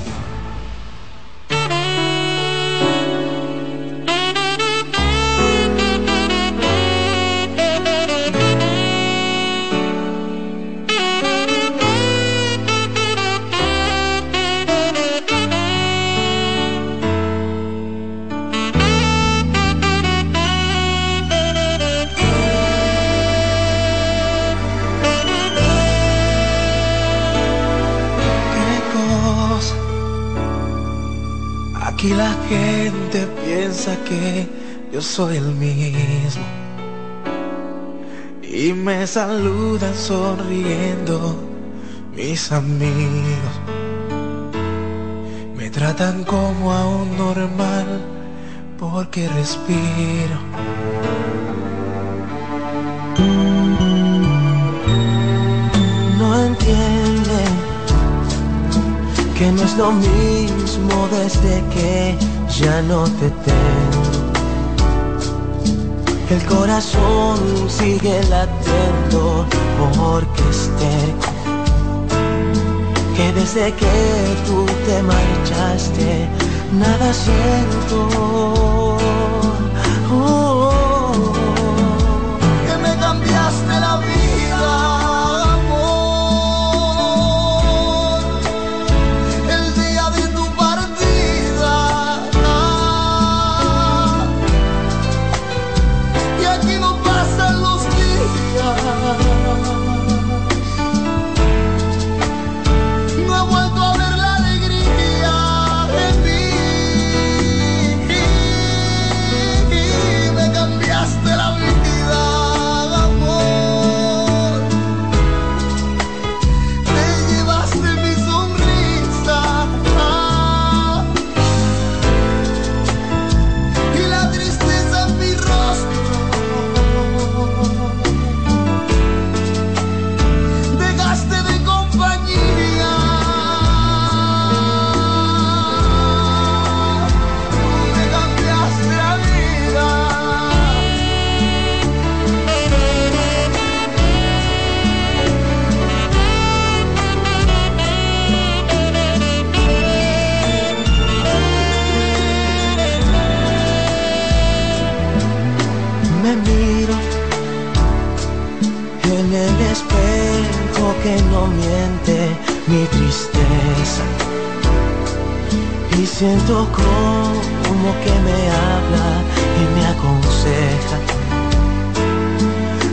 Speaker 12: Yo soy el mismo. Y me saludan sonriendo mis amigos. Me tratan como a un normal porque respiro. No entienden que no es lo mismo desde que ya no te tengo. El corazón sigue latiendo porque esté que desde que tú te marchaste nada siento. Siento como que me habla y me aconseja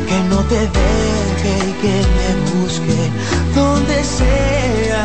Speaker 12: que no te deje y que me busque donde sea.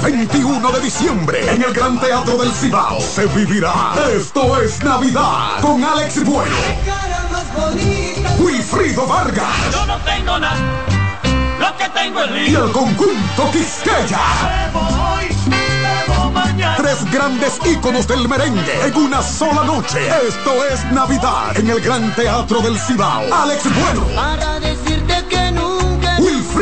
Speaker 13: Jueves 21 de diciembre en el Gran Teatro del Cibao se vivirá Esto es Navidad con Alex Bueno, Wilfrido Vargas
Speaker 14: Yo no tengo nada, lo que tengo es
Speaker 13: y el conjunto Quisqueya. Tres grandes íconos del merengue en una sola noche. Esto es Navidad en el Gran Teatro del Cibao. Alex Bueno,
Speaker 15: Para decirte que nunca.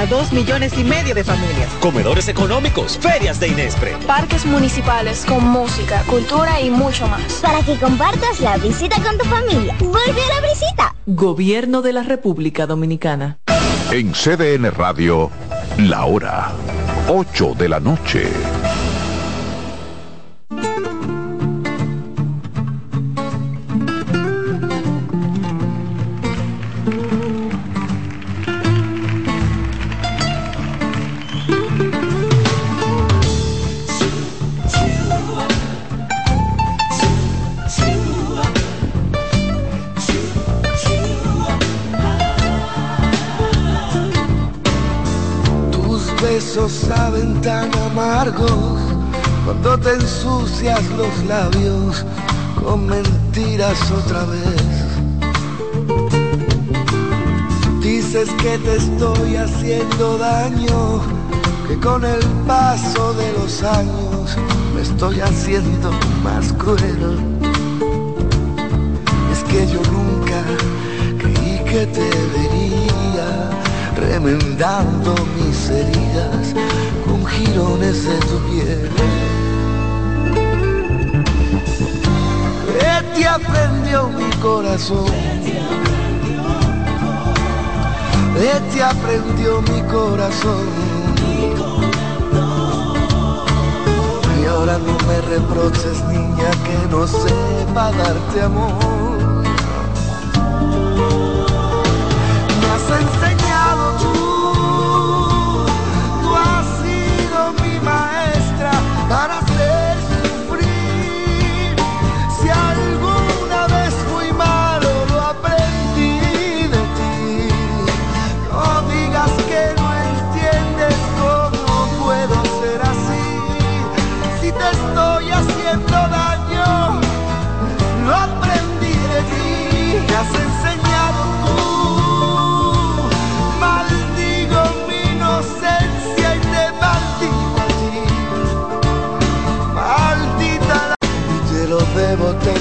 Speaker 16: Para
Speaker 17: dos millones y medio de familias.
Speaker 18: Comedores económicos, ferias de Inespre.
Speaker 19: Parques municipales con música, cultura y mucho más.
Speaker 20: Para que compartas la visita con tu familia. Vuelve a la visita.
Speaker 17: Gobierno de la República Dominicana.
Speaker 11: En CDN Radio, la hora 8 de la noche.
Speaker 15: Otra vez. Dices que te estoy haciendo daño, que con el paso de los años me estoy haciendo más cruel. Es que yo nunca creí que te vería remendando mis heridas con jirones de tu piel. Aprendió mi corazón. De ti aprendió mi corazón. Y ahora no me reproches, niña, que no sepa darte amor.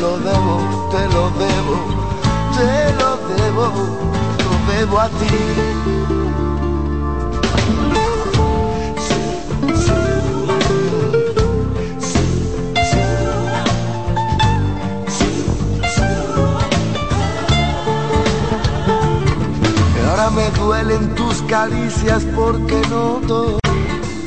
Speaker 15: Lo debo, te lo debo, te lo debo, lo debo a ti. Ahora me duelen tus caricias porque noto